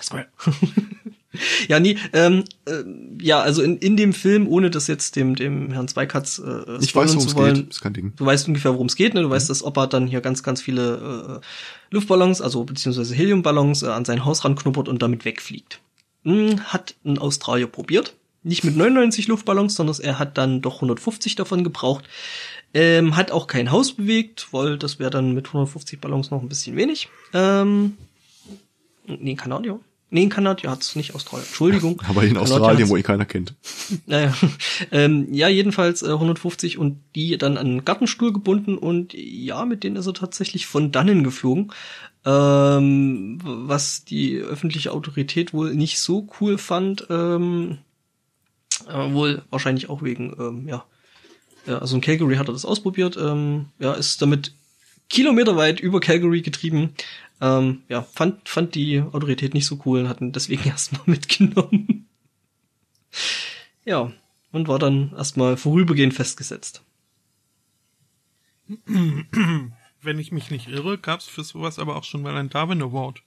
Square. ja, nee, ähm, äh, ja, also in, in dem Film, ohne das jetzt dem, dem Herrn Zweikatz äh, ich weiß, worum zu es wollen, geht. Ist kein Ding. Du weißt ungefähr, worum es geht, ne? Du Mhm. weißt, dass Opa dann hier ganz, ganz viele äh, Luftballons, also beziehungsweise Heliumballons äh, an sein Haus ranknuppert und damit wegfliegt. Hm, hat ein Australier probiert. Nicht mit 99 Luftballons, sondern er hat dann doch 150 davon gebraucht. Ähm, hat auch kein Haus bewegt, weil das wäre dann mit 150 Ballons noch ein bisschen wenig. Ähm, nee, in Kanadier. Nee, in Kanadier hat's nicht Australien. Entschuldigung. Aber in Kanadier Australien, wo ihn keiner kennt. naja, ähm, ja, jedenfalls äh, 150 und die dann an einen Gartenstuhl gebunden und ja, mit denen ist er tatsächlich von dannen geflogen. Ähm, was die öffentliche Autorität wohl nicht so cool fand, ähm, äh, wohl wahrscheinlich auch wegen, ähm, ja, ja, also in Calgary hat er das ausprobiert, ähm, ja, ist damit kilometerweit über Calgary getrieben. Ähm, ja, fand, fand die Autorität nicht so cool und hatten deswegen erstmal mitgenommen. Ja, und war dann erstmal vorübergehend festgesetzt. Wenn ich mich nicht irre, gab es für sowas aber auch schon mal einen Darwin Award.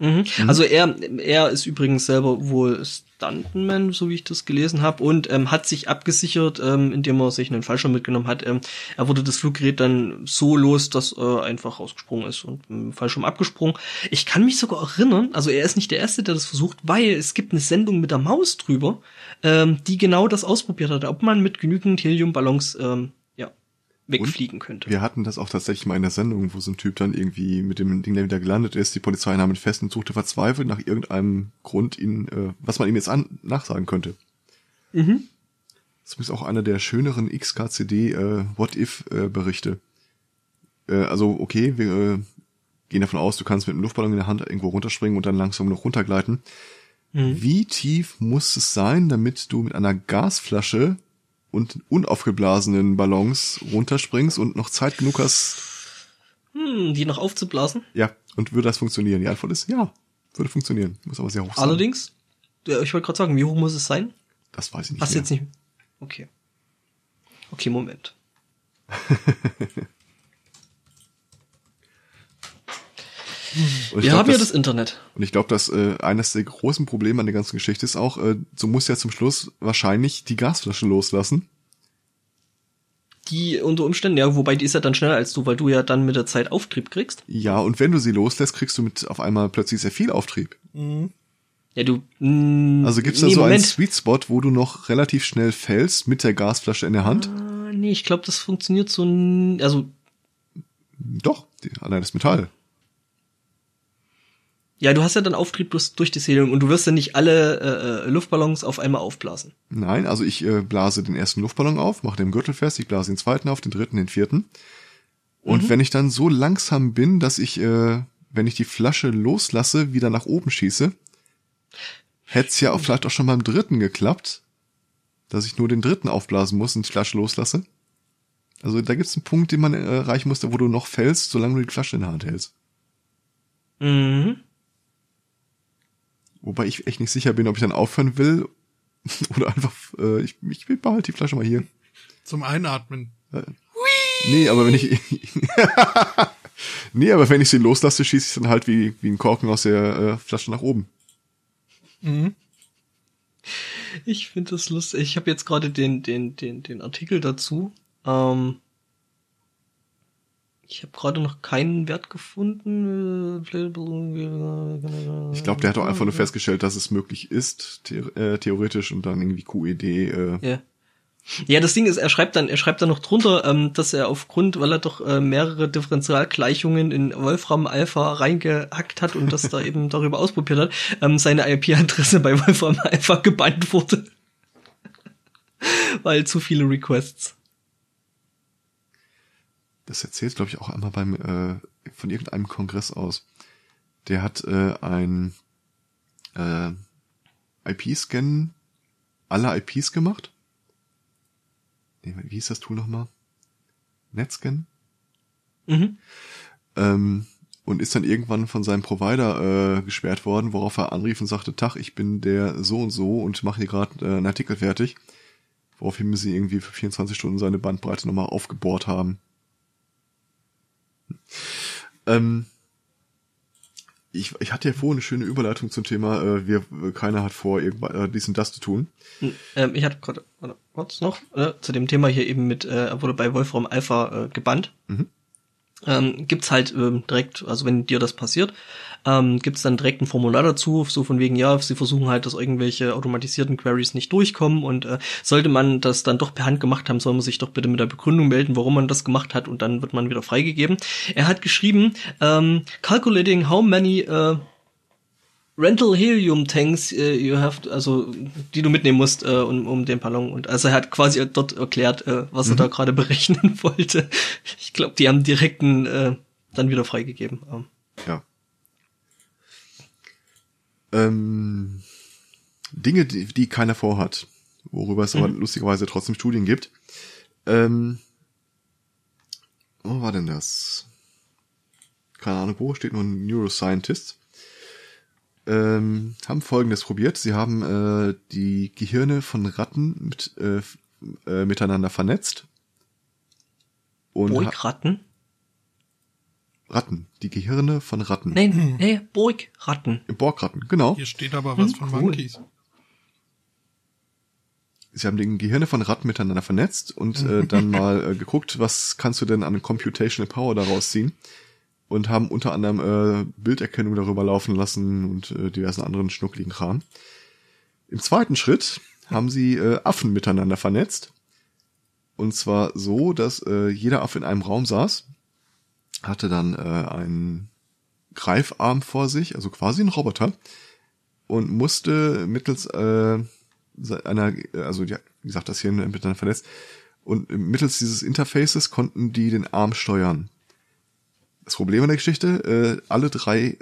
Mhm. Also er, er ist übrigens selber wohl Stuntman, so wie ich das gelesen habe, und ähm, hat sich abgesichert, ähm, indem er sich einen Fallschirm mitgenommen hat. Ähm, er wurde das Fluggerät dann so los, dass er einfach rausgesprungen ist und im Fallschirm abgesprungen. Ich kann mich sogar erinnern, also er ist nicht der Erste, der das versucht, weil es gibt eine Sendung mit der Maus drüber, ähm, die genau das ausprobiert hat, ob man mit genügend Heliumballons ähm, wegfliegen könnte. Wir hatten das auch tatsächlich mal in der Sendung, wo so ein Typ dann irgendwie mit dem Ding dann wieder gelandet ist, die Polizei nahm ihn fest und suchte verzweifelt nach irgendeinem Grund ihn, äh, was man ihm jetzt an, nachsagen könnte. Mhm. Das ist auch einer der schöneren XKCD äh, What-If-Berichte. Äh, also, okay, wir äh, gehen davon aus, du kannst mit einem Luftballon in der Hand irgendwo runterspringen und dann langsam noch runtergleiten. Mhm. Wie tief muss es sein, damit du mit einer Gasflasche und unaufgeblasenen Ballons runterspringst und noch Zeit genug hast, Hm, die noch aufzublasen. ja, und würde das funktionieren? Die Antwort ist ja, würde funktionieren. Muss aber sehr hoch sein. Allerdings, ich wollte gerade sagen, wie hoch muss es sein? Das weiß ich nicht Hast mehr. jetzt nicht. Okay. Okay, Moment. Und ich Wir glaub, haben ja das- Internet. Und ich glaube, dass äh, eines der großen Probleme an der ganzen Geschichte ist auch, äh, du musst ja zum Schluss wahrscheinlich die Gasflasche loslassen. Die unter Umständen, ja, wobei die ist ja dann schneller als du, weil du ja dann mit der Zeit Auftrieb kriegst. Ja, und wenn du sie loslässt, kriegst du mit auf einmal plötzlich sehr viel Auftrieb. Ja, du. Mh, Also gibt's da nee, so einen Moment. Sweet Spot, wo du noch relativ schnell fällst mit der Gasflasche in der Hand? Ah, nee, ich glaube, das funktioniert so. n- Also, Doch, die, allein das Metall. Ja, du hast ja dann Auftrieb durch, das Helium und du wirst ja nicht alle äh, äh, Luftballons auf einmal aufblasen. Nein, also ich äh, blase den ersten Luftballon auf, mache den Gürtel fest, ich blase den zweiten auf, den dritten, den vierten. Und wenn ich dann so langsam bin, dass ich, äh, wenn ich die Flasche loslasse, wieder nach oben schieße, hätte es ja auch vielleicht auch schon beim dritten geklappt, dass ich nur den dritten aufblasen muss und die Flasche loslasse. Also da gibt es einen Punkt, den man äh, erreichen musste, wo du noch fällst, solange du die Flasche in der Hand hältst. Mhm. Wobei ich echt nicht sicher bin, ob ich dann aufhören will oder einfach, äh, ich, ich behalte die Flasche mal hier. Zum Einatmen. Nee, aber wenn ich. nee, aber wenn ich sie loslasse, schieße ich dann halt wie, wie ein Korken aus der äh, Flasche nach oben. Ich finde das lustig. Ich habe jetzt gerade den, den, den, den Artikel dazu. Ähm, ich habe gerade noch keinen Wert gefunden. Ich glaube, der hat auch einfach nur festgestellt, dass es möglich ist, äh, theoretisch, und dann irgendwie QED. Äh, Ja. Ja, das Ding ist, er schreibt dann, er schreibt dann noch drunter, ähm, dass er aufgrund, weil er doch äh, mehrere Differentialgleichungen in Wolfram Alpha reingehackt hat und das da eben darüber ausprobiert hat, ähm, seine IP-Adresse bei Wolfram Alpha gebannt wurde. weil zu viele Requests. Das erzählt, glaube ich, auch einmal beim äh, von irgendeinem Kongress aus. Der hat äh, ein äh, IP-Scan alle IPs gemacht. Nee, wie hieß das Tool nochmal? Netscan? Mhm. Ähm, und ist dann irgendwann von seinem Provider äh, gesperrt worden, worauf er anrief und sagte, Tag, ich bin der so und so und mache hier gerade äh, einen Artikel fertig. Woraufhin sie irgendwie für 24 Stunden seine Bandbreite nochmal aufgebohrt haben. Ähm, ich, ich hatte ja vorhin eine schöne Überleitung zum Thema, äh, wir, keiner hat vor, äh, dies und das zu tun. Ähm, ich hatte gerade kurz noch äh, zu dem Thema hier eben mit, äh, wurde bei Wolfram Alpha äh, gebannt. Mhm. Ähm, gibt's halt ähm, direkt, also wenn dir das passiert, ähm, gibt's dann direkt ein Formular dazu, so von wegen, ja, sie versuchen halt, dass irgendwelche automatisierten Queries nicht durchkommen und äh, sollte man das dann doch per Hand gemacht haben, soll man sich doch bitte mit der Begründung melden, warum man das gemacht hat und dann wird man wieder freigegeben. Er hat geschrieben, ähm, calculating how many äh, Rental Helium Tanks uh, you have, to, also die du mitnehmen musst uh, um, um den Ballon und also er hat quasi dort erklärt, uh, was mhm. er da gerade berechnen wollte. Ich glaube, die haben direkten uh, dann wieder freigegeben. Um. Ja. Ähm, Dinge, die, die keiner vorhat, worüber es mhm. aber lustigerweise trotzdem Studien gibt. Ähm, wo war denn das? Keine Ahnung, wo steht nur ein Neuroscientist ähm, haben Folgendes probiert. Sie haben äh, die Gehirne von Ratten mit, äh, äh, miteinander vernetzt. Und Burgratten? Ratten. Die Gehirne von Ratten. Nein, hm. nee, Burgratten. Borgratten, genau. Hier steht aber was hm, von cool. Monkeys. Sie haben die Gehirne von Ratten miteinander vernetzt und äh, dann mal äh, geguckt, was kannst du denn an Computational Power daraus ziehen und haben unter anderem äh, Bilderkennung darüber laufen lassen und äh, diversen anderen schnuckligen Kram. Im zweiten Schritt haben sie äh, Affen miteinander vernetzt. Und zwar so, dass äh, jeder Affe in einem Raum saß, hatte dann äh, einen Greifarm vor sich, also quasi ein Roboter, und musste mittels äh, einer, also ja, wie gesagt, das hier miteinander vernetzt, und mittels dieses Interfaces konnten die den Arm steuern. Das Problem an der Geschichte, äh, alle drei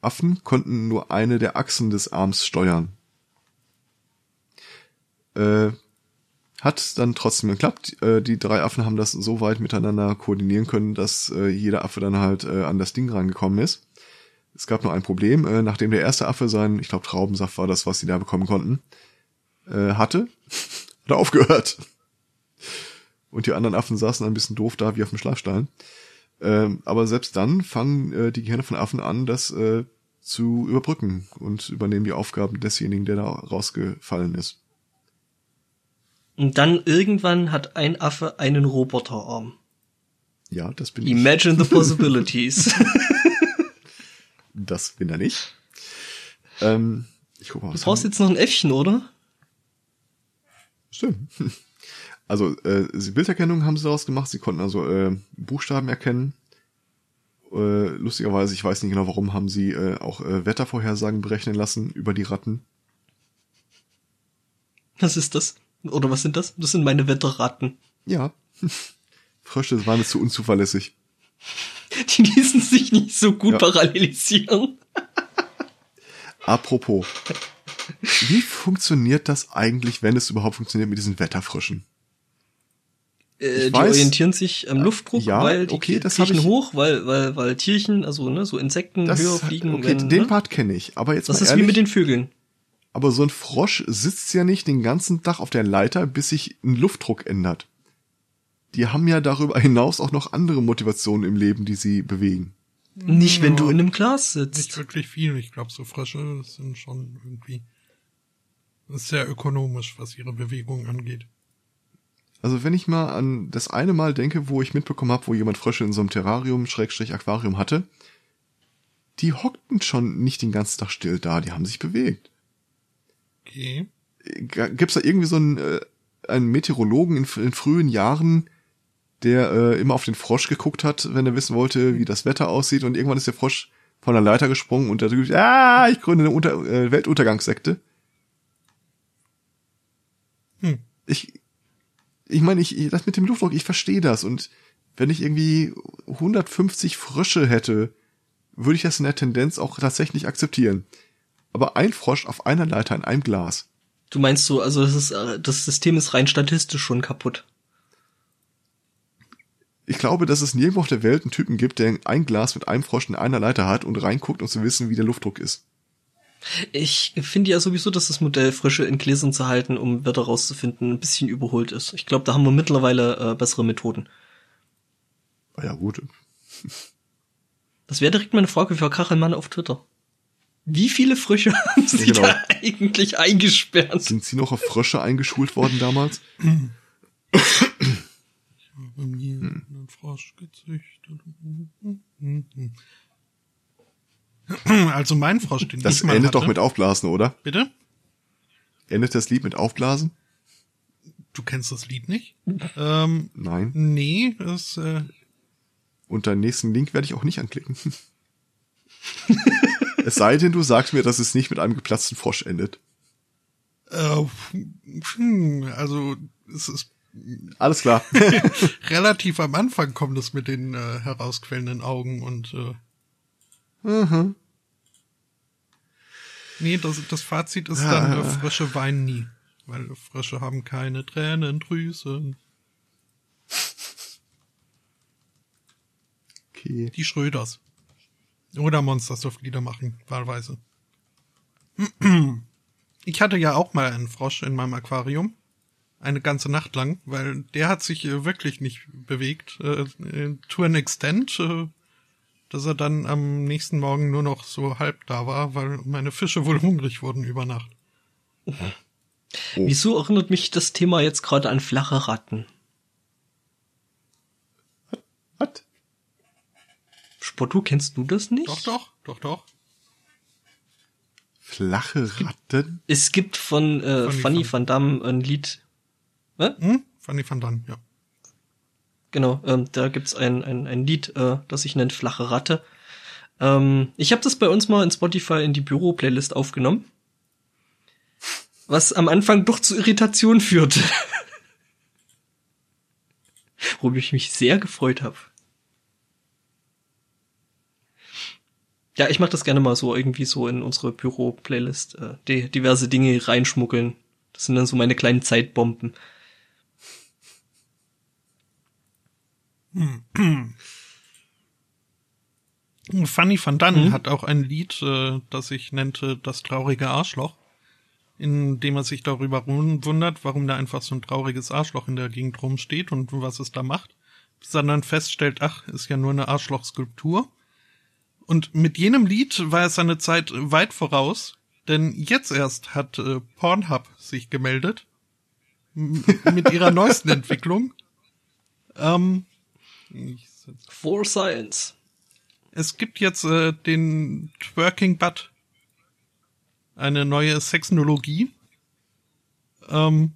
Affen konnten nur eine der Achsen des Arms steuern. Äh, hat dann trotzdem geklappt. Äh, die drei Affen haben das so weit miteinander koordinieren können, dass äh, jeder Affe dann halt äh, an das Ding rangekommen ist. Es gab nur ein Problem, äh, nachdem der erste Affe sein, ich glaube Traubensaft war das, was sie da bekommen konnten, äh, hatte, hat er aufgehört. Und die anderen Affen saßen ein bisschen doof da wie auf dem Schlafstein. Ähm, aber selbst dann fangen äh, die Gehirne von Affen an, das äh, zu überbrücken und übernehmen die Aufgaben desjenigen, der da rausgefallen ist. Und dann irgendwann hat ein Affe einen Roboterarm. Ja, das bin Imagine ich. Imagine the possibilities. das bin er nicht. Ähm, ich guck mal, was du brauchst jetzt noch ein Äffchen, oder? Stimmt. Also äh, Bilderkennung haben sie daraus gemacht. Sie konnten also äh, Buchstaben erkennen. Äh, lustigerweise, ich weiß nicht genau warum, haben sie äh, auch äh, Wettervorhersagen berechnen lassen über die Ratten. Was ist das? Oder was sind das? Das sind meine Wetterratten. Ja. Frösche waren jetzt zu unzuverlässig. Die ließen sich nicht so gut ja. parallelisieren. Apropos. Wie funktioniert das eigentlich, wenn es überhaupt funktioniert mit diesen Wetterfröschen? Äh, die weiß, orientieren sich am Luftdruck, ja, weil die okay, das kriechen hoch, weil, weil, weil Tierchen, also ne, so Insekten das, höher fliegen. Okay, wenn, den ne? Part kenne ich, aber jetzt Das mal ist ehrlich, wie mit den Vögeln. Aber so ein Frosch sitzt ja nicht den ganzen Tag auf der Leiter, bis sich ein Luftdruck ändert. Die haben ja darüber hinaus auch noch andere Motivationen im Leben, die sie bewegen. Nicht, ja, wenn du in einem Glas sitzt. Nicht wirklich viel. Ich glaube, so Frösche sind schon irgendwie sehr ökonomisch, was ihre Bewegung angeht. Also wenn ich mal an das eine Mal denke, wo ich mitbekommen habe, wo jemand Frösche in so einem Terrarium, Schrägstrich Aquarium hatte, die hockten schon nicht den ganzen Tag still da, die haben sich bewegt. Okay. Gibt's da irgendwie so einen, äh, einen Meteorologen in, in frühen Jahren, der äh, immer auf den Frosch geguckt hat, wenn er wissen wollte, wie das Wetter aussieht und irgendwann ist der Frosch von der Leiter gesprungen und der sagt, ah, ich gründe eine Unter äh, Weltuntergangssekte. Hm. Ich, ich meine, ich, das mit dem Luftdruck, ich verstehe das. Und wenn ich irgendwie 150 Frösche hätte, würde ich das in der Tendenz auch tatsächlich akzeptieren. Aber ein Frosch auf einer Leiter in einem Glas. Du meinst so, also das, ist, äh, das System ist rein statistisch schon kaputt. Ich glaube, dass es nirgendwo auf der Welt einen Typen gibt, der ein Glas mit einem Frosch in einer Leiter hat und reinguckt, um zu wissen, wie der Luftdruck ist. Ich finde ja sowieso, dass das Modell Frische in Gläsern zu halten, um Wörter rauszufinden, ein bisschen überholt ist. Ich glaube, da haben wir mittlerweile äh, bessere Methoden. Ah ja, gut. Das wäre direkt meine Frage für Kachelmann auf Twitter. Wie viele Frösche haben Sie genau. da eigentlich eingesperrt? Sind Sie noch auf Frösche eingeschult worden damals? Bei mir einen Frosch gezüchtet. Also mein Frosch, den Das ich mal endet hatte. doch mit Aufblasen, oder? Bitte? Endet das Lied mit Aufblasen? Du kennst das Lied nicht? ähm, Nein. nee, das, äh, Und deinen nächsten Link werde ich auch nicht anklicken. es sei denn, du sagst mir, dass es nicht mit einem geplatzten Frosch endet. äh, hm, also es ist Alles klar. relativ am Anfang kommt es mit den äh, herausquellenden Augen und äh, Mhm. nee, das, das Fazit ist dann, äh, Frösche weinen nie. Weil Frösche haben keine Tränendrüsen. Okay. Die Schröders. Oder Monsters of Lieder machen, wahlweise. Ich hatte ja auch mal einen Frosch in meinem Aquarium. Eine ganze Nacht lang, weil der hat sich äh, wirklich nicht bewegt. Äh, äh, to an extent, äh, dass er dann am nächsten Morgen nur noch so halb da war, weil meine Fische wohl hungrig wurden über Nacht. Wieso erinnert mich das Thema jetzt gerade an flache Ratten? Was? Spotto, kennst du das nicht? Doch, doch, doch, doch. Flache Ratten? Es gibt von äh, Funny Funny Van- Van Damme ein Lied. Hm? Fanny van Dan, ja. Genau, ähm, da gibt's ein, ein, ein Lied, äh, das sich nennt Flache Ratte. Ähm, ich habe das bei uns mal in Spotify in die Büro-Playlist aufgenommen. Was am Anfang doch zu Irritation führte. Worüber ich mich sehr gefreut habe. Ja, ich mache das gerne mal so irgendwie so in unsere Büro-Playlist, äh, die, diverse Dinge reinschmuggeln. Das sind dann so meine kleinen Zeitbomben. Fanny van Dan hat auch ein Lied, äh, das sich nannte Das traurige Arschloch, in dem er sich darüber wun- wundert, warum da einfach so ein trauriges Arschloch in der Gegend rumsteht und was es da macht, er dann feststellt, ach, ist ja nur eine Arschlochskulptur. Und mit jenem Lied war er seine Zeit weit voraus, denn jetzt erst hat äh, Pornhub sich gemeldet mit ihrer neuesten Entwicklung. Ähm, For Science. es gibt jetzt äh, den Twerking Butt. Eine neue Sexnologie. Ähm,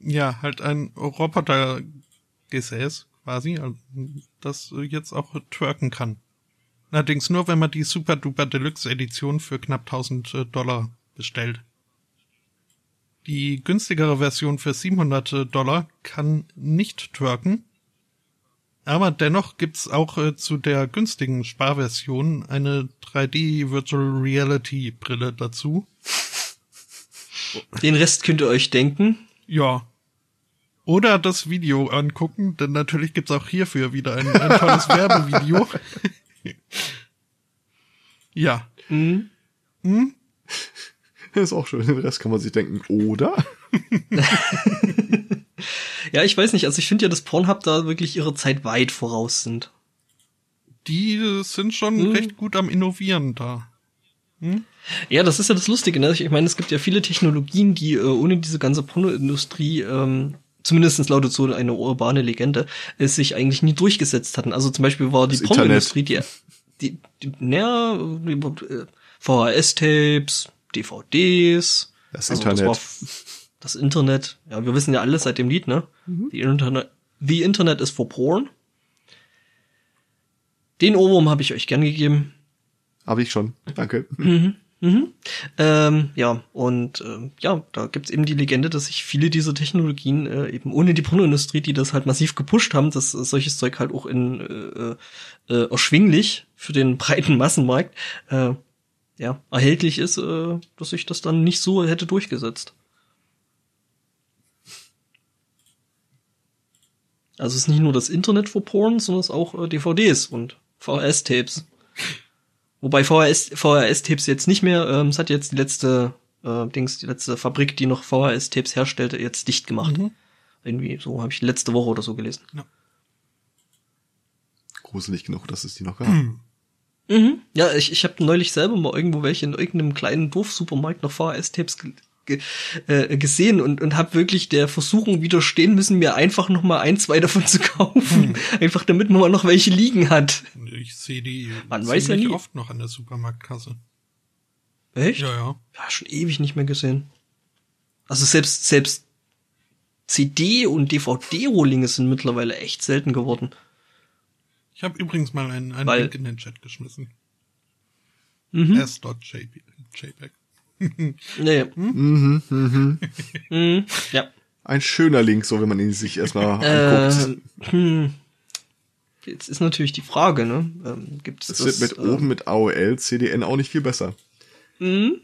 ja, halt ein Robotergesäß quasi, also, das jetzt auch twerken kann. Allerdings nur, wenn man die Super Duper Deluxe Edition für knapp 1000 äh, Dollar bestellt. Die günstigere Version für 700 Dollar kann nicht twerken, aber dennoch gibt's auch äh, zu der günstigen Sparversion eine 3D Virtual Reality Brille dazu. Den Rest könnt ihr euch denken. Ja. Oder das Video angucken, denn natürlich gibt's auch hierfür wieder ein, ein tolles Werbevideo. Ja. Mhm. Hm? ist auch schön. Den Rest kann man sich denken, oder? Ja, ich weiß nicht, also ich finde ja, dass Pornhub da wirklich ihre Zeit weit voraus sind. Die äh, sind schon Hm. recht gut am Innovieren da. Ja, das ist ja das Lustige, ne? Ich meine, es gibt ja viele Technologien, die äh, ohne diese ganze Pornoindustrie, ähm, zumindest lautet so eine urbane Legende, es sich eigentlich nie durchgesetzt hatten. Also zum Beispiel war die Pornoindustrie, die, die, die, naja, äh, VHS-Tapes, DVDs, Das Also Internet. Das, das Internet. Ja, wir wissen ja alles seit dem Lied, ne? The, Internet, The Internet is for Porn. Den Ohrwurm habe ich euch gern gegeben. Habe ich schon. Danke. Ähm, ja, und ähm, ja, da gibt's eben die Legende, dass sich viele dieser Technologien äh, eben ohne die Pornoindustrie, die das halt massiv gepusht haben, dass äh, solches Zeug halt auch in äh, äh, erschwinglich für den breiten Massenmarkt, äh, ja, erhältlich ist, äh, dass sich das dann nicht so hätte durchgesetzt. Also es ist nicht nur das Internet für Porn, sondern es auch äh, DVDs und VHS-Tapes. Wobei VHS, VHS-Tapes jetzt nicht mehr, ähm, es hat jetzt die letzte, äh, Dings, die letzte Fabrik, die noch VHS-Tapes herstellte, jetzt dicht gemacht. Mhm. Irgendwie, so habe ich letzte Woche oder so gelesen. Gruselig genug, dass es die noch gab. Mhm. Ja, ich, ich habe neulich selber mal irgendwo welche in irgendeinem kleinen Dorfsupermarkt noch VHS-Tapes ge äh, gesehen und, und habe wirklich der Versuchung widerstehen müssen, mir einfach noch mal ein, zwei davon zu kaufen. Einfach damit man mal noch welche liegen hat. Ich sehe die Man weiß ja nie. oft noch an der Supermarktkasse. Echt? Ja, ja. Ja, schon ewig nicht mehr gesehen. Also selbst, selbst CD- und DVD-Rohlinge sind mittlerweile echt selten geworden. Ich habe übrigens mal einen, einen Weil- Link in den Chat geschmissen. Mhm. S.jpeg. Nee. Mhm, mhm. Mhm. Ja. Ein schöner Link, so wenn man ihn sich erstmal Äh, anguckt. hm. Jetzt ist natürlich die Frage, ne? Ähm, gibt's Es das, wird mit ähm, oben mit AOL, CDN auch nicht viel besser. Mhm.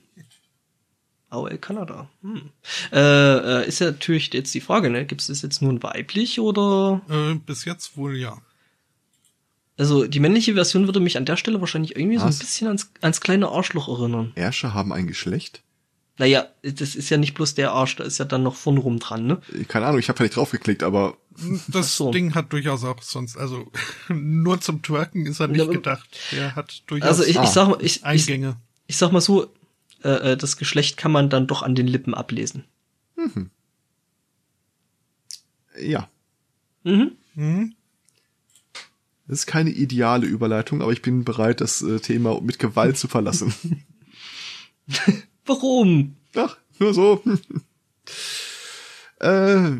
AOL Kanada. Hm. Äh, äh, ist ja natürlich jetzt die Frage, ne? Gibt es das jetzt nur weiblich oder? Äh, bis jetzt wohl ja. Also die männliche Version würde mich an der Stelle wahrscheinlich irgendwie so ein Was? bisschen ans, ans kleine Arschloch erinnern. Ärsche haben ein Geschlecht? Naja, das ist ja nicht bloß der Arsch, da ist ja dann noch vorn rum dran, ne? Keine Ahnung, ich habe ja nicht draufgeklickt, aber Das so. Ding hat durchaus auch sonst, also nur zum Twerken ist er Ja, nicht aber- gedacht. Der hat durchaus Also ich, Ah. ich sag mal, ich, ich, Eingänge. ich sag mal so, äh, äh, das Geschlecht kann man dann doch an den Lippen ablesen. ja. Mhm. Mhm. Das ist keine ideale Überleitung, aber ich bin bereit, das äh, Thema mit Gewalt zu verlassen. Warum? Ach, nur so. äh,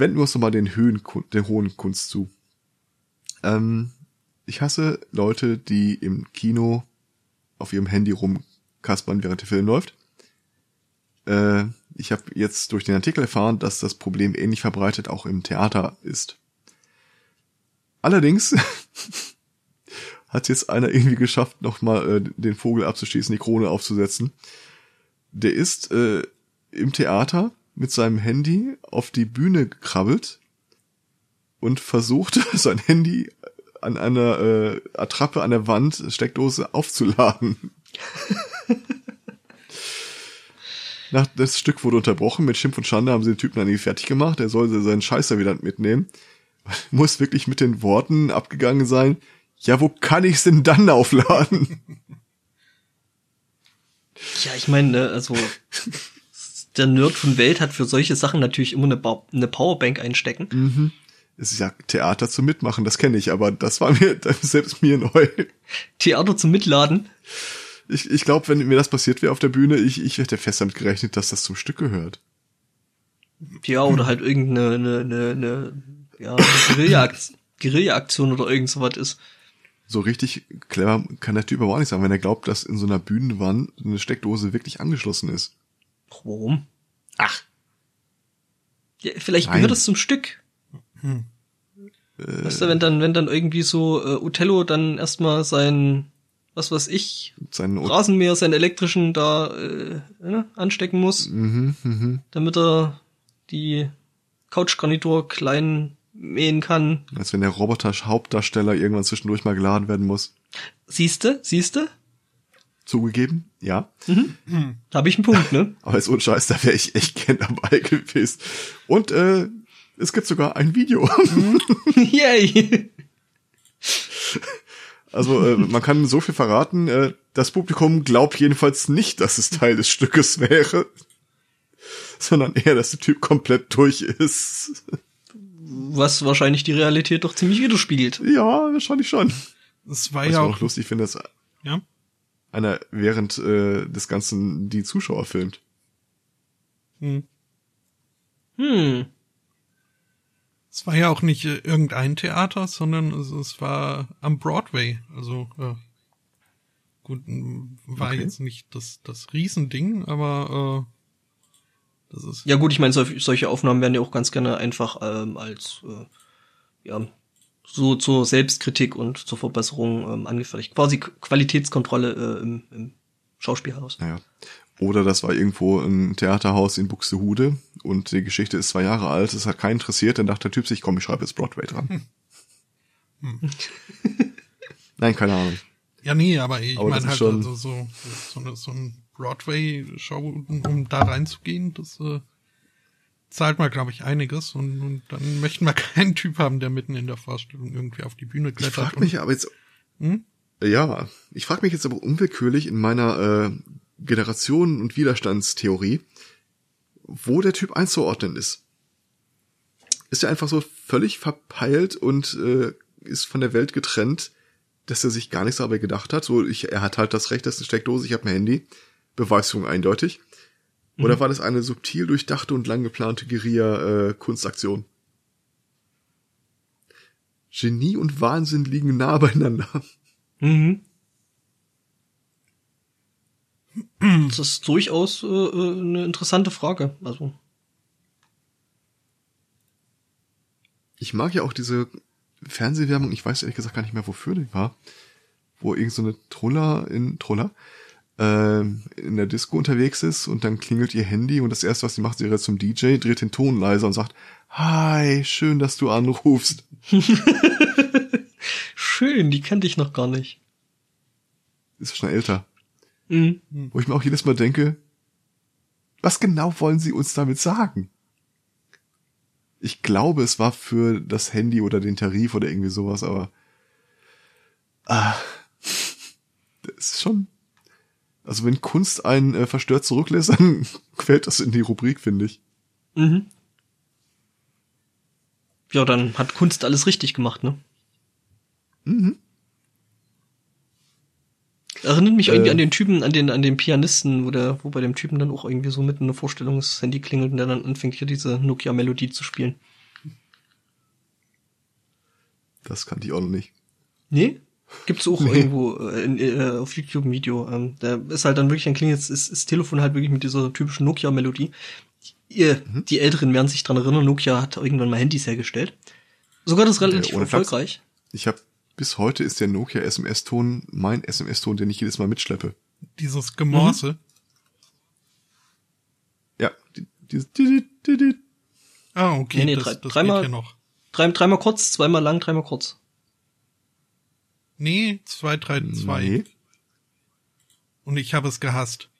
wenden wir uns nochmal den Höhen, den hohen Kunst zu. Ähm, ich hasse Leute, die im Kino auf ihrem Handy rumkaspern, während der Film läuft. Äh, ich habe jetzt durch den Artikel erfahren, dass das Problem ähnlich verbreitet auch im Theater ist. Allerdings hat jetzt einer irgendwie geschafft, nochmal äh, den Vogel abzuschießen, die Krone aufzusetzen. Der ist äh, im Theater mit seinem Handy auf die Bühne gekrabbelt und versucht, sein Handy an einer äh, Attrappe an der Wand, Steckdose, aufzuladen. Nach, das Stück wurde unterbrochen. Mit Schimpf und Schande haben sie den Typen dann irgendwie fertig gemacht. Er soll seinen Scheißer wieder mitnehmen. Muss wirklich mit den Worten abgegangen sein. Ja, wo kann ich's denn dann aufladen? Ja, ich meine, ne, also der Nerd von Welt hat für solche Sachen natürlich immer eine, ba eine Powerbank einstecken. Es ist ja Theater zum Mitmachen, das kenne ich, aber das war mir selbst mir neu. Theater zum Mitladen. Ich, ich glaube, wenn mir das passiert wäre auf der Bühne, ich, ich hätte fest damit gerechnet, dass das zum Stück gehört. Ja, oder halt irgendeine eine, eine, eine, ja, Guerilla-Aktion oder irgend sowas ist. So richtig clever kann der Typ aber auch nicht sein, wenn er glaubt, dass in so einer Bühnenwand eine Steckdose wirklich angeschlossen ist. Warum? Ach. Ja, vielleicht Nein. gehört es zum Stück. Hm. Weißt du, wenn dann, wenn dann irgendwie so äh, Utello dann erstmal sein, was weiß ich, Sein Rasenmäher, seinen elektrischen da äh, ne, anstecken muss, mhm, mhm. damit er die Couchgarnitur klein mähen kann. Als wenn der Roboter Hauptdarsteller irgendwann zwischendurch mal geladen werden muss. Siehste, siehste? Zugegeben, ja. Da habe ich einen Punkt, ne? Aber ist ohne Scheiß, da wäre ich echt gern dabei gewesen. Und äh, es gibt sogar ein Video. Yay! Also äh, man kann so viel verraten. Äh, das Publikum glaubt jedenfalls nicht, dass es Teil des Stückes wäre, sondern eher, dass der Typ komplett durch ist. Was wahrscheinlich die Realität doch ziemlich widerspiegelt. Ja, wahrscheinlich schon. Es war Was ich ja auch auch, lustig finde, dass ja. einer während äh, des Ganzen die Zuschauer filmt. Hm. Hm. Es war ja auch nicht äh, irgendein Theater, sondern es, es war am Broadway. Also äh, gut, war Okay. jetzt nicht das das Riesending, aber äh, das ist Ja gut, ich meine, sol solche Aufnahmen werden ja auch ganz gerne einfach ähm, als äh, ja so zur Selbstkritik und zur Verbesserung ähm, angefertigt. Quasi Qualitätskontrolle äh, im, im Schauspielhaus. Naja. Oder das war irgendwo ein Theaterhaus in Buxtehude und die Geschichte ist zwei Jahre alt, es hat keinen interessiert, dann dachte der Typ sich, komm, ich schreibe jetzt Broadway dran. Nein, keine Ahnung. Ja, nee, aber ich Aber das meine ist halt schon- also so, so, eine, so ein Broadway-Show, um da reinzugehen, das äh, zahlt mal, glaube ich, einiges und, und dann möchten wir keinen Typ haben, der mitten in der Vorstellung irgendwie auf die Bühne Ich klettert. frage und- mich aber jetzt, Hm? ja, ich frage mich jetzt aber unwillkürlich in meiner äh, Generationen- und Widerstandstheorie, wo der Typ einzuordnen ist. Ist er einfach so völlig verpeilt und äh, ist von der Welt getrennt, dass er sich gar nichts dabei gedacht hat. So, ich, er hat halt das Recht, das ist eine Steckdose, ich habe ein Handy. Beweisführung eindeutig. Oder war das eine subtil durchdachte und lang geplante Guerilla-Kunstaktion? Genie und Wahnsinn liegen nah beieinander. Mhm. Das ist durchaus äh, äh, eine interessante Frage. Also, Ich mag ja auch diese Fernsehwerbung, ich weiß ehrlich gesagt gar nicht mehr, wofür die war, wo irgend so eine Truller in Truller ähm, in der Disco unterwegs ist und dann klingelt ihr Handy und das erste, was sie macht, sie rennt zum DJ, dreht den Ton leiser und sagt, Hi, schön, dass du anrufst. schön, die kannte ich noch gar nicht. Ist schon älter. Mhm. Wo ich mir auch jedes Mal denke, was genau wollen sie uns damit sagen? Ich glaube, es war für das Handy oder den Tarif oder irgendwie sowas, aber ah, das ist schon. Also wenn Kunst einen äh, verstört zurücklässt, dann quält das in die Rubrik, finde ich. Mhm. Ja, dann hat Kunst alles richtig gemacht, ne? Mhm. Erinnert mich irgendwie Äh. an den Typen, an den, an den Pianisten, wo der, wo bei dem Typen dann auch irgendwie so mitten in der Vorstellung das Handy klingelt und der dann anfängt, hier diese Nokia-Melodie zu spielen. Das kannte ich auch noch nicht. Nee? Gibt's auch Nee. irgendwo äh, in, äh, auf YouTube ein Video. Ähm, da ist halt dann wirklich, dann klingelt ist, ist das Telefon halt wirklich mit dieser typischen Nokia-Melodie. Ihr, Mhm. Die Älteren werden sich dran erinnern, Nokia hat irgendwann mal Handys hergestellt. Sogar das relativ Flachs. erfolgreich. Ich habe bis heute ist der Nokia SMS-Ton mein SMS-Ton, den ich jedes Mal mitschleppe. Dieses Gemorse. Ja, die, die, die, die, die. Ah, okay, Nee, nee, das, drei- das dreimal- ja noch. Drei, dreimal kurz, zweimal lang, dreimal kurz. Nee, 232. Nee. Und ich habe es gehasst.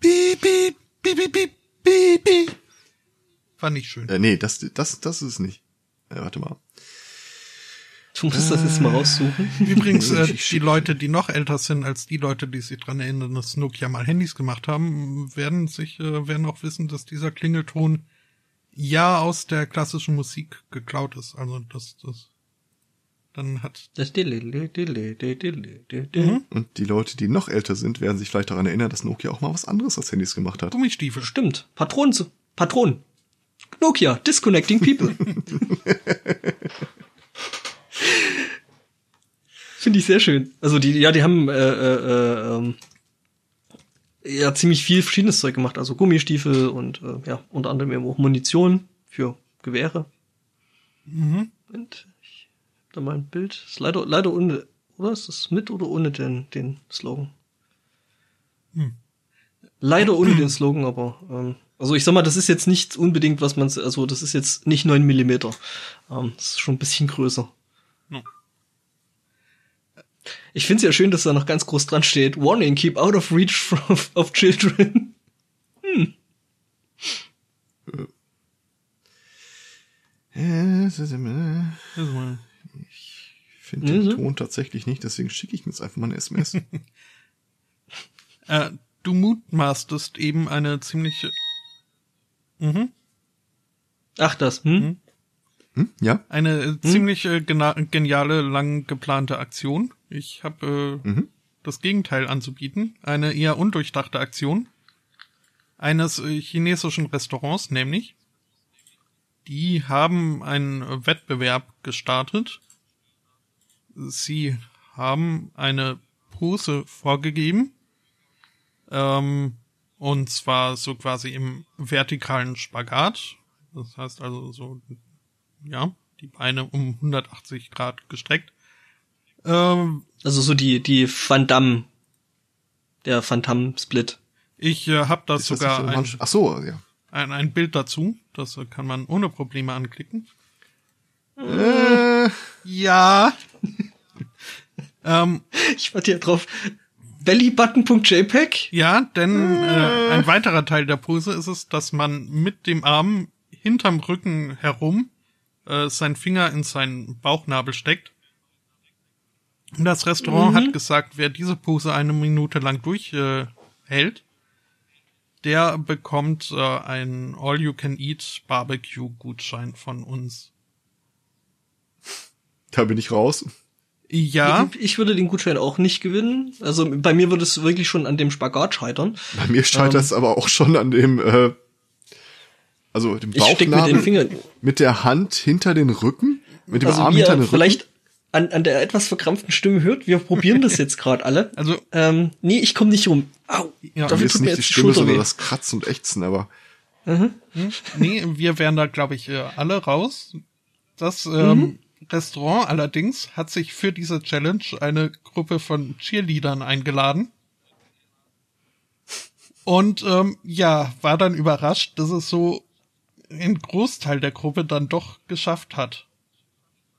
Piep, piep, piep, piep, piep, piep, piep. Fand ich schön. Äh, nee, das, das, das ist es nicht. Äh, warte mal. Du musst das jetzt mal raussuchen. Übrigens, äh, die Leute, die noch älter sind als die Leute, die sich dran erinnern, dass Nokia mal Handys gemacht haben, werden sich, äh, werden auch wissen, dass dieser Klingelton ja aus der klassischen Musik geklaut ist. Also das, das dann hat Das Dille, Dille, Dille, Dille, Dille, Dille. Und die Leute, die noch älter sind, werden sich vielleicht daran erinnern, dass Nokia auch mal was anderes als Handys gemacht hat. Gummistiefel. Stimmt. Patronen zu, Patronen. Nokia, disconnecting people. Finde ich sehr schön. Also die, ja, die haben äh, äh, äh, ja ziemlich viel verschiedenes Zeug gemacht. Also Gummistiefel und äh, ja unter anderem eben auch Munition für Gewehre. Mhm. Und da mal ein Bild. Ist leider leider ohne, oder ist das mit oder ohne den den Slogan? Hm. Leider ohne den Slogan, aber ähm, also ich sag mal, das ist jetzt nicht unbedingt, was man, also das ist jetzt nicht neun Millimeter. Ähm, das ist schon ein bisschen größer. Ich finde es ja schön, dass da noch ganz groß dran steht, Warning, keep out of reach of, of children. Ich Also mal. Finde den Mhm. Ton tatsächlich nicht, deswegen schicke ich mir jetzt einfach mal eine SMS. Äh, du mutmaßtest eben eine ziemliche mhm. Ach das, hm? hm? Ja? eine äh, ziemlich äh, geniale, lang geplante Aktion. Ich habe äh, Mhm. das Gegenteil anzubieten. Eine eher undurchdachte Aktion eines äh, chinesischen Restaurants, nämlich. Die haben einen Wettbewerb gestartet. Sie haben eine Pose vorgegeben. Ähm, und zwar so quasi im vertikalen Spagat. Das heißt also so, ja, die Beine um 180 Grad gestreckt. Ähm, Also so die, die Van Damme, der Phantom Split. ich äh, habe da das sogar ein, Ach so, ja. ein, ein Bild dazu. Das kann man ohne Probleme anklicken. Äh, Ja. Ähm, Ich warte hier drauf. Bellybutton.jpg? ja, denn äh, ein weiterer Teil der Pose ist es, dass man mit dem Arm hinterm Rücken herum äh, seinen Finger in seinen Bauchnabel steckt. Und das Restaurant hat gesagt, wer diese Pose eine Minute lang durchhält, äh, hält, der bekommt äh, einen All-You-Can-Eat Barbecue-Gutschein von uns. da bin ich raus. Ja, Ich würde den Gutschein auch nicht gewinnen. Also bei mir würde es wirklich schon an dem Spagat scheitern. Bei mir scheitert es aber auch schon an dem, äh, also dem Ich steck mit Bauchnabel den Fingern. mit der Hand hinter den Rücken, mit dem Also Arm hinter den Rücken. vielleicht an, an der etwas verkrampften Stimme hört, wir probieren das jetzt gerade alle. also Ähm, nee, ich komme nicht rum. Au, Ja, Mir dafür ist tut mir nicht die jetzt die Stimme, Schulter sondern weh. das Kratzen und Ächzen, aber Nee, wir wären da, glaube ich, äh, alle raus. Das ähm, Restaurant allerdings hat sich für diese Challenge eine Gruppe von Cheerleadern eingeladen. Und ähm, ja, war dann überrascht, dass es so ein Großteil der Gruppe dann doch geschafft hat.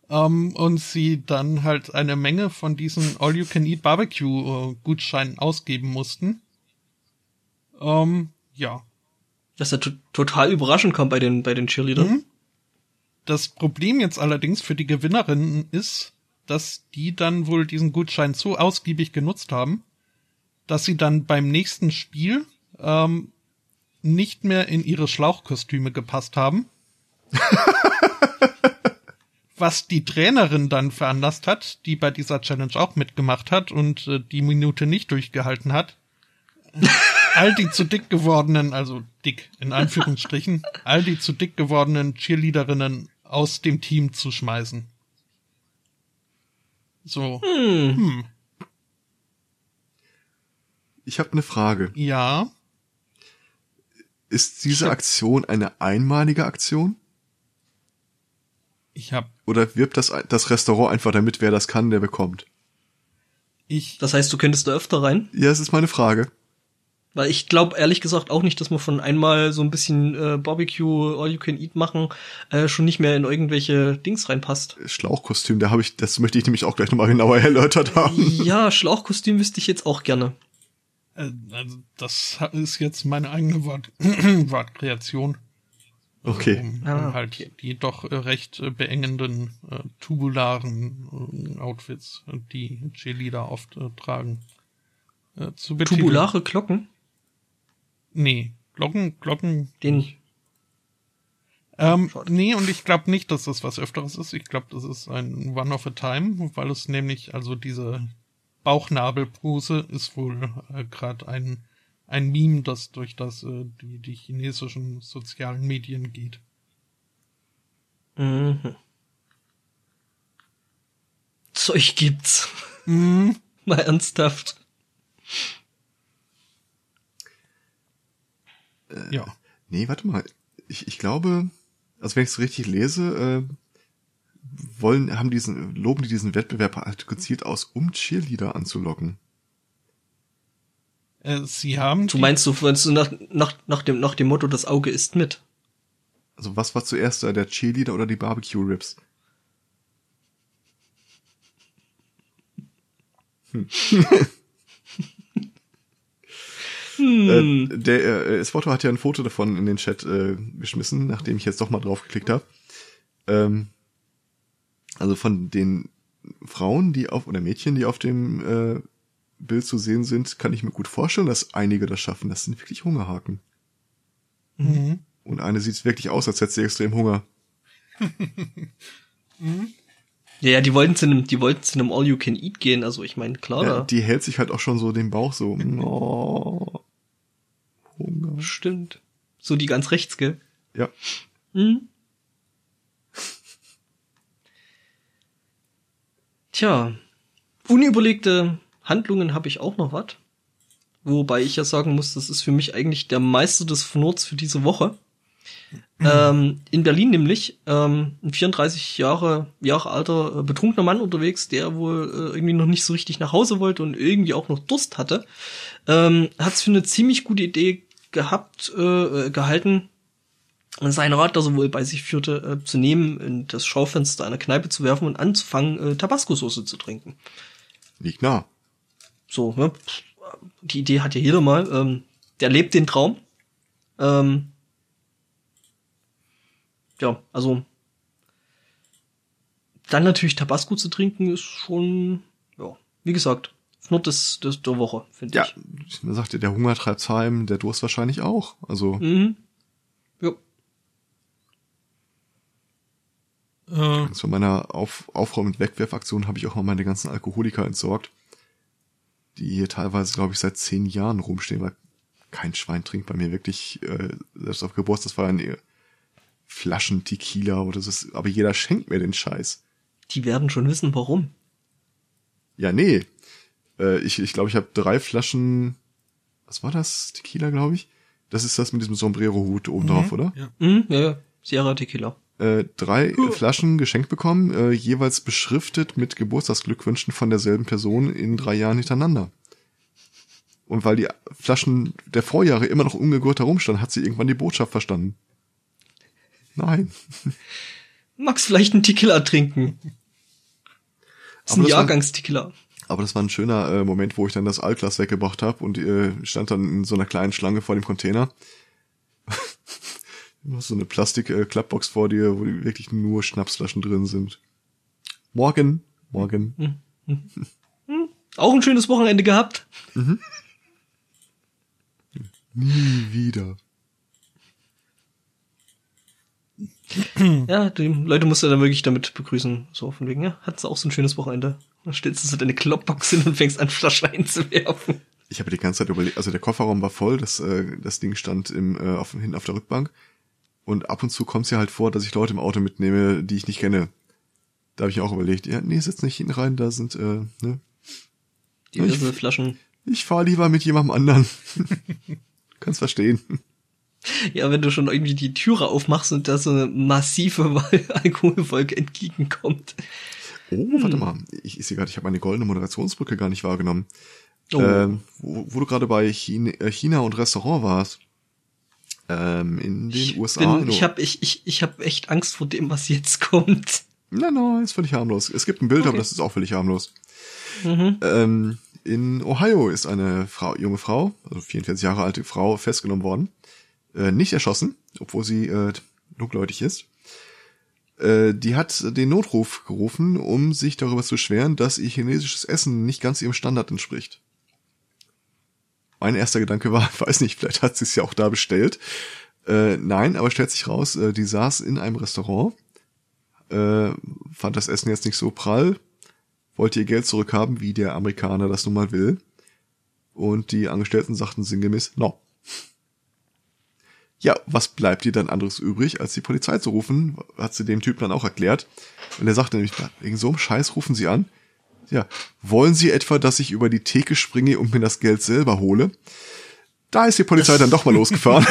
Ähm, und sie dann halt eine Menge von diesen All-You-Can-Eat-Barbecue-Gutscheinen ausgeben mussten. Ähm, ja. Dass er to total überraschend kam bei den, bei den Cheerleadern. Mhm. Das Problem jetzt allerdings für die Gewinnerinnen ist, dass die dann wohl diesen Gutschein so ausgiebig genutzt haben, dass sie dann beim nächsten Spiel ähm, nicht mehr in ihre Schlauchkostüme gepasst haben. Was die Trainerin dann veranlasst hat, die bei dieser Challenge auch mitgemacht hat und äh, die Minute nicht durchgehalten hat, all die zu dick gewordenen, also dick in Anführungsstrichen, all die zu dick gewordenen Cheerleaderinnen aus dem Team zu schmeißen. So, hm, ich habe eine Frage. ja, Ist diese. Aktion eine einmalige Aktion? ich hab, Oder wirbt das, das Restaurant einfach damit, wer das kann, der bekommt? ich, Das heißt, du könntest da öfter rein. Ja, das ist meine Frage. Weil ich glaube ehrlich gesagt auch nicht, dass man von einmal so ein bisschen äh, Barbecue All You Can Eat machen äh, schon nicht mehr in irgendwelche Dings reinpasst. Schlauchkostüm, da habe ich, das möchte ich nämlich auch gleich nochmal genauer erläutert haben. ja, Schlauchkostüm wüsste ich jetzt auch gerne. äh, also das ist jetzt meine eigene Wort, Wortkreation. Okay. Um, Ah, um halt okay. die doch äh, recht äh, beengenden, äh, tubularen äh, Outfits, die Cheerleader oft äh, tragen. Äh, zu betiteln. Tubulare Glocken, Nee, Glocken, Glocken. den Ähm, Schade. nee, und ich glaube nicht, dass das was Öfteres ist. Ich glaube, das ist ein One of a Time, weil es nämlich, also diese Bauchnabelpose ist wohl äh, gerade ein, ein Meme, das durch das äh, die, die chinesischen sozialen Medien geht. Mhm. Zeug gibt's. Mhm. Mal ernsthaft. Ja. Nee, warte mal. Ich, ich glaube, also wenn ich es richtig lese, äh, wollen, haben diesen, loben die diesen Wettbewerb halt gezielt aus, um Cheerleader anzulocken. Äh, sie haben Du meinst, du meinst du nach, nach, nach, dem, nach dem Motto, das Auge ist mit. Also was war zuerst da, der Cheerleader oder die Barbecue Ribs? Hm. Äh, der äh, Spotto hat ja ein Foto davon in den Chat äh, geschmissen, nachdem ich jetzt doch mal drauf geklickt habe. Ähm, also von den Frauen, die auf oder Mädchen, die auf dem äh, Bild zu sehen sind, kann ich mir gut vorstellen, dass einige das schaffen. Das sind wirklich Hungerhaken. Mhm. Und eine sieht wirklich aus, als hätte sie extrem Hunger. Ja, ja, die wollten zu einem, die wollten zu einem All You Can Eat gehen. Also ich meine, klar, Ja, da die hält sich halt auch schon so den Bauch so. Oh, Hunger. stimmt. So die ganz rechts, gell? Ja. Hm? Tja, unüberlegte Handlungen habe ich auch noch was. Wobei ich ja sagen muss, das ist für mich eigentlich der Meister des Fnurz für diese Woche. Ähm, in Berlin nämlich ähm, ein 34 Jahre, Jahre alter äh, betrunkener Mann unterwegs, der wohl äh, irgendwie noch nicht so richtig nach Hause wollte und irgendwie auch noch Durst hatte, ähm, hat es für eine ziemlich gute Idee gehabt, äh, gehalten, sein Rad, das er wohl bei sich führte, äh, zu nehmen, in das Schaufenster einer Kneipe zu werfen und anzufangen, äh, Tabasco-Soße zu trinken. Liegt nah. So, ne? Die Idee hat ja jeder mal. Ähm, der lebt den Traum. Ähm, ja, also dann natürlich Tabasco zu trinken ist schon, ja, wie gesagt, nur das, das der Woche, finde Ja, ich. man sagt ja, der Hunger treibt's heim, der Durst wahrscheinlich auch. Also, Mhm. Ja. Äh, zu meiner Auf Aufräum- und Wegwerfaktion habe ich auch mal meine ganzen Alkoholiker entsorgt, die hier teilweise, glaube ich, seit zehn Jahren rumstehen, weil kein Schwein trinkt bei mir wirklich, äh, selbst auf Geburtstag, das war ja eine Flaschen Tequila oder das ist, aber jeder schenkt mir den Scheiß. Die werden schon wissen, warum. Ja, nee. Äh, ich ich, glaube, ich habe drei Flaschen, was war das? Tequila, glaube ich. Das ist das mit diesem Sombrero-Hut oben drauf, oder? ja. Mhm, ja, ja. Sierra Tequila. Äh, drei Flaschen geschenkt bekommen, äh, jeweils beschriftet mit Geburtstagsglückwünschen von derselben Person in drei Jahren hintereinander. Und weil die Flaschen der Vorjahre immer noch ungegurt herumstanden, hat sie irgendwann die Botschaft verstanden. Nein. Magst vielleicht einen Tequila trinken? Das ist Aber ein Jahrgangstequila. Aber das war ein schöner äh, Moment, wo ich dann das Altglas weggebracht habe und äh, stand dann in so einer kleinen Schlange vor dem Container. Immer so eine Plastik-Klappbox vor dir, wo wirklich nur Schnapsflaschen drin sind. Morgen, morgen. Auch ein schönes Wochenende gehabt. Nie wieder. Ja, die Leute musst du dann wirklich damit begrüßen. So von wegen, ja, hat's auch so ein schönes Wochenende. Dann stellst du so deine Kloppbox hin und fängst an, Flaschen einzuwerfen. Ich habe die ganze Zeit überlegt, also der Kofferraum war voll, das, äh, das Ding stand im, äh, auf, hinten auf der Rückbank. Und ab und zu kommt es ja halt vor, dass ich Leute im Auto mitnehme, die ich nicht kenne. Da habe ich auch überlegt, ja, nee, setz nicht hinten rein, da sind, äh, ne, Diverse Flaschen. Ich fahre lieber mit jemandem anderen. Kannst verstehen. Ja, wenn du schon irgendwie die Türe aufmachst und da so eine massive Alkoholwolke entgegenkommt. Oh, warte mal. Ich, ich sehe gerade, ich habe meine goldene Moderationsbrücke gar nicht wahrgenommen. Oh. Ähm, wo, wo du gerade bei China, äh, China und Restaurant warst. Ähm, in den ich USA. bin, ich habe ich, ich, ich hab echt Angst vor dem, was jetzt kommt. Nein, nein, ist völlig harmlos. Es gibt ein Bild, aber Okay. das ist auch völlig harmlos. Mhm. Ähm, in Ohio ist eine Frau, junge Frau, also 44 Jahre alte Frau, festgenommen worden. Äh, nicht erschossen, obwohl sie äh, dunkelhäutig ist. Äh, die hat den Notruf gerufen, um sich darüber zu beschweren, dass ihr chinesisches Essen nicht ganz ihrem Standard entspricht. Mein erster Gedanke war, weiß nicht, vielleicht hat sie es ja auch da bestellt. Äh, nein, aber stellt sich raus, äh, die saß in einem Restaurant, äh, fand das Essen jetzt nicht so prall, wollte ihr Geld zurückhaben, wie der Amerikaner das nun mal will. Und die Angestellten sagten sinngemäß, no. Ja, was bleibt ihr dann anderes übrig, als die Polizei zu rufen? Hat sie dem Typen dann auch erklärt. Und er sagte nämlich, wegen so einem Scheiß rufen sie an. Ja, wollen Sie etwa, dass ich über die Theke springe und mir das Geld selber hole? Da ist die Polizei dann doch mal losgefahren.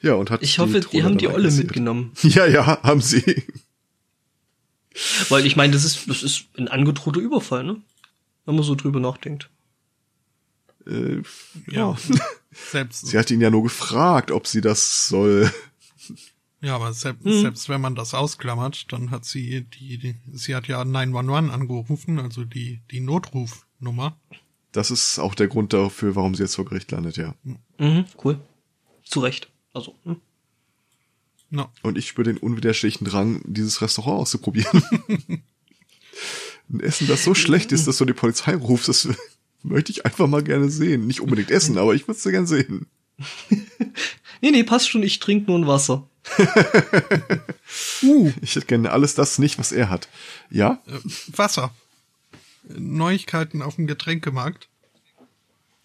ja, und hat Ich hoffe, die Drohne haben die Olle kassiert. mitgenommen. Ja, ja, haben sie. Weil ich meine, das ist, das ist ein angedrohter Überfall, ne? Wenn man so drüber nachdenkt. Äh, Ja. ja. Selbst, Sie hat ihn ja nur gefragt, ob sie das soll. ja, aber selbst, Hm. selbst wenn man das ausklammert, dann hat sie die, die sie hat ja 911 angerufen, also die, die Notrufnummer. Das ist auch der Grund dafür, warum sie jetzt vor Gericht landet, ja. Mhm, cool. Zu Recht. Also, hm. No. Und ich spüre den unwiderstehlichen Drang, dieses Restaurant auszuprobieren. Ein Essen, das so schlecht ist, dass du die Polizei rufst, das möchte ich einfach mal gerne sehen. Nicht unbedingt essen, aber ich würde es gerne sehen. Nee, nee, passt schon, ich trinke nur ein Wasser. Uh, Ich hätte gerne alles das nicht, was er hat. Ja? äh, Wasser. Neuigkeiten auf dem Getränkemarkt.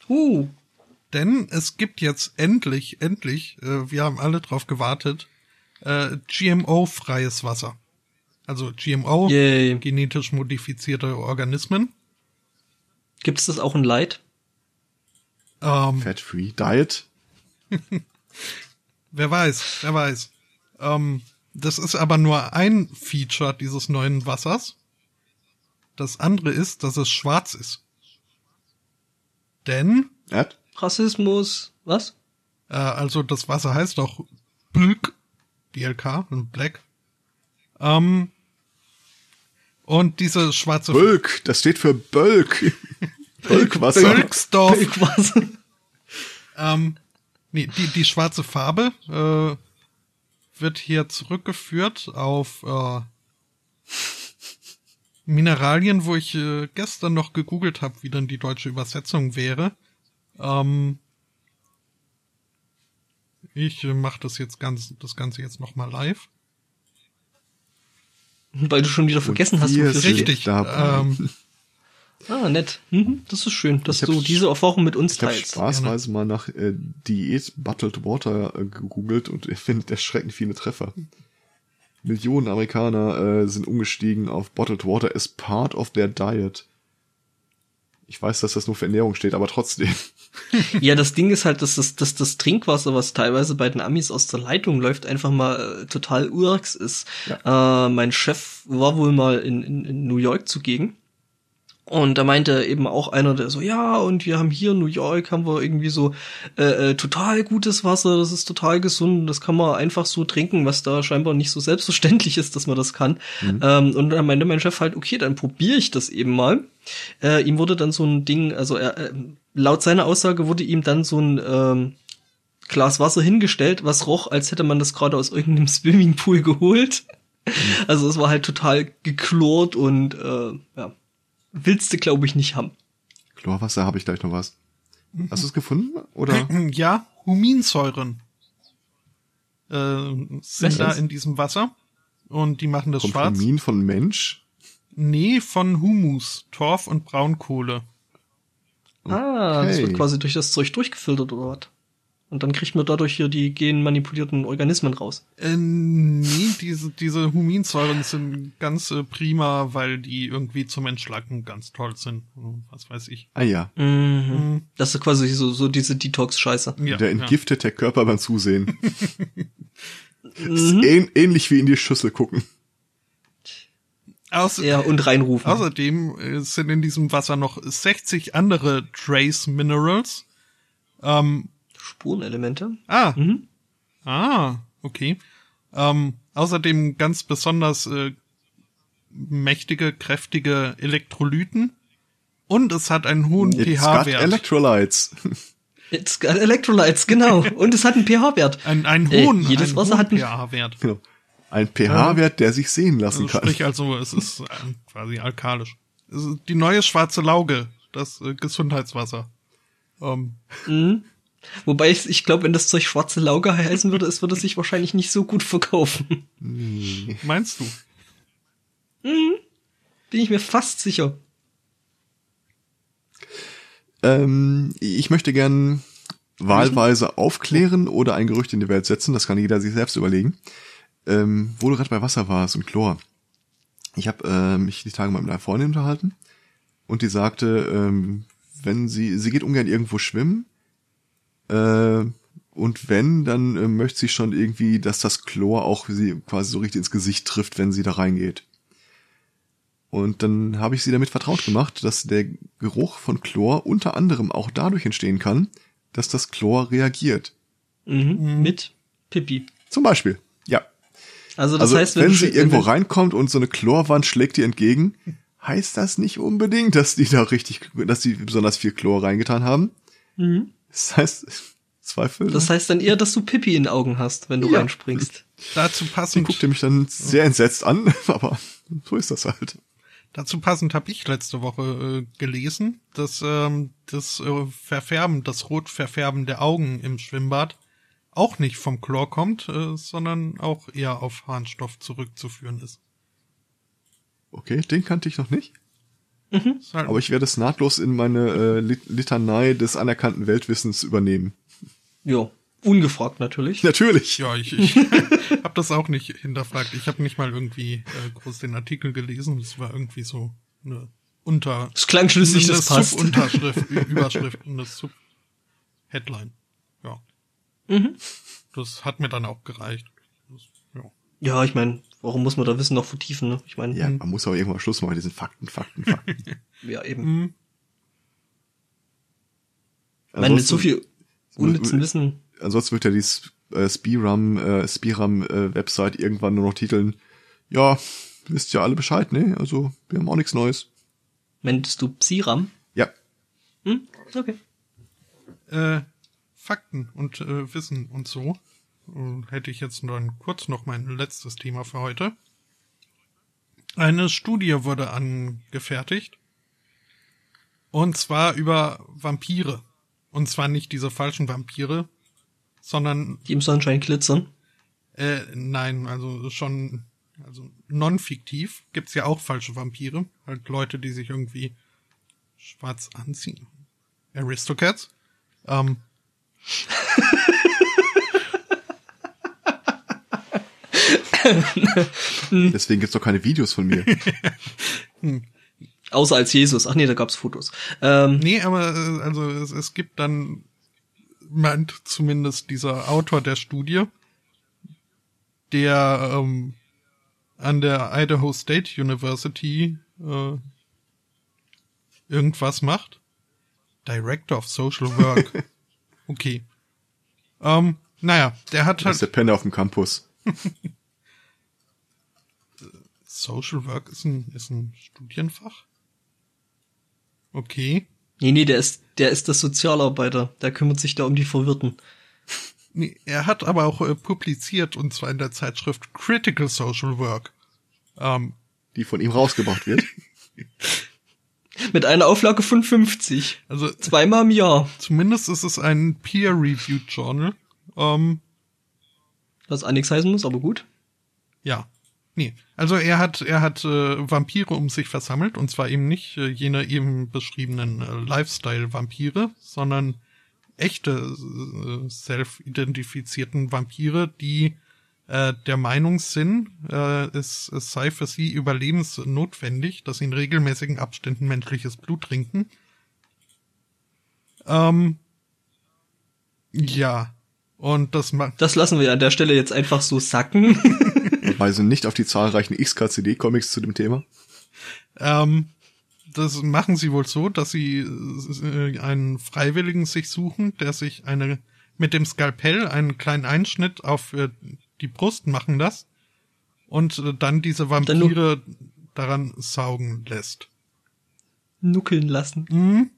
Uh, Denn es gibt jetzt endlich, endlich, äh, wir haben alle drauf gewartet, äh, GMO-freies Wasser. Also GMO, yay. genetisch modifizierte Organismen. Gibt's das auch in Light? Ähm, Fat-Free Diet. Wer weiß, wer weiß. Ähm, das ist aber nur ein Feature dieses neuen Wassers. Das andere ist, dass es schwarz ist. Denn, Erd? Rassismus. Was? äh, also das Wasser heißt auch Blk, BLK, Black. Ähm, und diese schwarze Bölk, das steht für Bölk. Bölkwasser. Bölksdorf, Irgendwas. ähm, nee, die, die schwarze Farbe äh, wird hier zurückgeführt auf äh, Mineralien, wo ich äh, gestern noch gegoogelt habe, wie dann die deutsche Übersetzung wäre. Ähm, ich äh, mache das jetzt ganz, das Ganze jetzt noch mal live. Weil du schon wieder vergessen hast, wir wofür. Richtig. Ähm, Ah, nett. Mhm, das ist schön, dass Ich du diese Erfahrung mit uns Ich habe teilst. spaßweise mal nach äh, Diät Bottled Water äh, gegoogelt und ich finde erschreckend viele Treffer. Millionen Amerikaner äh, sind umgestiegen auf Bottled Water as part of their diet. Ich weiß, dass das nur für Ernährung steht, aber trotzdem. Ja, das Ding ist halt, dass das, dass das Trinkwasser, was teilweise bei den Amis aus der Leitung läuft, einfach mal äh, total urks ist. Äh, mein Chef war wohl mal in, in, in New York zugegen. Und da meinte eben auch einer, der so, ja, und wir haben hier in New York, haben wir irgendwie so äh, äh, total gutes Wasser, das ist total gesund, das kann man einfach so trinken, was da scheinbar nicht so selbstverständlich ist, dass man das kann. Ähm, und dann meinte mein Chef halt, okay, dann probiere ich das eben mal. Äh, ihm wurde dann so ein Ding, also er, äh, laut seiner Aussage wurde ihm dann so ein ähm, Glas Wasser hingestellt, was roch, als hätte man das gerade aus irgendeinem Swimmingpool geholt. Also es war halt total geklort und äh, ja, willst du glaube ich nicht haben. Chlorwasser habe ich gleich noch was. Hast du es gefunden? Oder? ja, Huminsäuren äh, sind da in diesem Wasser und die machen das Kommt schwarz. Humin von Mensch? Nee, von Humus, Torf und Braunkohle. Ah, das wird quasi durch das Zeug durchgefiltert oder was? Und dann kriegt man dadurch hier die genmanipulierten Organismen raus. Äh, nee, diese, diese Huminsäuren sind ganz äh, prima, weil die irgendwie zum Entschlacken ganz toll sind. Was weiß ich. Ah ja. Mhm. Das ist quasi so, so diese Detox-Scheiße. Ja, Der ja. entgiftet der Körper beim Zusehen. ist Mhm. ähn ähnlich wie in die Schüssel gucken. Außer, Ja, und reinrufen. Außerdem äh, sind in diesem Wasser noch 60 andere Trace Minerals. Ähm, Spurenelemente. ah, Mhm. ah, okay. Ähm, außerdem ganz besonders äh, mächtige, kräftige Elektrolyten. Und es hat einen hohen It's got pH-Wert. Electrolytes. It's got Electrolytes, genau. Und es hat einen pH-Wert. Ein, einen Äh, hohen, jedes einen Wasser hohen hat einen- pH-Wert. Genau. Ein pH-Wert, der sich sehen lassen Also kann. sprich also, es ist ähm, quasi alkalisch. Es ist die neue schwarze Lauge, das äh, Gesundheitswasser. Ähm, Mhm. Wobei ich, ich glaube, wenn das Zeug schwarze Lauge heißen würde, es würde sich wahrscheinlich nicht so gut verkaufen. meinst du? Bin ich mir fast sicher. Ähm, ich möchte gern wahlweise aufklären oder ein Gerücht in die Welt setzen. Das kann jeder sich selbst überlegen. Ähm, wo du gerade bei Wasser warst und Chlor. Ich habe äh, mich die Tage mal mit einer Freundin unterhalten und die sagte, ähm, wenn sie, sie geht ungern irgendwo schwimmen äh, und wenn, dann äh, möchte sie schon irgendwie, dass das Chlor auch sie quasi so richtig ins Gesicht trifft, wenn sie da reingeht. Und dann habe ich sie damit vertraut gemacht, dass der Geruch von Chlor unter anderem auch dadurch entstehen kann, dass das Chlor reagiert. Mhm. Mit Pipi. Zum Beispiel, ja. Also das Also heißt, wenn, du sie irgendwo wenn- reinkommt und so eine Chlorwand schlägt ihr entgegen, heißt das nicht unbedingt, dass die da richtig, dass die besonders viel Chlor reingetan haben. Mhm. Das heißt, Zweifel. Das heißt dann eher, dass du Pipi in den Augen hast, wenn du Ja. reinspringst. Dazu die passend, guckte mich dann sehr entsetzt an, aber so ist das halt. dazu passend habe ich letzte Woche äh, gelesen, dass ähm, das äh, Verfärben, das Rotverfärben der Augen im Schwimmbad auch nicht vom Chlor kommt, äh, sondern auch eher auf Harnstoff zurückzuführen ist. Okay, den kannte ich noch nicht. Ist halt- Aber ich werde es nahtlos in meine äh, Lit Litanei des anerkannten Weltwissens übernehmen. Ja, ungefragt natürlich. Natürlich. Ja, ich, ich habe das auch nicht hinterfragt. Ich habe nicht mal irgendwie äh, groß den Artikel gelesen. Es war irgendwie so eine Unter Das klang schlüssig, das passt. Subunterschrift, Ü- Überschrift, eine Sub-Headline. Ja. Mhm. Das hat mir dann auch gereicht. Ja. Ich meine, warum muss man da Wissen noch vertiefen, ne? Ich meine, Ja, man muss aber irgendwann Schluss machen mit diesen Fakten, Fakten, Fakten. ja, eben. Mhm. Ich meine, mit Ansonsten- so viel unnützen Wissen. Ansonsten wird ja die äh, Spiram, äh, Spiram äh, Website irgendwann nur noch titeln, ja, wisst ja alle Bescheid, ne? Also, wir haben auch nichts Neues. Meinst du Psiram? Ja, Hm? Okay. Äh, Fakten und äh, Wissen und so. Hätte ich jetzt dann kurz noch mein letztes Thema für heute. Eine Studie wurde angefertigt. Und zwar über Vampire. Und zwar nicht diese falschen Vampire, sondern Die im Sonnenschein glitzern. Äh, nein, also schon, also non-fiktiv gibt's ja auch falsche Vampire. Halt Leute, die sich irgendwie schwarz anziehen. Aristocats. Ähm, deswegen gibt's doch keine Videos von mir. Außer als Jesus. Ach nee, da gab's Fotos. Ähm, nee, aber äh, also es, es gibt dann, meint zumindest dieser Autor der Studie, der ähm, an der Idaho State University äh, irgendwas macht. Director of Social Work. Okay. Ähm, naja, der hat Das halt ist der Penner auf dem Campus. Social Work ist ein, ist ein Studienfach. Okay. nee, nee, der ist, der ist das Sozialarbeiter. Der kümmert sich da um die Verwirrten. Nee, er hat aber auch äh, publiziert, und zwar in der Zeitschrift Critical Social Work. Ähm, Die von ihm rausgebracht wird. Mit einer Auflage von 50. also Zweimal im Jahr. zumindest ist es ein Peer-Reviewed Journal. Ähm, Was auch nichts heißen muss, aber gut. ja. Nee, also er hat er hat äh, Vampire um sich versammelt und zwar eben nicht äh, jene eben beschriebenen äh, Lifestyle-Vampire, sondern echte äh, self-identifizierten Vampire, die äh, der Meinung sind, äh, es, es sei für sie überlebensnotwendig, dass sie in regelmäßigen Abständen menschliches Blut trinken. Ähm, ja, und das macht Das lassen wir an der Stelle jetzt einfach so sacken. Wir weisen nicht auf die zahlreichen XKCD-Comics zu dem Thema. Ähm, das machen sie wohl so, dass sie äh, einen Freiwilligen sich suchen, der sich eine mit dem Skalpell einen kleinen Einschnitt auf äh, die Brust machen lässt und äh, dann diese Dann Vampire daran saugen lässt. Nuckeln lassen. Mhm.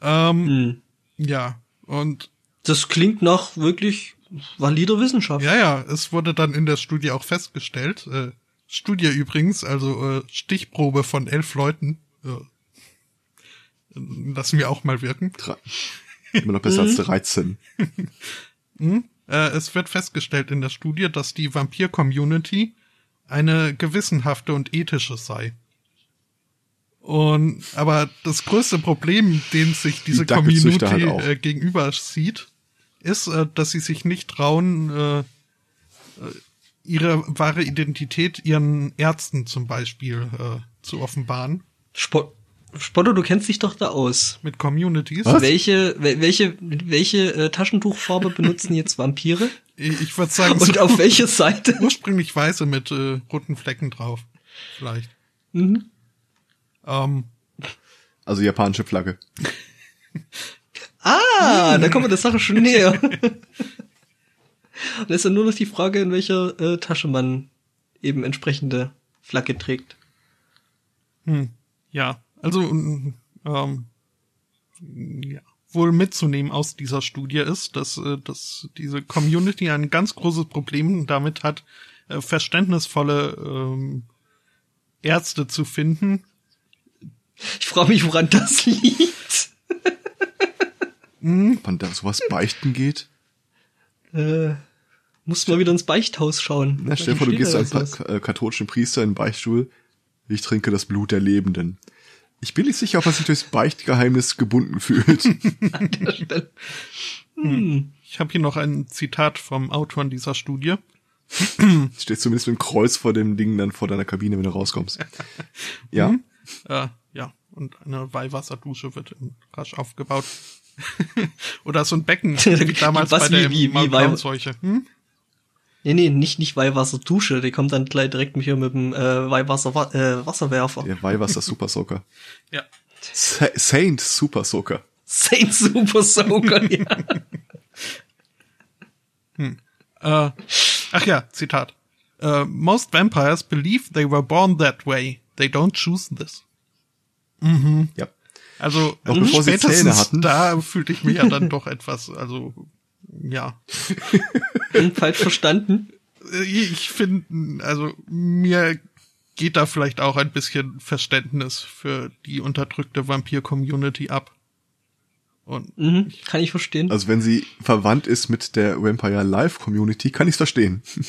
Ähm, Hm. ja, und Das klingt nach wirklich valider Wissenschaft. ja, ja, es wurde dann in der Studie auch festgestellt, äh, Studie übrigens, also äh, Stichprobe von elf Leuten, äh, lassen wir auch mal wirken. Dre- Immer noch besser als 13. Äh, es wird festgestellt in der Studie, dass die Vampir-Community eine gewissenhafte und ethische sei. Und aber das größte Problem, dem sich diese Die Community halt äh, gegenüber sieht, ist, äh, dass sie sich nicht trauen, äh, äh, ihre wahre Identität ihren Ärzten zum Beispiel äh, zu offenbaren. Spot Spotto, du kennst dich doch da aus. Mit Communities. Was? Welche, wel- welche, welche äh, Taschentuchfarbe benutzen jetzt Vampire? Ich, ich würde sagen, Und so auf welche Seite? ursprünglich weiße mit äh, roten Flecken drauf. Vielleicht. Mhm. Ähm, Also japanische Flagge. Ah, da kommen wir der Sache schon näher. Und es ist dann nur noch die Frage, in welcher äh, Tasche man eben entsprechende Flagge trägt. hm, ja, also mm, ähm, ja, wohl mitzunehmen aus dieser Studie ist, dass, äh, dass diese Community ein ganz großes Problem damit hat, äh, verständnisvolle ähm, Ärzte zu finden. Ich frage mich, woran das liegt. Ob man da sowas beichten geht? Äh, muss mal wieder ins Beichthaus schauen. Na, stell dir vor, du gehst zu einem äh, katholischen Priester in den Beichtstuhl. Ich trinke das Blut der Lebenden. Ich bin nicht sicher, ob er sich durchs Beichtgeheimnis gebunden fühlt. an der Stelle. Hm. Ich habe hier noch ein Zitat vom Autor dieser Studie. Steht zumindest mit dem Kreuz vor dem Ding dann vor deiner Kabine, wenn du rauskommst. Ja? Äh, ja, und eine Weihwasserdusche wird rasch aufgebaut. Oder so ein Becken, wie damals Was, bei der wie- wie- Maulkornseuche. Hm? Nee, nee, nicht, nicht Weihwasserdusche, die kommt dann gleich direkt hier mit dem äh, Weihwasser, äh, Wasserwerfer. Der Weihwasser Super Soaker. Ja. Sa Saint Super Soaker. Saint Super Soaker, ja. Äh, ach ja, Zitat. Äh, most vampires believe they were born that way. They don't choose this. Ja. Also Noch bevor sie Zähne hatten. da fühlte ich mich ja dann doch etwas, also ja. Falsch verstanden. Äh, Ich finde, also mir geht da vielleicht auch ein bisschen Verständnis für die unterdrückte Vampir-Community ab. Und Mhm, kann ich verstehen. Also wenn sie verwandt ist mit der Vampire Live Community, kann ich's verstehen.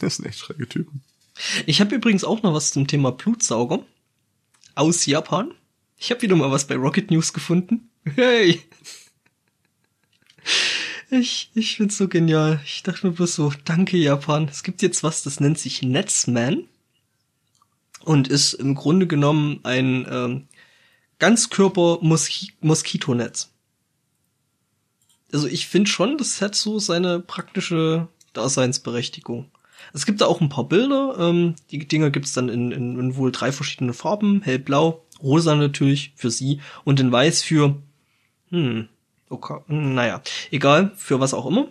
Das sind echt schräge Typen. Ich habe übrigens auch noch was zum Thema Blutsauger aus Japan. Ich habe wieder mal was bei Rocket News gefunden. Hey! Ich, ich find's so genial. Ich dachte mir bloß so, danke Japan. Es gibt jetzt was, das nennt sich Netzman und ist im Grunde genommen ein ähm, Ganzkörper-Moskitonetz. Also ich finde schon, das hat so seine praktische Daseinsberechtigung. Es gibt da auch ein paar Bilder. Ähm, die Dinger gibt's dann in, in, in wohl drei verschiedene Farben. Hellblau, rosa natürlich für sie und in weiß für, hm, okay, naja, egal, für was auch immer.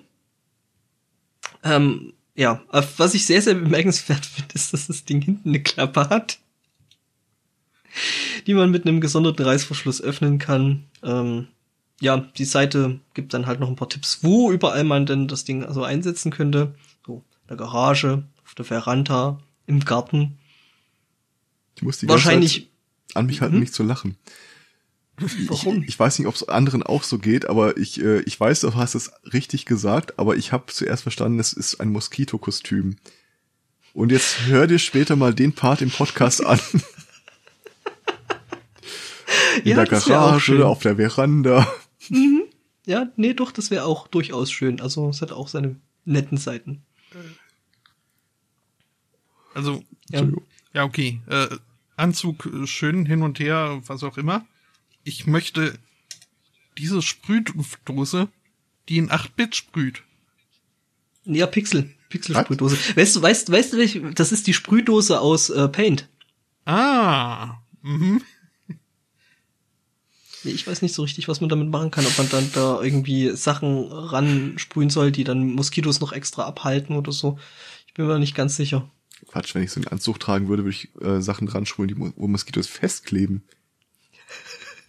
Ähm, ja, was ich sehr, sehr bemerkenswert finde, ist, dass das Ding hinten eine Klappe hat, die man mit einem gesonderten Reißverschluss öffnen kann. Ähm, ja, die Seite gibt dann halt noch ein paar Tipps, wo überall man denn das Ding also einsetzen könnte. So, in der Garage, auf der Veranda, im Garten. Ich muss die ganze Wahrscheinlich, Zeit an mich halten, nicht zu lachen. Warum? Ich, ich weiß nicht, ob es anderen auch so geht, aber ich, äh, ich weiß, du hast es richtig gesagt, aber ich habe zuerst verstanden, es ist ein Moskitokostüm. Und jetzt hör dir später mal den Part im Podcast an. In Ja, der Garage, auf der Veranda. ja, nee, doch, das wäre auch durchaus schön. Also, es hat auch seine netten Seiten. also, Ja. Ja, okay. Äh, Anzug äh, schön hin und her, was auch immer. Ich möchte diese Sprühdose, die in 8-Bit sprüht. Ja, Pixel. Pixelsprühdose. Weißt du, weißt, weißt du, das ist die Sprühdose aus äh, Paint. Ah, mhm. Nee, Ich weiß nicht so richtig, was man damit machen kann, ob man dann da irgendwie Sachen ransprühen soll, die dann Moskitos noch extra abhalten oder so. Ich bin mir nicht ganz sicher. Quatsch, wenn ich so einen Anzug tragen würde, würde ich äh, Sachen dran schwulen, die wo Moskitos festkleben.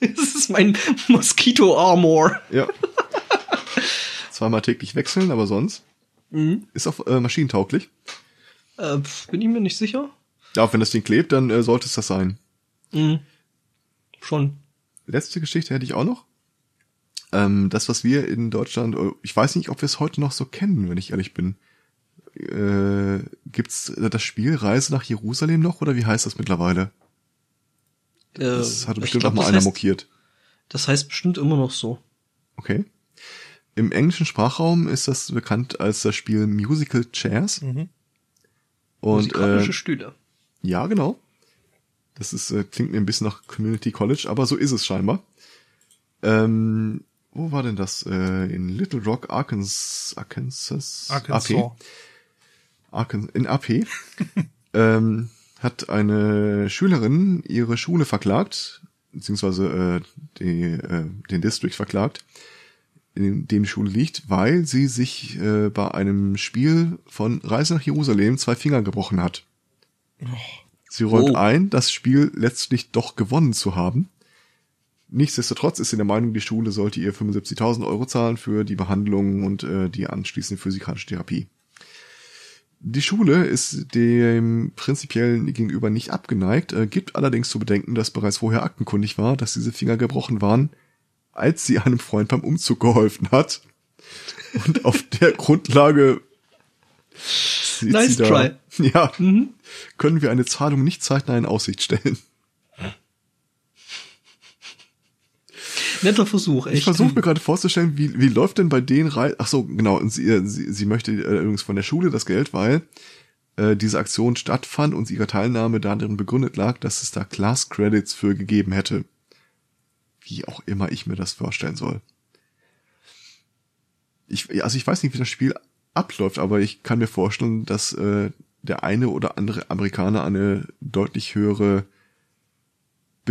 Das ist mein Moskito-Armor. Ja. Zweimal täglich wechseln, aber sonst Mhm. ist auch äh, maschinentauglich. Äh, bin ich mir nicht sicher. Ja, wenn das Ding klebt, dann äh, sollte es das sein. Mhm. Schon. Letzte Geschichte hätte ich auch noch. Ähm, das, was wir in Deutschland, äh, ich weiß nicht, ob wir es heute noch so kennen, wenn ich ehrlich bin. Äh, gibt's das Spiel Reise nach Jerusalem noch oder wie heißt das mittlerweile? Das Äh, hatte ich bestimmt glaub, auch mal einer heißt, mokiert. Das heißt bestimmt immer noch so. Okay. Im englischen Sprachraum ist das bekannt als das Spiel Musical Chairs. Mhm. Und Musikalische äh, Stühle. ja, genau. Das ist, äh, klingt mir ein bisschen nach Community College, aber so ist es scheinbar. Ähm, wo war denn das? Äh, in Little Rock, Arkansas, Arkansas, Arkansas. AP, In AP ähm, hat eine Schülerin ihre Schule verklagt, beziehungsweise äh, die, äh, den District verklagt, in dem die Schule liegt, weil sie sich äh, bei einem Spiel von Reise nach Jerusalem zwei Finger gebrochen hat. Sie räumt Oh. ein, das Spiel letztlich doch gewonnen zu haben. Nichtsdestotrotz ist sie der Meinung, die Schule sollte ihr 75.000 Euro zahlen für die Behandlung und äh, die anschließende physikalische Therapie. Die Schule ist dem prinzipiellen gegenüber nicht abgeneigt, äh, gibt allerdings zu bedenken, dass bereits vorher aktenkundig war, dass diese Finger gebrochen waren, als sie einem Freund beim Umzug geholfen hat. Und auf der Grundlage Nice sie da, try. Ja, können wir eine Zahlung nicht zeitnah in Aussicht stellen. Netter Versuch, echt. Ich versuche mir gerade vorzustellen, wie, wie läuft denn bei denen rein. Ach so, genau. Und sie, äh, sie, sie möchte äh, übrigens von der Schule das Geld, weil äh, diese Aktion stattfand und ihre Teilnahme darin begründet lag, dass es da Class Credits für gegeben hätte. Wie auch immer ich mir das vorstellen soll. ich, also ich weiß nicht, wie das Spiel abläuft, aber ich kann mir vorstellen, dass äh, der eine oder andere Amerikaner eine deutlich höhere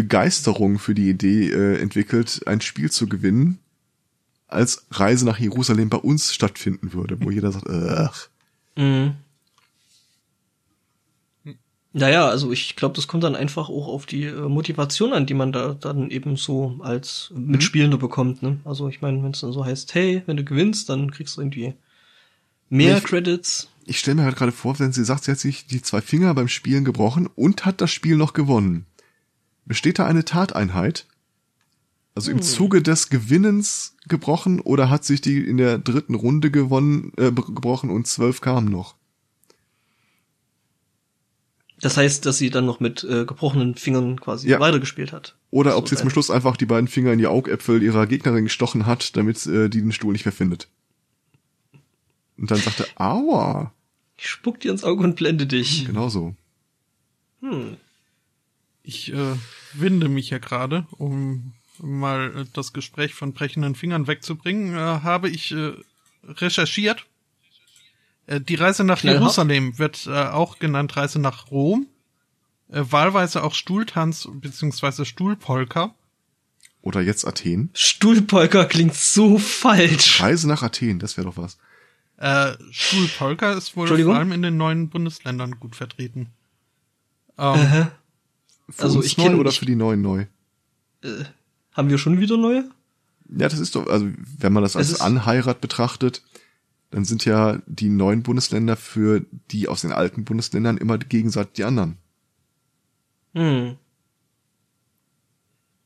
Begeisterung für die Idee äh, entwickelt, ein Spiel zu gewinnen, als Reise nach Jerusalem bei uns stattfinden würde, wo jeder sagt, ach. Mhm. Naja, also ich glaube, das kommt dann einfach auch auf die äh, Motivation an, die man da dann eben so als Mitspielender bekommt. Ne? Also ich meine, wenn es dann so heißt, hey, wenn du gewinnst, dann kriegst du irgendwie mehr Ich- Credits. Ich stelle mir halt gerade vor, wenn sie sagt, sie hat sich die zwei Finger beim Spielen gebrochen und hat das Spiel noch gewonnen. Besteht da eine Tateinheit? Also im Zuge des Gewinnens gebrochen oder hat sich die in der dritten Runde gewonnen, äh, gebrochen und zwölf kamen noch? Das heißt, dass sie dann noch mit äh, gebrochenen Fingern quasi Ja. weitergespielt hat. Oder So ob sie zum. Schluss einfach die beiden Finger in die Augäpfel ihrer Gegnerin gestochen hat, damit äh, die den Stuhl nicht mehr findet. Und dann sagte, aua, Ich spuck dir ins Auge und blende dich. genau so. Hm. Ich äh, winde mich ja gerade, um mal äh, das Gespräch von brechenden Fingern wegzubringen, äh, habe ich äh, recherchiert. Äh, die Reise nach Knallhart. Jerusalem wird äh, auch genannt Reise nach Rom. Äh, wahlweise auch Stuhltanz bzw. Stuhlpolka. Oder jetzt Athen. Stuhlpolka klingt so falsch. Reise nach Athen, das wäre doch was. Äh, Stuhlpolka ist wohl vor allem in den neuen Bundesländern gut vertreten. Ähm. Für Also uns ich neu kenn- oder ich- für die neuen neu? Haben wir schon wieder neue? Ja, das ist doch, also wenn man das als Anheirat betrachtet, dann sind ja die neuen Bundesländer für die aus den alten Bundesländern immer gegenseitig die anderen. Hm.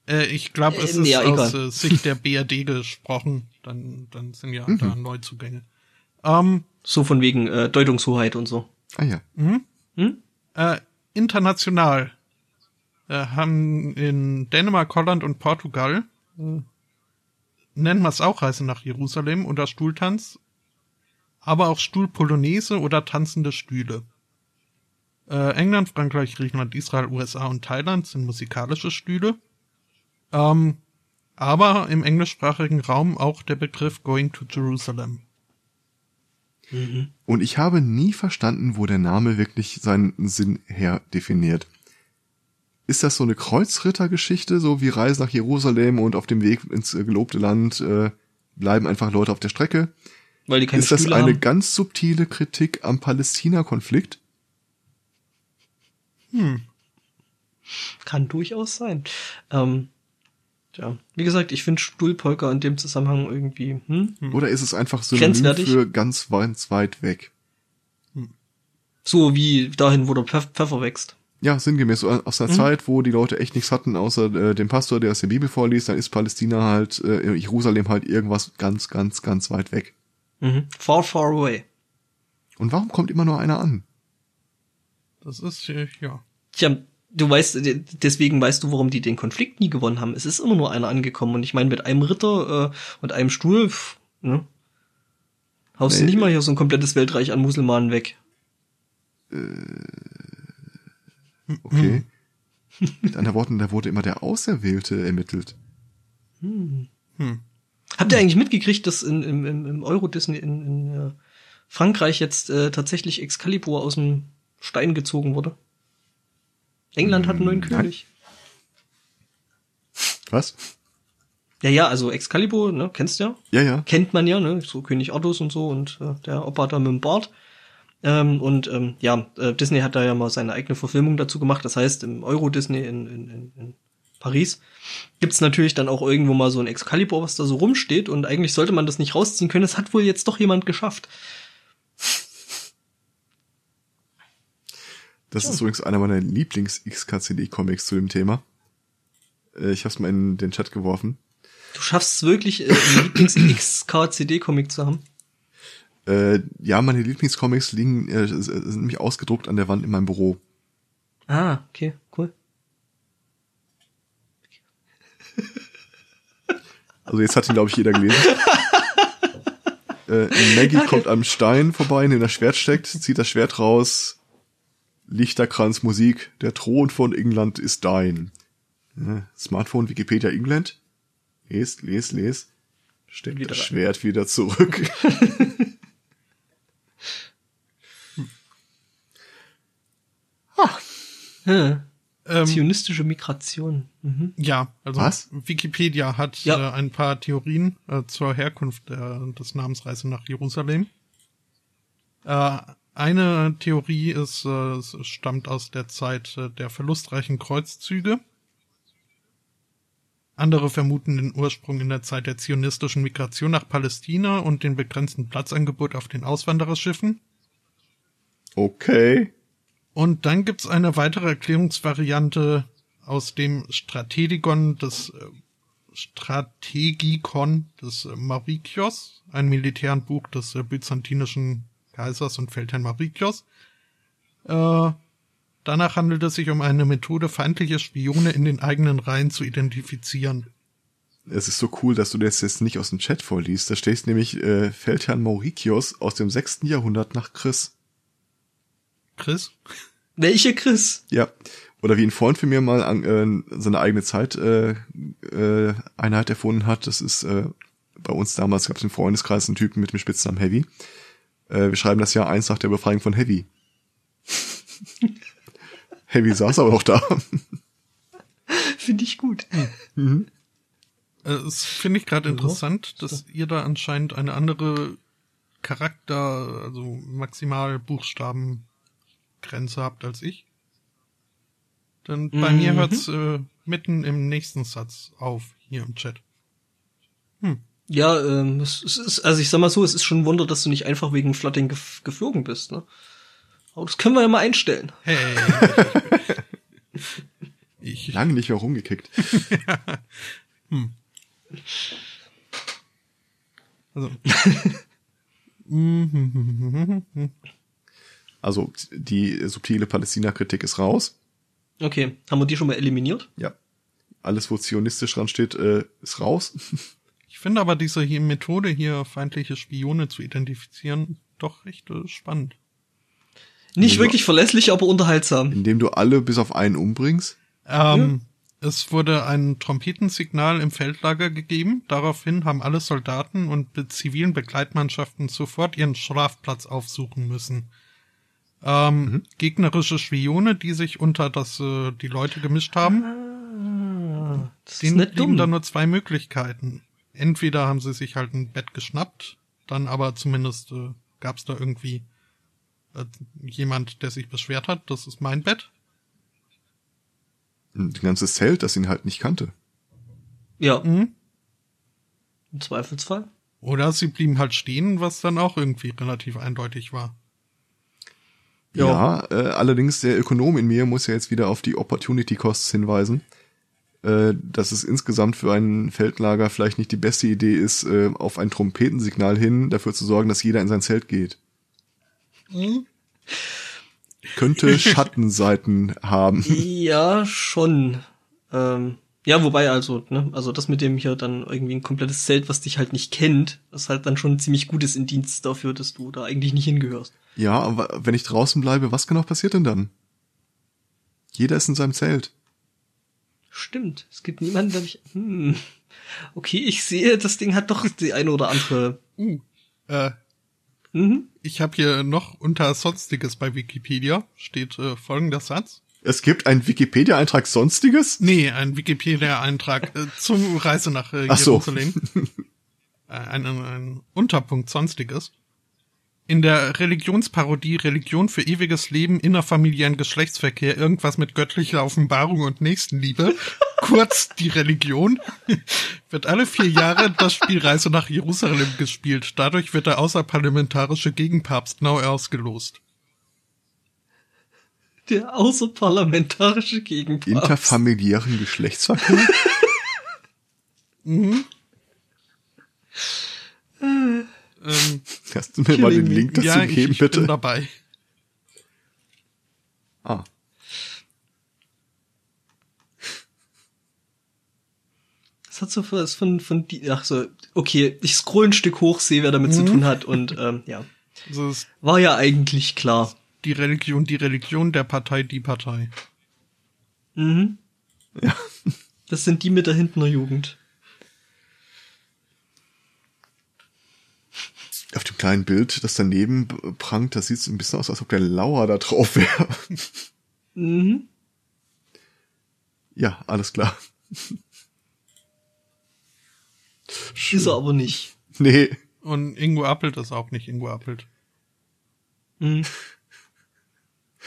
Äh, ich glaube, es Äh, ist ja, aus egal. äh, Sicht der BRD gesprochen. Dann, dann sind ja Mhm. da Neuzugänge. Ähm, So von wegen äh, Deutungshoheit und so. Ah ja. Hm? äh, international äh, haben in Dänemark, Holland und Portugal äh, nennen wir es auch Reise nach Jerusalem oder Stuhltanz, aber auch Stuhlpolonaise oder tanzende Stühle. Äh, England, Frankreich, Griechenland, Israel, USA und Thailand sind musikalische Stühle. Ähm, aber im englischsprachigen Raum auch der Begriff Going to Jerusalem. Und ich habe nie verstanden, wo der Name wirklich seinen Sinn her definiert. Ist das so eine Kreuzrittergeschichte, so wie Reise nach Jerusalem und auf dem Weg ins äh, gelobte Land äh, bleiben einfach Leute auf der Strecke? Weil die keine ist das Stühle eine haben. ganz subtile Kritik am Palästina-Konflikt? Kann durchaus sein. Ähm, ja, wie gesagt, ich finde Stuhlpolka in dem Zusammenhang irgendwie, hm? Oder ist es einfach Synonym für ganz weit, weit weg? So wie dahin, wo der Pfeff Pfeffer wächst. Ja, sinngemäß. So aus einer Zeit, wo die Leute echt nichts hatten, außer äh, dem Pastor, der aus der Bibel vorliest, dann ist Palästina halt, äh, Jerusalem halt irgendwas ganz, ganz, ganz weit weg. Mhm. Far, far away. Und warum kommt immer nur einer an? Das ist, äh, ja. Tja, du weißt, äh, deswegen weißt du, warum die den Konflikt nie gewonnen haben. Es ist immer nur einer angekommen. Und ich meine, mit einem Ritter äh, und einem Stuhl, pff, ne? Haust du Nee. nicht mal hier so ein komplettes Weltreich an Muselmanen weg. Okay. Mit anderen Worten, da wurde immer der Auserwählte ermittelt. Habt ihr eigentlich mitgekriegt, dass in, im, im, im Euro-Disney in, in äh, Frankreich jetzt äh, tatsächlich Excalibur aus dem Stein gezogen wurde? England hat einen neuen Nein. König. Was? Ja, ja, also Excalibur, ne, kennst du ja? Ja, ja. kennt man ja, ne? So König Artus und so und äh, der Opa da mit dem Bart. Ähm, und ähm, ja, äh, Disney hat da ja mal seine eigene Verfilmung dazu gemacht. Das heißt, im Euro Disney in, in, in, in Paris gibt's natürlich dann auch irgendwo mal so ein Excalibur, was da so rumsteht. Und eigentlich sollte man das nicht rausziehen können. Das hat wohl jetzt doch jemand geschafft. Das ist übrigens einer meiner Lieblings-XKCD-Comics zu dem Thema. Äh, Ich habe es mal in den Chat geworfen. Du schaffst es wirklich, äh, einen Lieblings-XKCD-Comic zu haben. Äh, ja, meine Lieblingscomics liegen, äh, sind nämlich ausgedruckt an der Wand in meinem Büro. Ah, okay, cool. Also jetzt hat ihn, glaube ich, jeder gelesen. äh, Maggie kommt am Stein vorbei, in dem das Schwert steckt, zieht das Schwert raus. Lichterkranz, Musik. Der Thron von England ist dein. Äh, Smartphone, Wikipedia, England. Les, les, les. Steckt Wieder das rein. Schwert wieder zurück. Hm. Ähm, Zionistische Migration. Mhm. ja, also Was? Wikipedia hat Ja. äh, ein paar Theorien äh, zur Herkunft der, des Namens Reise nach Jerusalem. Äh, eine Theorie ist, äh, es stammt aus der Zeit äh, der verlustreichen Kreuzzüge. Andere vermuten den Ursprung in der Zeit der zionistischen Migration nach Palästina und den begrenzten Platzangebot auf den Auswandererschiffen. Okay. Und dann gibt's eine weitere Erklärungsvariante aus dem Strategikon des äh, Strategikon des äh, Maurikios, ein Militärbuch des äh, byzantinischen Kaisers und Feldherrn Maurikios. Äh, danach handelt es sich um eine Methode, feindliche Spione in den eigenen Reihen zu identifizieren. Es ist so cool, dass du das jetzt nicht aus dem Chat vorliest. Da steht nämlich äh, Feldherrn Maurikios aus dem 6. Jahrhundert nach Chris. Chris? Welche Chris? Ja. Oder wie ein Freund von mir mal an, äh, seine eigene Zeit äh, äh, Einheit erfunden hat. Das ist äh, bei uns damals gab es im Freundeskreis einen Typen mit dem Spitznamen Heavy. Äh, wir schreiben das Jahr eins nach der Befreiung von Heavy. Heavy saß aber noch da. Finde ich gut. Äh, Das finde ich gerade interessant, dass ihr da anscheinend eine andere Charakter, also maximal Buchstabengrenze habt als ich. Denn bei Mhm. mir hört's äh, mitten im nächsten Satz auf, hier im Chat. Ja, ähm, es, es ist, also ich sag mal so, es ist schon ein Wunder, dass du nicht einfach wegen Flooding gef geflogen bist, ne? Aber das können wir ja mal einstellen. Hey. ich, Lange nicht mehr rumgekickt. also, Also die subtile Palästina-Kritik ist raus. Okay, haben wir die schon mal eliminiert? Ja. Alles, wo zionistisch dran steht, äh, ist raus. ich finde aber diese hier Methode, hier feindliche Spione zu identifizieren, doch recht äh, spannend. Nicht Ja. wirklich verlässlich, aber unterhaltsam. Indem du alle bis auf einen umbringst. Ähm, Es wurde ein Trompetensignal im Feldlager gegeben. Daraufhin haben alle Soldaten und zivilen Begleitmannschaften sofort ihren Schlafplatz aufsuchen müssen. Ähm, Gegnerische Spione, die sich unter das äh, die Leute gemischt haben, Ah, das ist denen nicht dumm. da nur zwei Möglichkeiten. Entweder haben sie sich halt ein Bett geschnappt, dann aber zumindest äh, gab es da irgendwie äh, jemand, der sich beschwert hat, das ist mein Bett. Ein ganzes Zelt, das ihn halt nicht kannte. Ja, Mhm. im Zweifelsfall. Oder sie blieben halt stehen, was dann auch irgendwie relativ eindeutig war. Ja, äh, allerdings der Ökonom in mir muss ja jetzt wieder auf die Opportunity Costs hinweisen, äh, dass es insgesamt für ein Feldlager vielleicht nicht die beste Idee ist, äh, auf ein Trompetensignal hin dafür zu sorgen, dass jeder in sein Zelt geht. Könnte Schattenseiten haben. Ja, schon. Ähm, ja, wobei also, ne, also das mit dem hier dann irgendwie ein komplettes Zelt, was dich halt nicht kennt, ist halt dann schon ziemlich gutes Indienst dafür, dass du da eigentlich nicht hingehörst. Ja, aber wenn ich draußen bleibe, was genau passiert denn dann? Jeder ist in seinem Zelt. Stimmt. Es gibt niemanden, der mich. Hm. Okay, ich sehe, das Ding hat doch die eine oder andere. Uh, äh, Mhm. ich habe hier noch unter Sonstiges bei Wikipedia steht äh, folgender Satz. Es gibt einen Wikipedia-Eintrag Sonstiges? Nee, ein Wikipedia-Eintrag äh, zum Reise nach äh, Ach so. Jerusalem. äh, ein, ein, ein Unterpunkt Sonstiges. In der Religionsparodie Religion für ewiges Leben, innerfamiliären Geschlechtsverkehr, irgendwas mit göttlicher Offenbarung und Nächstenliebe, kurz die Religion, wird alle vier Jahre das Spiel Reise nach Jerusalem gespielt. Dadurch wird der außerparlamentarische Gegenpapst neu ausgelost. Der außerparlamentarische Gegenpapst. Interfamiliären Geschlechtsverkehr? Ähm, Kannst du mir mal den Killing. Link dazu ja, ich, geben, ich bin bitte? dabei. Ah. Das hat so was von, von die, ach so, okay, ich scroll ein Stück hoch, sehe, wer damit Mhm. zu tun hat und, ähm, ja. Ist War ja eigentlich klar. Die Religion, die Religion der Partei, die Partei. Mhm. Ja. Das sind die mit der Hintener Jugend. Auf dem kleinen Bild, das daneben prangt, das sieht ein bisschen aus, als ob der Lauer da drauf wäre. Mhm. Ja, alles klar. Ist er aber nicht. Nee. Und Ingo Appelt ist auch nicht Ingo Appelt. Mhm.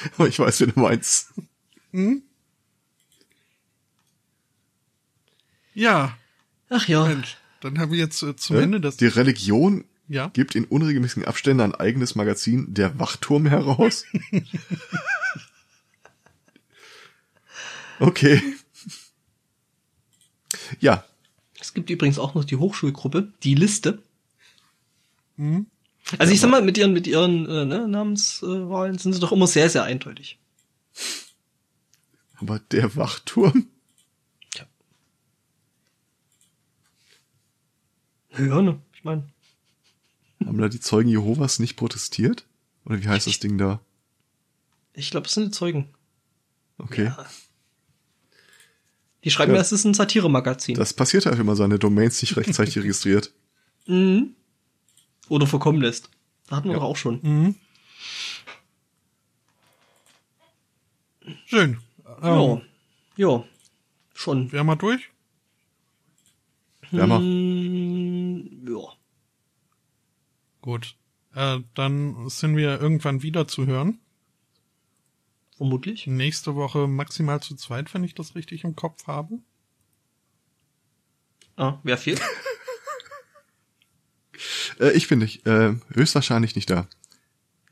Aber ich weiß, wie du meinst. Ja, Ach ja. Mensch. Dann haben wir jetzt äh, zum Ja? Ende das. Die Religion Ja. gibt in unregelmäßigen Abständen ein eigenes Magazin, der Wachturm, heraus. okay. Ja, Es gibt übrigens auch noch die Hochschulgruppe, die Liste. Mhm. Also ich sag mal, mit ihren, mit ihren äh, ne, Namenswahlen sind sie doch immer sehr, sehr eindeutig. aber der Wachturm? Ja, ne? Ich meine, Haben da die Zeugen Jehovas nicht protestiert? Oder wie heißt das Ding da? ich glaube, es sind die Zeugen. Okay. Ja. Die schreiben, Ja. es ist ein Satire-Magazin. Das passiert halt, wenn man seine Domains nicht rechtzeitig registriert. Mhm. Oder verkommen lässt. Da hatten wir Ja. doch auch schon. Mhm. Schön. Ja. Ähm, Ja. Schon. Wären wir durch? Wärmer. Mm, ja. Gut. Äh, dann sind wir irgendwann wieder zu hören. Vermutlich. Nächste Woche maximal zu zweit, wenn ich das richtig im Kopf habe. Ah, wer fehlt? Äh, ich bin nicht, äh, höchstwahrscheinlich nicht da.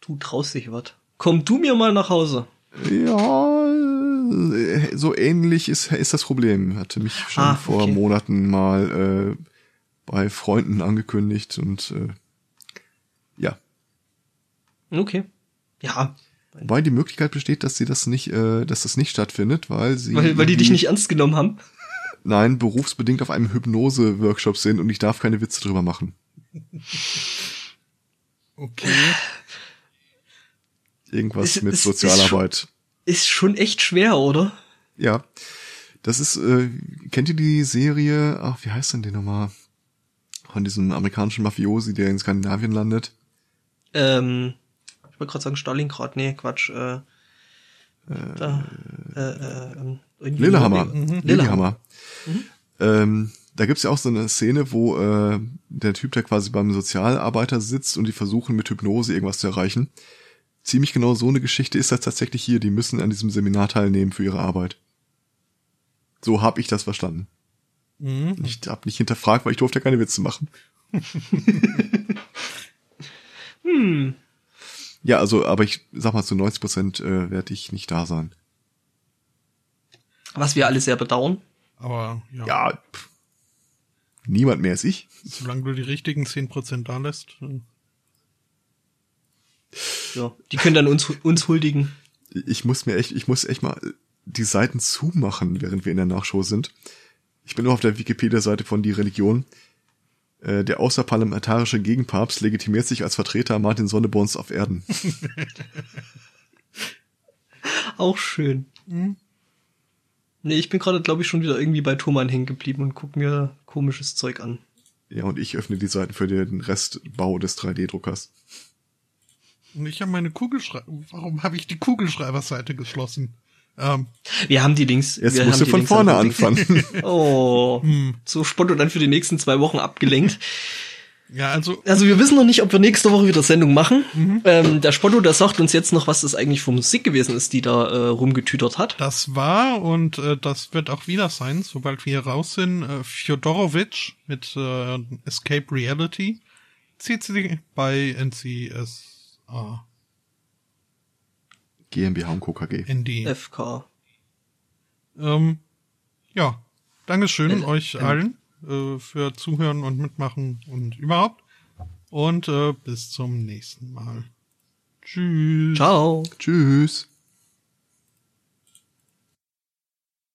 Du traust dich was. Komm du mir mal nach Hause. Ja, äh, so ähnlich ist, ist das Problem. Hatte mich schon Ah, vor okay. Monaten mal äh, bei Freunden angekündigt und äh, ja. Okay. Ja. Wobei die Möglichkeit besteht, dass sie das nicht, äh, dass das nicht stattfindet, weil sie Weil, weil die dich nicht ernst genommen haben. nein berufsbedingt auf einem Hypnose-Workshop sind und ich darf keine Witze drüber machen. Okay. Irgendwas Es- mit ist Sozialarbeit. Ist schon echt schwer, oder? Ja. Das ist, äh, kennt ihr die Serie, ach, wie heißt denn die nochmal? Von diesem amerikanischen Mafiosi, der in Skandinavien landet. Ähm, ich wollte gerade sagen Stalingrad. Nee, Quatsch. Äh, da, äh, äh, ähm, Lillehammer. Mhm. Lillehammer. Ähm, da gibt's ja auch so eine Szene, wo äh, der Typ, der quasi beim Sozialarbeiter sitzt und die versuchen mit Hypnose irgendwas zu erreichen. Ziemlich genau so eine Geschichte ist das tatsächlich hier. Die müssen an diesem Seminar teilnehmen für ihre Arbeit. So habe ich das verstanden. Mhm. Ich habe nicht hinterfragt, weil ich durfte ja keine Witze machen. Hm. Ja, also, aber ich sag mal, zu 90 Prozent äh, werde ich nicht da sein. Was wir alle sehr bedauern. Aber ja, Ja, pff, niemand mehr als ich. solange du die richtigen 10% da lässt. äh, Ja, die können dann uns, uns huldigen. Ich muss mir echt, ich muss echt mal die Seiten zumachen, während wir in der Nachschau sind. Ich bin nur auf der Wikipedia-Seite von Die Religion. Äh, Der außerparlamentarische Gegenpapst legitimiert sich als Vertreter Martin Sonneborns auf Erden. Auch schön. Nee, ich bin gerade, glaube ich, schon wieder irgendwie bei Thomann hängen geblieben und guck mir komisches Zeug an. Ja, und ich öffne die Seiten für den Restbau des 3D-Druckers. Und ich habe meine Kugelschreiber. Warum habe ich die Kugelschreiberseite geschlossen? Ähm, Wir haben die Links. Jetzt wir musst haben du von Links vorne anfangen. Oh, Hm. so Spotto dann für die nächsten zwei Wochen abgelenkt. Ja, also Also wir wissen noch nicht, ob wir nächste Woche wieder Sendung machen. Mhm. Ähm, der Spotto, der sagt uns jetzt noch, was das eigentlich für Musik gewesen ist, die da äh, rumgetütert hat. das war und äh, das wird auch wieder sein, sobald wir hier raus sind. Äh, Fjodorowitsch mit äh, Escape Reality sie bei NCSA. GmbH und KKG. ND. FK. Ähm, ja, Dankeschön Äh, euch ähm. allen äh, für Zuhören und Mitmachen und überhaupt. Und äh, bis zum nächsten Mal. Tschüss. Ciao. Tschüss.